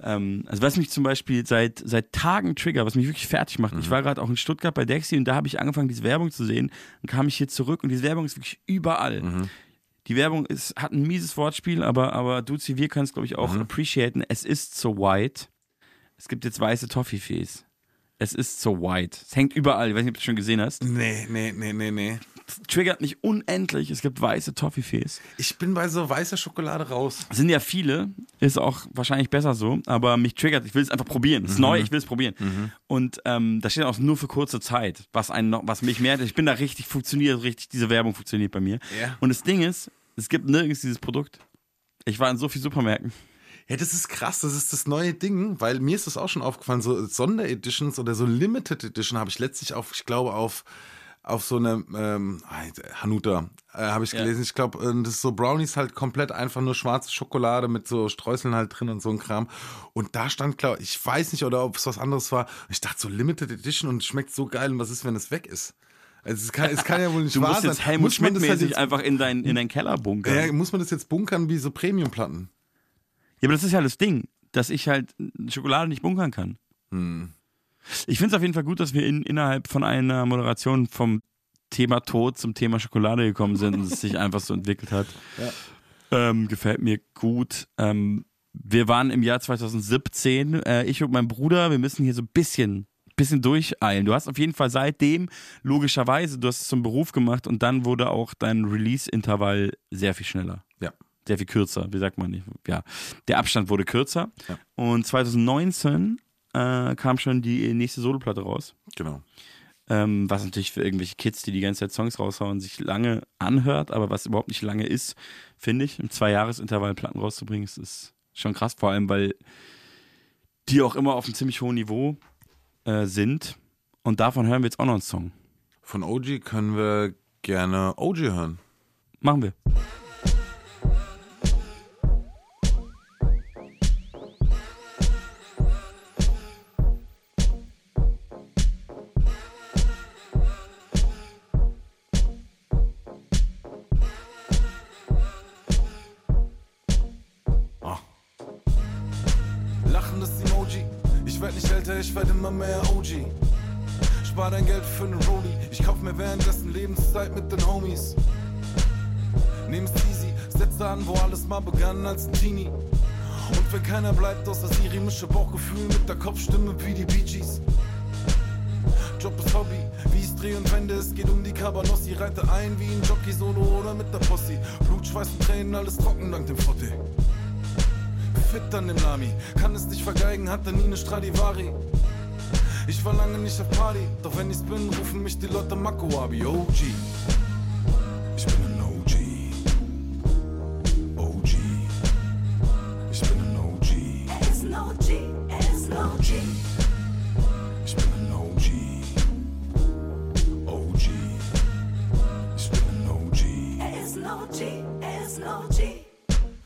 ähm, also was mich zum Beispiel seit, seit Tagen trigger, was mich wirklich fertig macht. Mhm. Ich war gerade auch in Stuttgart bei Dexy und da habe ich angefangen, diese Werbung zu sehen. Dann kam ich hier zurück und diese Werbung ist wirklich überall. Die Werbung ist, hat ein mieses Wortspiel, aber, aber Duzi, wir können es, glaube ich, auch Mhm. appreciaten. Es ist so white. Es gibt jetzt weiße Toffifees. Es ist so white. Es hängt überall. Ich weiß nicht, ob du es schon gesehen hast. Nee, nee, nee, nee, nee. Triggert mich unendlich. Es gibt weiße Toffifees. Ich bin bei so weißer Schokolade raus. Sind ja viele, ist auch wahrscheinlich besser so, aber mich triggert, ich will es einfach probieren. Es ist neu, ich will es probieren. Und ähm, da steht auch nur für kurze Zeit, was einen noch, was mich mehr, ich bin da richtig, funktioniert richtig, diese Werbung funktioniert bei mir. Ja. Und das Ding ist, es gibt nirgends dieses Produkt. Ich war in so vielen Supermärkten. Ja, das ist krass, das ist das neue Ding, weil mir ist das auch schon aufgefallen, so Sondereditions oder so Limited Edition habe ich letztlich auf, ich glaube, auf, auf so eine ähm, Hanuta äh, habe ich Ja. gelesen. Ich glaube, äh, das ist so Brownies halt komplett einfach nur schwarze Schokolade mit so Streuseln halt drin und so ein Kram. Und da stand, glaube ich, weiß nicht, oder ob es was anderes war. Ich dachte so Limited Edition und schmeckt so geil. Und was ist, wenn es weg ist? Also es kann, es kann ja wohl nicht Du wahr musst sein. jetzt Helmut Muss man das halt Schmidt-mäßig jetzt- einfach in deinen in dein Keller bunkern. ja, muss man das jetzt bunkern wie so Premiumplatten? Ja, aber das ist ja das Ding, dass ich halt Schokolade nicht bunkern kann. Hm. Ich finde es auf jeden Fall gut, dass wir in, innerhalb von einer Moderation vom Thema Tod zum Thema Schokolade gekommen sind und es sich einfach so entwickelt hat. Ähm, gefällt mir gut. Ähm, wir waren im Jahr 2017, äh, ich und mein Bruder, wir müssen hier so ein bisschen, bisschen durcheilen. Du hast auf jeden Fall seitdem, logischerweise, du hast es zum Beruf gemacht und dann wurde auch dein Release-Intervall sehr viel schneller. Ja. Sehr viel kürzer, wie sagt man nicht? Ja, der Abstand wurde kürzer. Ja. Und 2019 äh, kam schon die nächste Soloplatte raus. Genau. Ähm, was natürlich für irgendwelche Kids, die die ganze Zeit Songs raushauen, sich lange anhört, aber was überhaupt nicht lange ist, finde ich. Im Zwei-Jahres-Intervall Platten rauszubringen, ist, ist schon krass, vor allem, weil die auch immer auf einem ziemlich hohen Niveau äh, sind. Und davon hören wir jetzt auch noch einen Song. Von OG können wir gerne OG hören. Machen wir. Lebenszeit mit den Homies. Nehm's easy, setze an, wo alles mal begann als ein Teenie. Und wenn keiner bleibt außer Siri, mische Bauchgefühl mit der Kopfstimme wie die Bee Gees. Job ist Hobby, wie ich dreh und wende, es geht um die Cabanossi. Reite ein wie ein Jockey Solo oder mit der Posse. Blut, Schweiß und Tränen, alles trocken dank dem Frotte. Fit an dem Lami, kann es nicht vergeigen, hatte nie ne Stradivari. Ich war lange nicht auf Party, doch wenn ich's bin, rufen mich die Leute Makoabi, OG. Ich bin ein OG. OG. Ich bin ein OG. Er ist ein OG, er ist ein OG. Ich bin ein OG. OG. Ich bin ein OG. Er ist ein OG, er ist ein OG.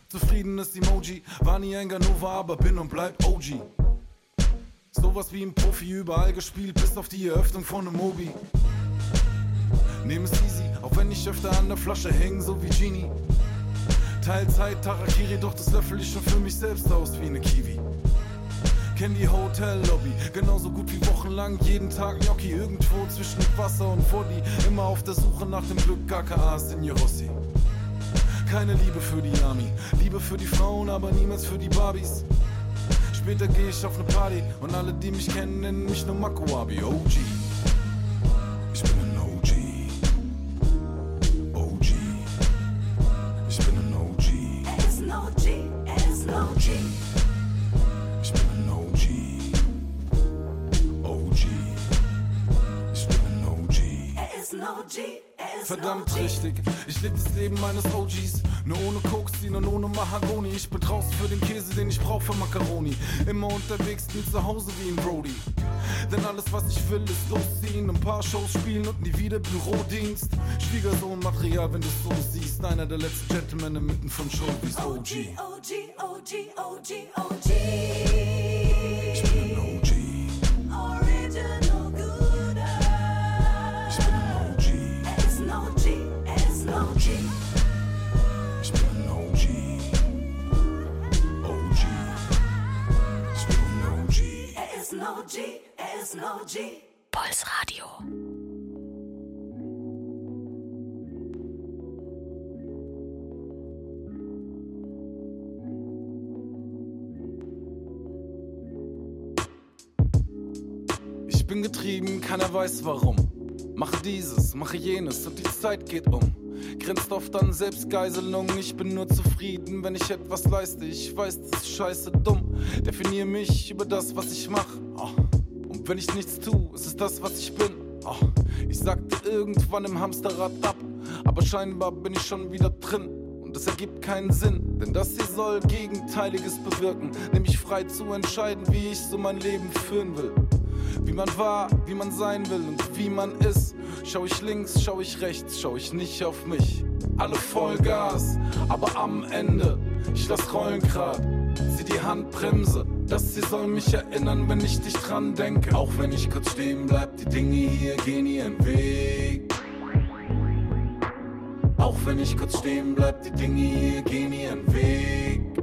Zufriedenes Emoji, war nie ein Ganova, aber bin und bleib OG. Sowas wie ein Profi überall gespielt, bis auf die Eröffnung von einem Mobi. Nehm es easy, auch wenn ich öfter an der Flasche häng, so wie Genie. Teilzeit Tarakiri, doch das löffel ich schon für mich selbst aus wie ne Kiwi. Kenn die Hotellobby, genauso gut wie wochenlang, jeden Tag Gnocchi, irgendwo zwischen Wasser und Foddy. Immer auf der Suche nach dem Glück, KKA Signorossi. Keine Liebe für die Army, Liebe für die Frauen, aber niemals für die Barbies. Später geh ich auf ne Party und alle, die mich kennen, nennen mich nur Makuabi, OG. Ich bin ein OG. OG. Ich bin ein OG. Er ist ein OG, er ist ein OG. Ich bin ein OG. OG. Ich bin ein OG. Er ist ein OG, Verdammt richtig, ich lebe das Leben meines OGs. Nur ohne Koksin und ohne Mahagoni. Ich bin draußen für den Käse, den ich brauch für Macaroni. Immer unterwegs, nie zu Hause wie ein Brody. Denn alles, was ich will, ist losziehen, ein paar Shows spielen und nie wieder Bürodienst. Schwiegersohn Material, wenn du so siehst. Einer der letzten Gentlemen inmitten von Showbiz OG. OG, OG, OG, OG, OG. Ein OG, er ist ein OG. Puls Radio. Ich bin getrieben, keiner weiß warum. Mache dieses, mache jenes und die Zeit geht um. Grinst oft an Selbstgeiselung. Ich bin nur zufrieden, wenn ich etwas leiste. Ich weiß, das ist scheiße dumm. Definiere mich über das, was ich mache. Und wenn ich nichts tue, ist es das, was ich bin. Ah, Ich sagte irgendwann im Hamsterrad ab, aber scheinbar bin ich schon wieder drin. Und es ergibt keinen Sinn, denn das hier soll Gegenteiliges bewirken, nämlich frei zu entscheiden, wie ich so mein Leben führen will. Wie man war, wie man sein will und wie man ist. Schau ich links, schau ich rechts, schau ich nicht auf mich. Alle Vollgas, aber am Ende, ich lass rollen grad, zieh die Handbremse. Das hier soll mich erinnern, wenn ich dich dran denke. Auch wenn ich kurz stehen bleib, die Dinge hier gehen ihren Weg. Auch wenn ich kurz stehen bleib, die Dinge hier gehen ihren Weg.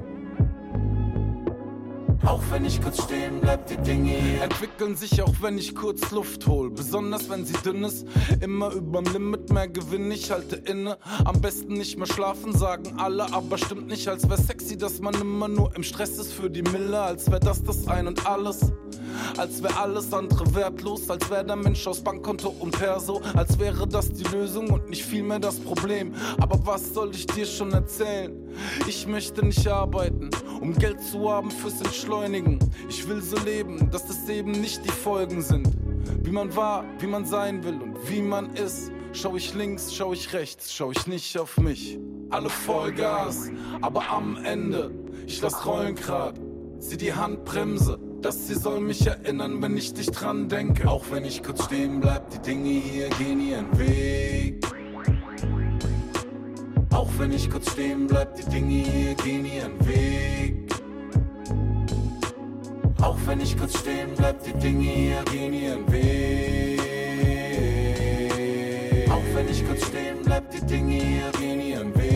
Auch wenn ich kurz stehen bleib, die Dinge hier entwickeln sich, auch wenn ich kurz Luft hol. Besonders wenn sie dünn ist, immer überm Limit, mehr Gewinn, ich halte inne. Am besten nicht mehr schlafen, sagen alle, aber stimmt nicht, als wär sexy, dass man immer nur im Stress ist für die Mille, als wär das das Ein und Alles. Als wär alles andere wertlos, als wär der Mensch aus Bankkonto und Perso, als wäre das die Lösung und nicht vielmehr das Problem. Aber was soll ich dir schon erzählen? Ich möchte nicht arbeiten, um Geld zu haben fürs Entschleunigen. Ich will so leben, dass das eben nicht die Folgen sind. Wie man war, wie man sein will und wie man ist. Schau ich links, schau ich rechts, schau ich nicht auf mich. Alle Vollgas, aber am Ende, ich lass rollen grad. Sieh die Handbremse, dass sie soll mich erinnern, wenn ich dich dran denke. Auch wenn ich kurz stehen bleib, die Dinge hier gehen ihren Weg. Auch wenn ich kurz stehen bleib, die Dinge hier gehen ihren Weg. Auch wenn ich kurz stehen bleib, die Dinge hier gehen ihren Weg. Auch wenn ich kurz stehen bleib, die Dinge hier gehen ihren Weg.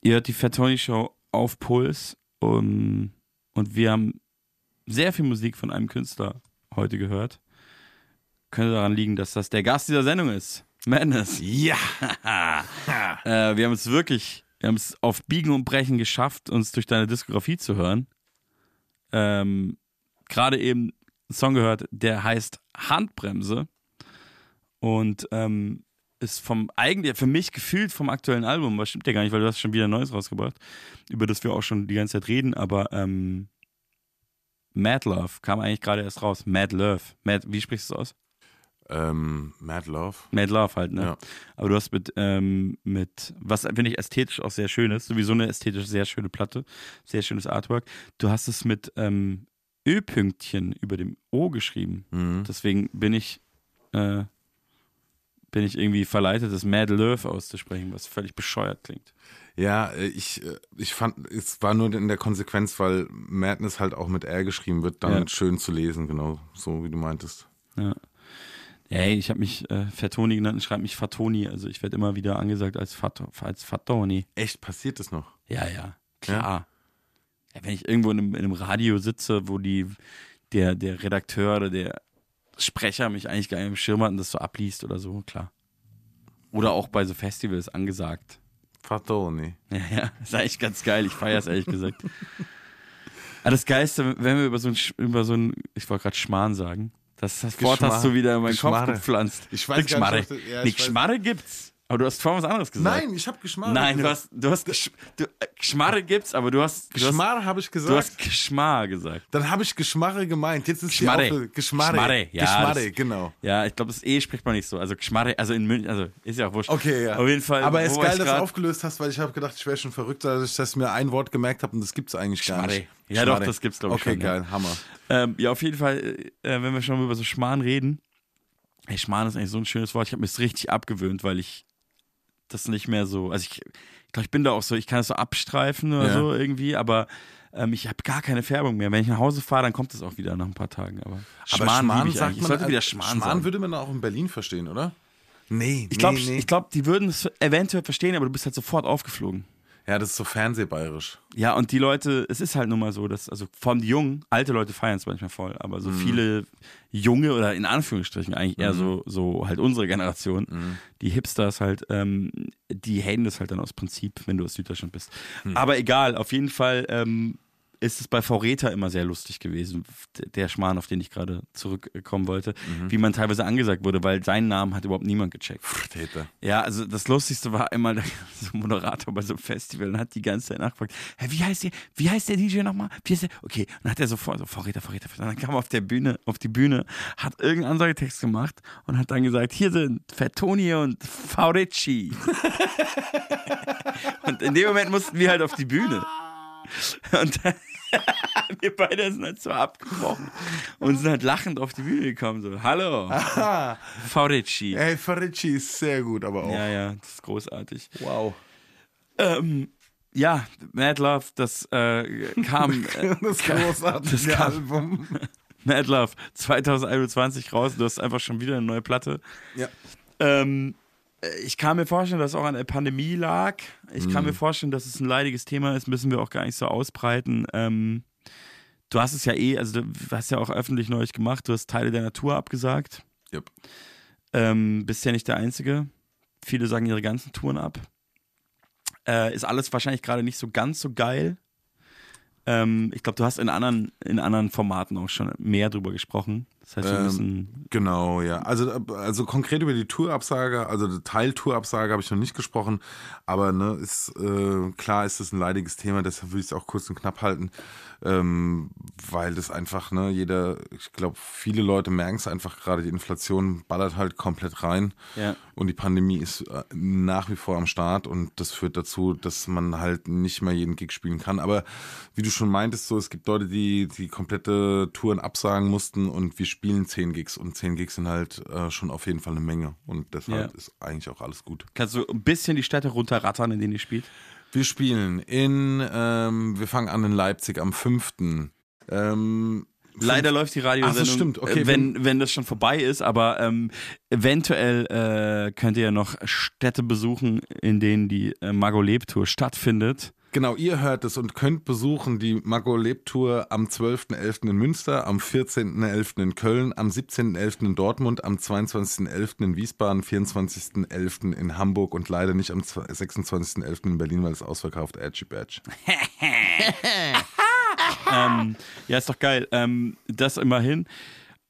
Ihr hört die Fat Tony Show auf Puls um, und wir haben sehr viel Musik von einem Künstler heute gehört. Könnte daran liegen, dass das der Gast dieser Sendung ist. Madness. Ja. äh, wir haben es wirklich, wir haben es auf Biegen und Brechen geschafft, uns durch deine Diskografie zu hören. Ähm, Gerade eben einen Song gehört, der heißt Handbremse und ähm, ist vom eigentlich für mich gefühlt vom aktuellen Album, was stimmt ja gar nicht, weil du hast schon wieder ein Neues rausgebracht, über das wir auch schon die ganze Zeit reden, aber ähm, Mad Love kam eigentlich gerade erst raus. Mad Love. Mad, wie sprichst du es aus? Ähm, Mad Love. Mad Love halt, ne? Ja. Aber du hast mit, ähm, mit was finde ich ästhetisch auch sehr schön ist, sowieso eine ästhetisch sehr schöne Platte, sehr schönes Artwork. Du hast es mit ähm, Ö-Pünktchen über dem O geschrieben. Mhm. Deswegen bin ich, äh, bin ich irgendwie verleitet, das Mad Love auszusprechen, was völlig bescheuert klingt. Ja, äh, ich, äh, ich fand, es war nur in der Konsequenz, weil Madness halt auch mit R geschrieben wird, dann Ja. schön zu lesen, genau, so wie du meintest. Ja. Hey, ich habe mich äh, Fatoni genannt und schreibe mich Fatoni. Also ich werde immer wieder angesagt als, Fat, als Fatoni. Echt, passiert das noch? Ja, ja, klar. Ja, wenn ich irgendwo in einem, in einem Radio sitze, wo die, der, der Redakteur oder der Sprecher mich eigentlich gar nicht im Schirm hat und das so abliest oder so, klar. Oder auch bei so Festivals angesagt. Fatoni. Ja, ja, ist eigentlich ganz geil. Ich feiere es ehrlich gesagt. Aber das Geilste, wenn wir über so ein, über so ein ich wollte gerade Schmarrn sagen, das, das Wort hast du wieder in meinen Kopf Geschmarre. gepflanzt. Ich weiß Die gar nicht, das- ja, weiß- Geschmarre gibt's. Aber du hast vorhin was anderes gesagt. Nein, ich habe Geschmarre Nein, du gesagt. hast, du hast du, äh, Geschmarre gibt's, aber du hast, du hast, Geschmarre habe ich gesagt. du hast Geschmar gesagt. Dann habe ich Geschmarre gemeint. Jetzt ist Geschmarre. Auflösung. Geschmarre. Geschmarre, ja, Geschmarre, das- genau. Ja, ich glaube, das E spricht man nicht so. Also Geschmarre, also in München, also ist ja auch wurscht. Okay, ja. Auf jeden Fall. Aber es ist geil, dass du aufgelöst hast, weil ich habe gedacht, ich wäre schon verrückt, dass ich das mir ein Wort gemerkt habe und das gibt es eigentlich gar Schmarre. nicht. Ja, doch, das gibt's, glaub ich, Okay, schon, ja. geil, Hammer. Ähm, ja, auf jeden Fall, äh, wenn wir schon über so Schmarrn reden. Ey, Schmarrn ist eigentlich so ein schönes Wort. Ich habe mir es richtig abgewöhnt, weil ich das nicht mehr so. Also ich, ich glaube, ich bin da auch so, ich kann es so abstreifen oder Ja. so irgendwie, aber ähm, ich habe gar keine Färbung mehr. Wenn ich nach Hause fahre, dann kommt es auch wieder nach ein paar Tagen. Aber Schmarrn, liebe ich eigentlich. Ich sollte wieder Schmarrn, Schmarrn sagen. würde man auch in Berlin verstehen, oder? Nee, Ich glaube, nee, nee. ich glaub, die würden es eventuell verstehen, aber du bist halt sofort aufgeflogen. Ja, das ist so fernsehbayerisch. Ja, und die Leute, es ist halt nun mal so, dass, also vor allem die Jungen, alte Leute feiern es manchmal voll, aber so Mhm. viele junge oder in Anführungsstrichen eigentlich eher Mhm. so, so halt unsere Generation, die Hipsters halt, ähm, die haten das halt dann aus Prinzip, wenn du aus Süddeutschland bist. Mhm. Aber egal, auf jeden Fall ähm, ist es bei Vorräter immer sehr lustig gewesen, der Schmarrn, auf den ich gerade zurückkommen wollte, Mhm. wie man teilweise angesagt wurde, weil seinen Namen hat überhaupt niemand gecheckt. Täter. Ja, also das Lustigste war einmal der Moderator bei so einem Festival und hat die ganze Zeit nachgefragt, hey, wie heißt der, wie heißt der DJ nochmal? Wie heißt der? Okay, und dann hat er sofort so Vorräter, Vorräter, Vorräter. Und dann kam er auf der Bühne, auf die Bühne, hat irgendeinen Ansagetext gemacht und hat dann gesagt, hier sind Fettoni und Faurici. und in dem Moment mussten wir halt auf die Bühne. Und dann, wir beide sind halt so abgebrochen und sind halt lachend auf die Bühne gekommen. So, hallo, Faurici. Ey, Farici ist sehr gut, aber auch. Ja, ja, das ist großartig. Wow. Ähm, ja, Mad Love, das äh, kam. Äh, Das großartige das kam- Album. Mad Love 2021 raus. Du hast einfach schon wieder eine neue Platte. Ja. Ähm, äh, ich kann mir vorstellen, dass es auch an der Pandemie lag. Ich kann mir vorstellen, dass es ein leidiges Thema ist, müssen wir auch gar nicht so ausbreiten. Ähm, du hast es ja eh, also du hast ja auch öffentlich neulich gemacht, du hast Teile der Natur abgesagt. Yep. Ähm, bist ja nicht der Einzige. Viele sagen ihre ganzen Touren ab. Äh, ist alles wahrscheinlich gerade nicht so ganz so geil. Ähm, ich glaube, du hast in anderen, in anderen Formaten auch schon mehr drüber gesprochen. Das heißt, wir Ähm, müssen. Genau, ja. Also, also konkret über die Tourabsage, also die Teiltourabsage habe ich noch nicht gesprochen, aber ne, ist äh, klar ist es ein leidiges Thema, deshalb will ich es auch kurz und knapp halten, ähm, weil das einfach, ne, jeder, ich glaube, viele Leute merken es einfach gerade, die Inflation ballert halt komplett rein Ja. und die Pandemie ist äh, nach wie vor am Start und das führt dazu, dass man halt nicht mehr jeden Gig spielen kann. Aber wie du schon meintest, so es gibt Leute, die die komplette Touren absagen mussten und wir spielen zehn Gigs und zehn Gigs sind halt äh, schon auf jeden Fall eine Menge und deshalb Ja. ist eigentlich auch alles gut. Kannst du ein bisschen die Städte runterrattern, in denen ihr spielt? Wir spielen in, ähm, wir fangen an in Leipzig am 5. Ähm, Leider läuft die Radiosendung, Ach, das stimmt. Okay, äh, wenn, wenn das schon vorbei ist, aber ähm, eventuell äh, könnt ihr ja noch Städte besuchen, in denen die äh, Mago Leb Tour stattfindet. Genau, ihr hört es und könnt besuchen die Mago Leb Tour am 12.11. in Münster, am 14.11. in Köln, am 17.11. in Dortmund, am 22.11. in Wiesbaden, 24.11. in Hamburg und leider nicht am 26.11. in Berlin, weil es ausverkauft Edgy Badge. ähm, ja, ist doch geil. Ähm, das immerhin.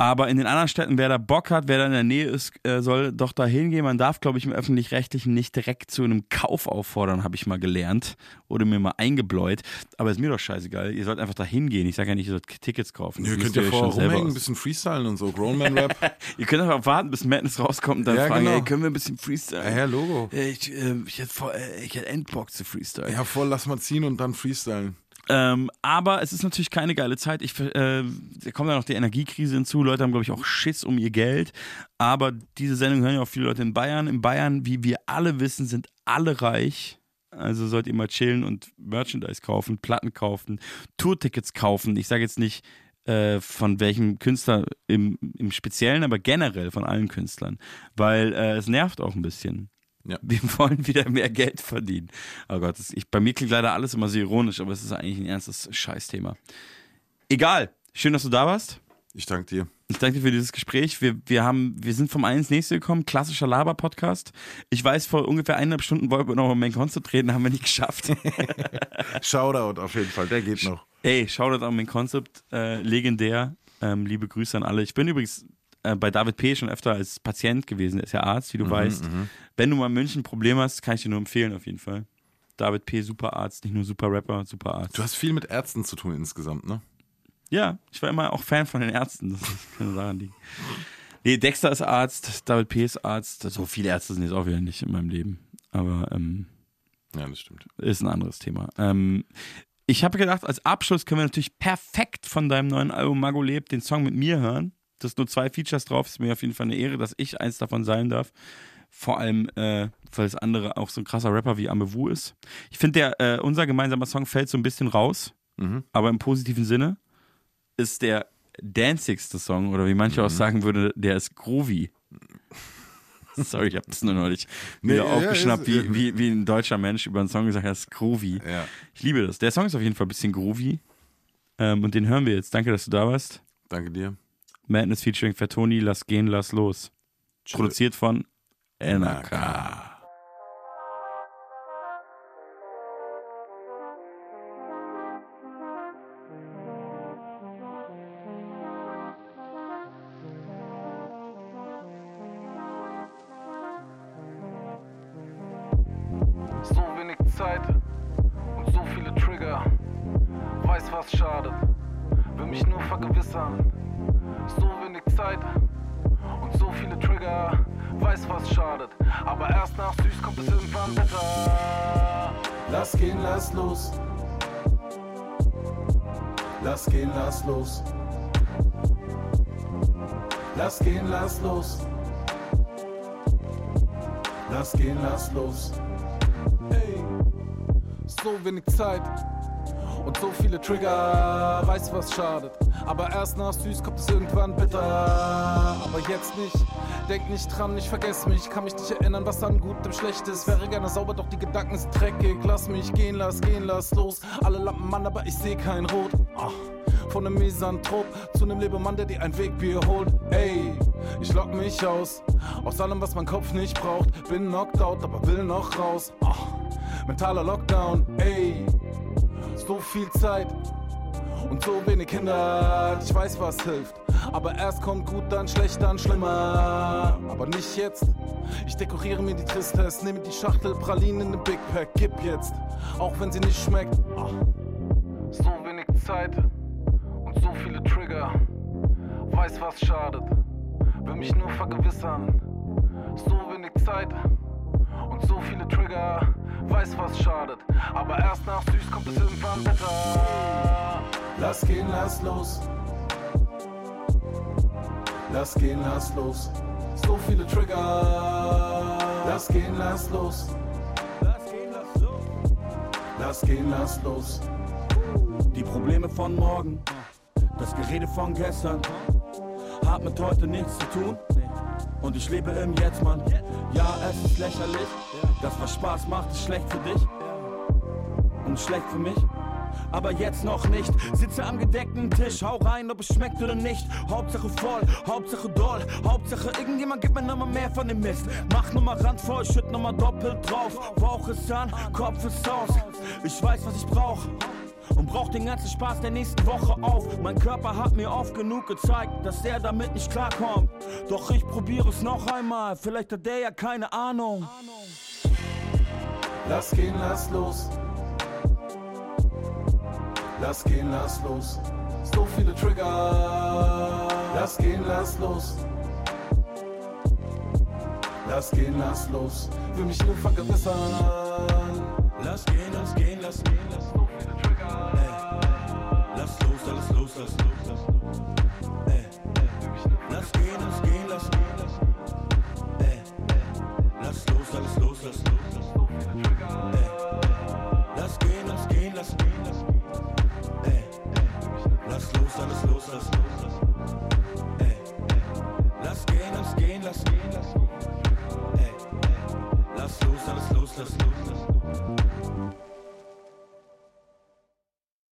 Aber in den anderen Städten, wer da Bock hat, wer da in der Nähe ist, äh, soll doch da hingehen. Man darf, glaube ich, im Öffentlich-Rechtlichen nicht direkt zu einem Kauf auffordern, habe ich mal gelernt. Oder mir mal eingebläut. Aber ist mir doch scheißegal. Ihr sollt einfach da hingehen. Ich sage ja nicht, ihr sollt Tickets kaufen. Ihr könnt ja vorher rumhängen, ein bisschen freestylen und so, Grown Man Rap. Ihr könnt einfach warten, bis Madness rauskommt und dann Ja, fragen, genau. ey, können wir ein bisschen freestylen? Ja, ja, Logo. Ich, äh, ich hätte voll, äh, ich hätte Endbock zu freestylen. Ja, voll, lass mal ziehen und dann freestylen. Ähm, aber es ist natürlich keine geile Zeit. Ich, äh, da kommt ja noch die Energiekrise hinzu. Leute haben, glaube ich, auch Schiss um ihr Geld. Aber diese Sendung hören ja auch viele Leute in Bayern. In Bayern, wie wir alle wissen, sind alle reich. Also sollt ihr mal chillen und Merchandise kaufen, Platten kaufen, Tourtickets kaufen. Ich sage jetzt nicht äh, von welchem Künstler im, im Speziellen, aber generell von allen Künstlern. Weil äh, es nervt auch ein bisschen. Ja. Wir wollen wieder mehr Geld verdienen. Oh Gott, das, ich, bei mir klingt leider alles immer so ironisch, aber es ist eigentlich ein ernstes Scheißthema. Egal. Schön, dass du da warst. Ich danke dir. Ich danke dir für dieses Gespräch. Wir, wir, haben, wir sind vom einen ins nächste gekommen. Klassischer Laber-Podcast. Ich weiß, vor ungefähr eineinhalb Stunden wollten wir noch Main Concept reden, haben wir nicht geschafft. Shoutout auf jeden Fall, der geht noch. Ey, Shoutout an Main Concept. Äh, legendär. Ähm, liebe Grüße an alle. Ich bin übrigens äh, bei David P. schon öfter als Patient gewesen. Er ist ja Arzt, wie du weißt. Wenn du mal in München ein Problem hast, kann ich dir nur empfehlen, auf jeden Fall. David P. super Arzt, nicht nur super Rapper, super Arzt. Du hast viel mit Ärzten zu tun insgesamt, ne? Ja, ich war immer auch Fan von den Ärzten. Das kann daran liegen. Nee, Dexter ist Arzt, David P. ist Arzt. So viele Ärzte sind jetzt auch wieder nicht in meinem Leben. Aber ähm, Ja, das stimmt. ist ein anderes Thema. Ähm, ich habe gedacht, als Abschluss können wir natürlich perfekt von deinem neuen Album Mago lebt den Song mit mir hören. Das sind nur zwei Features drauf. Ist mir auf jeden Fall eine Ehre, dass ich eins davon sein darf. Vor allem, äh, weil das andere auch so ein krasser Rapper wie Amewu ist. Ich finde, der äh, unser gemeinsamer Song fällt so ein bisschen raus, Mhm. aber im positiven Sinne ist der danzigste Song oder wie manche auch sagen würde, der ist groovy. Sorry, ich habe das nur neulich Nee, wieder ja, aufgeschnappt, ist- wie, wie, wie ein deutscher Mensch über einen Song gesagt hat, das ist groovy. Ja. Ich liebe das. Der Song ist auf jeden Fall ein bisschen groovy. Ähm, und den hören wir jetzt. Danke, dass du da warst. Danke dir. Madness featuring Fatoni, Lass gehen, lass los. Produziert von NRK. Lass los. Lass gehen, lass los. Ey, so wenig Zeit und so viele Trigger. Weiß was schadet, aber erst nach süß kommt es irgendwann bitter. Aber jetzt nicht. Denk nicht dran, ich vergess mich, kann mich nicht erinnern, was an gutem schlecht ist. Wäre gerne sauber, doch die Gedanken sind dreckig. Lass mich gehen, lass gehen, lass los. Alle Lampen an, aber ich seh kein Rot. Ah. Von einem Misanthrop zu einem Lebemann, der dir ein Wegbier holt. Ey, ich lock mich aus. Aus allem, was mein Kopf nicht braucht. Bin knocked out, aber will noch raus. Ah, mentaler Lockdown, ey. So viel Zeit und so wenig Kinder. Ich weiß, was hilft. Aber erst kommt gut, dann schlecht, dann schlimmer. Aber nicht jetzt. Ich dekoriere mir die Tristesse, nehme die Schachtel Pralinen in den Big Pack, gib jetzt. Auch wenn sie nicht schmeckt. Ah. So wenig Zeit so viele Trigger. Weiß, was schadet. Will mich nur vergewissern. So wenig Zeit und so viele Trigger. Weiß, was schadet. Aber erst nach süß kommt es irgendwann bitter. Lass gehen, lass los. Lass gehen, lass los. So viele Trigger. Lass gehen, lass los. Lass gehen, lass los. Lass gehen, lass los. Die Probleme von morgen, das Gerede von gestern, hat mit heute nichts zu tun. Und ich lebe im Jetzt, Mann. Ja, es ist lächerlich. Das, was Spaß macht, ist schlecht für dich. Und schlecht für mich. Aber jetzt noch nicht. Sitze am gedeckten Tisch, hau rein, ob es schmeckt oder nicht. Hauptsache voll, Hauptsache doll. Hauptsache irgendjemand gibt mir nochmal mehr von dem Mist. Mach nochmal randvoll, schütt nochmal doppelt drauf. Bauch ist an, Kopf ist aus. Ich weiß, was ich brauch und braucht den ganzen Spaß der nächsten Woche auf. Mein Körper hat mir oft genug gezeigt, dass er damit nicht klarkommt. Doch ich probiere es noch einmal, vielleicht hat der ja keine Ahnung. Lass gehen, lass los. Lass gehen, lass los. So viele Trigger. Lass gehen, lass los. Lass gehen, lass los. Will mich nur vergewissern. Lass gehen, lass gehen, lass gehen, lass gehen. lass los, alles los, alles los. Ey, lass gehen, lass gehen, lass gehen, lass gehen. Ey, lass los, alles los, lass los.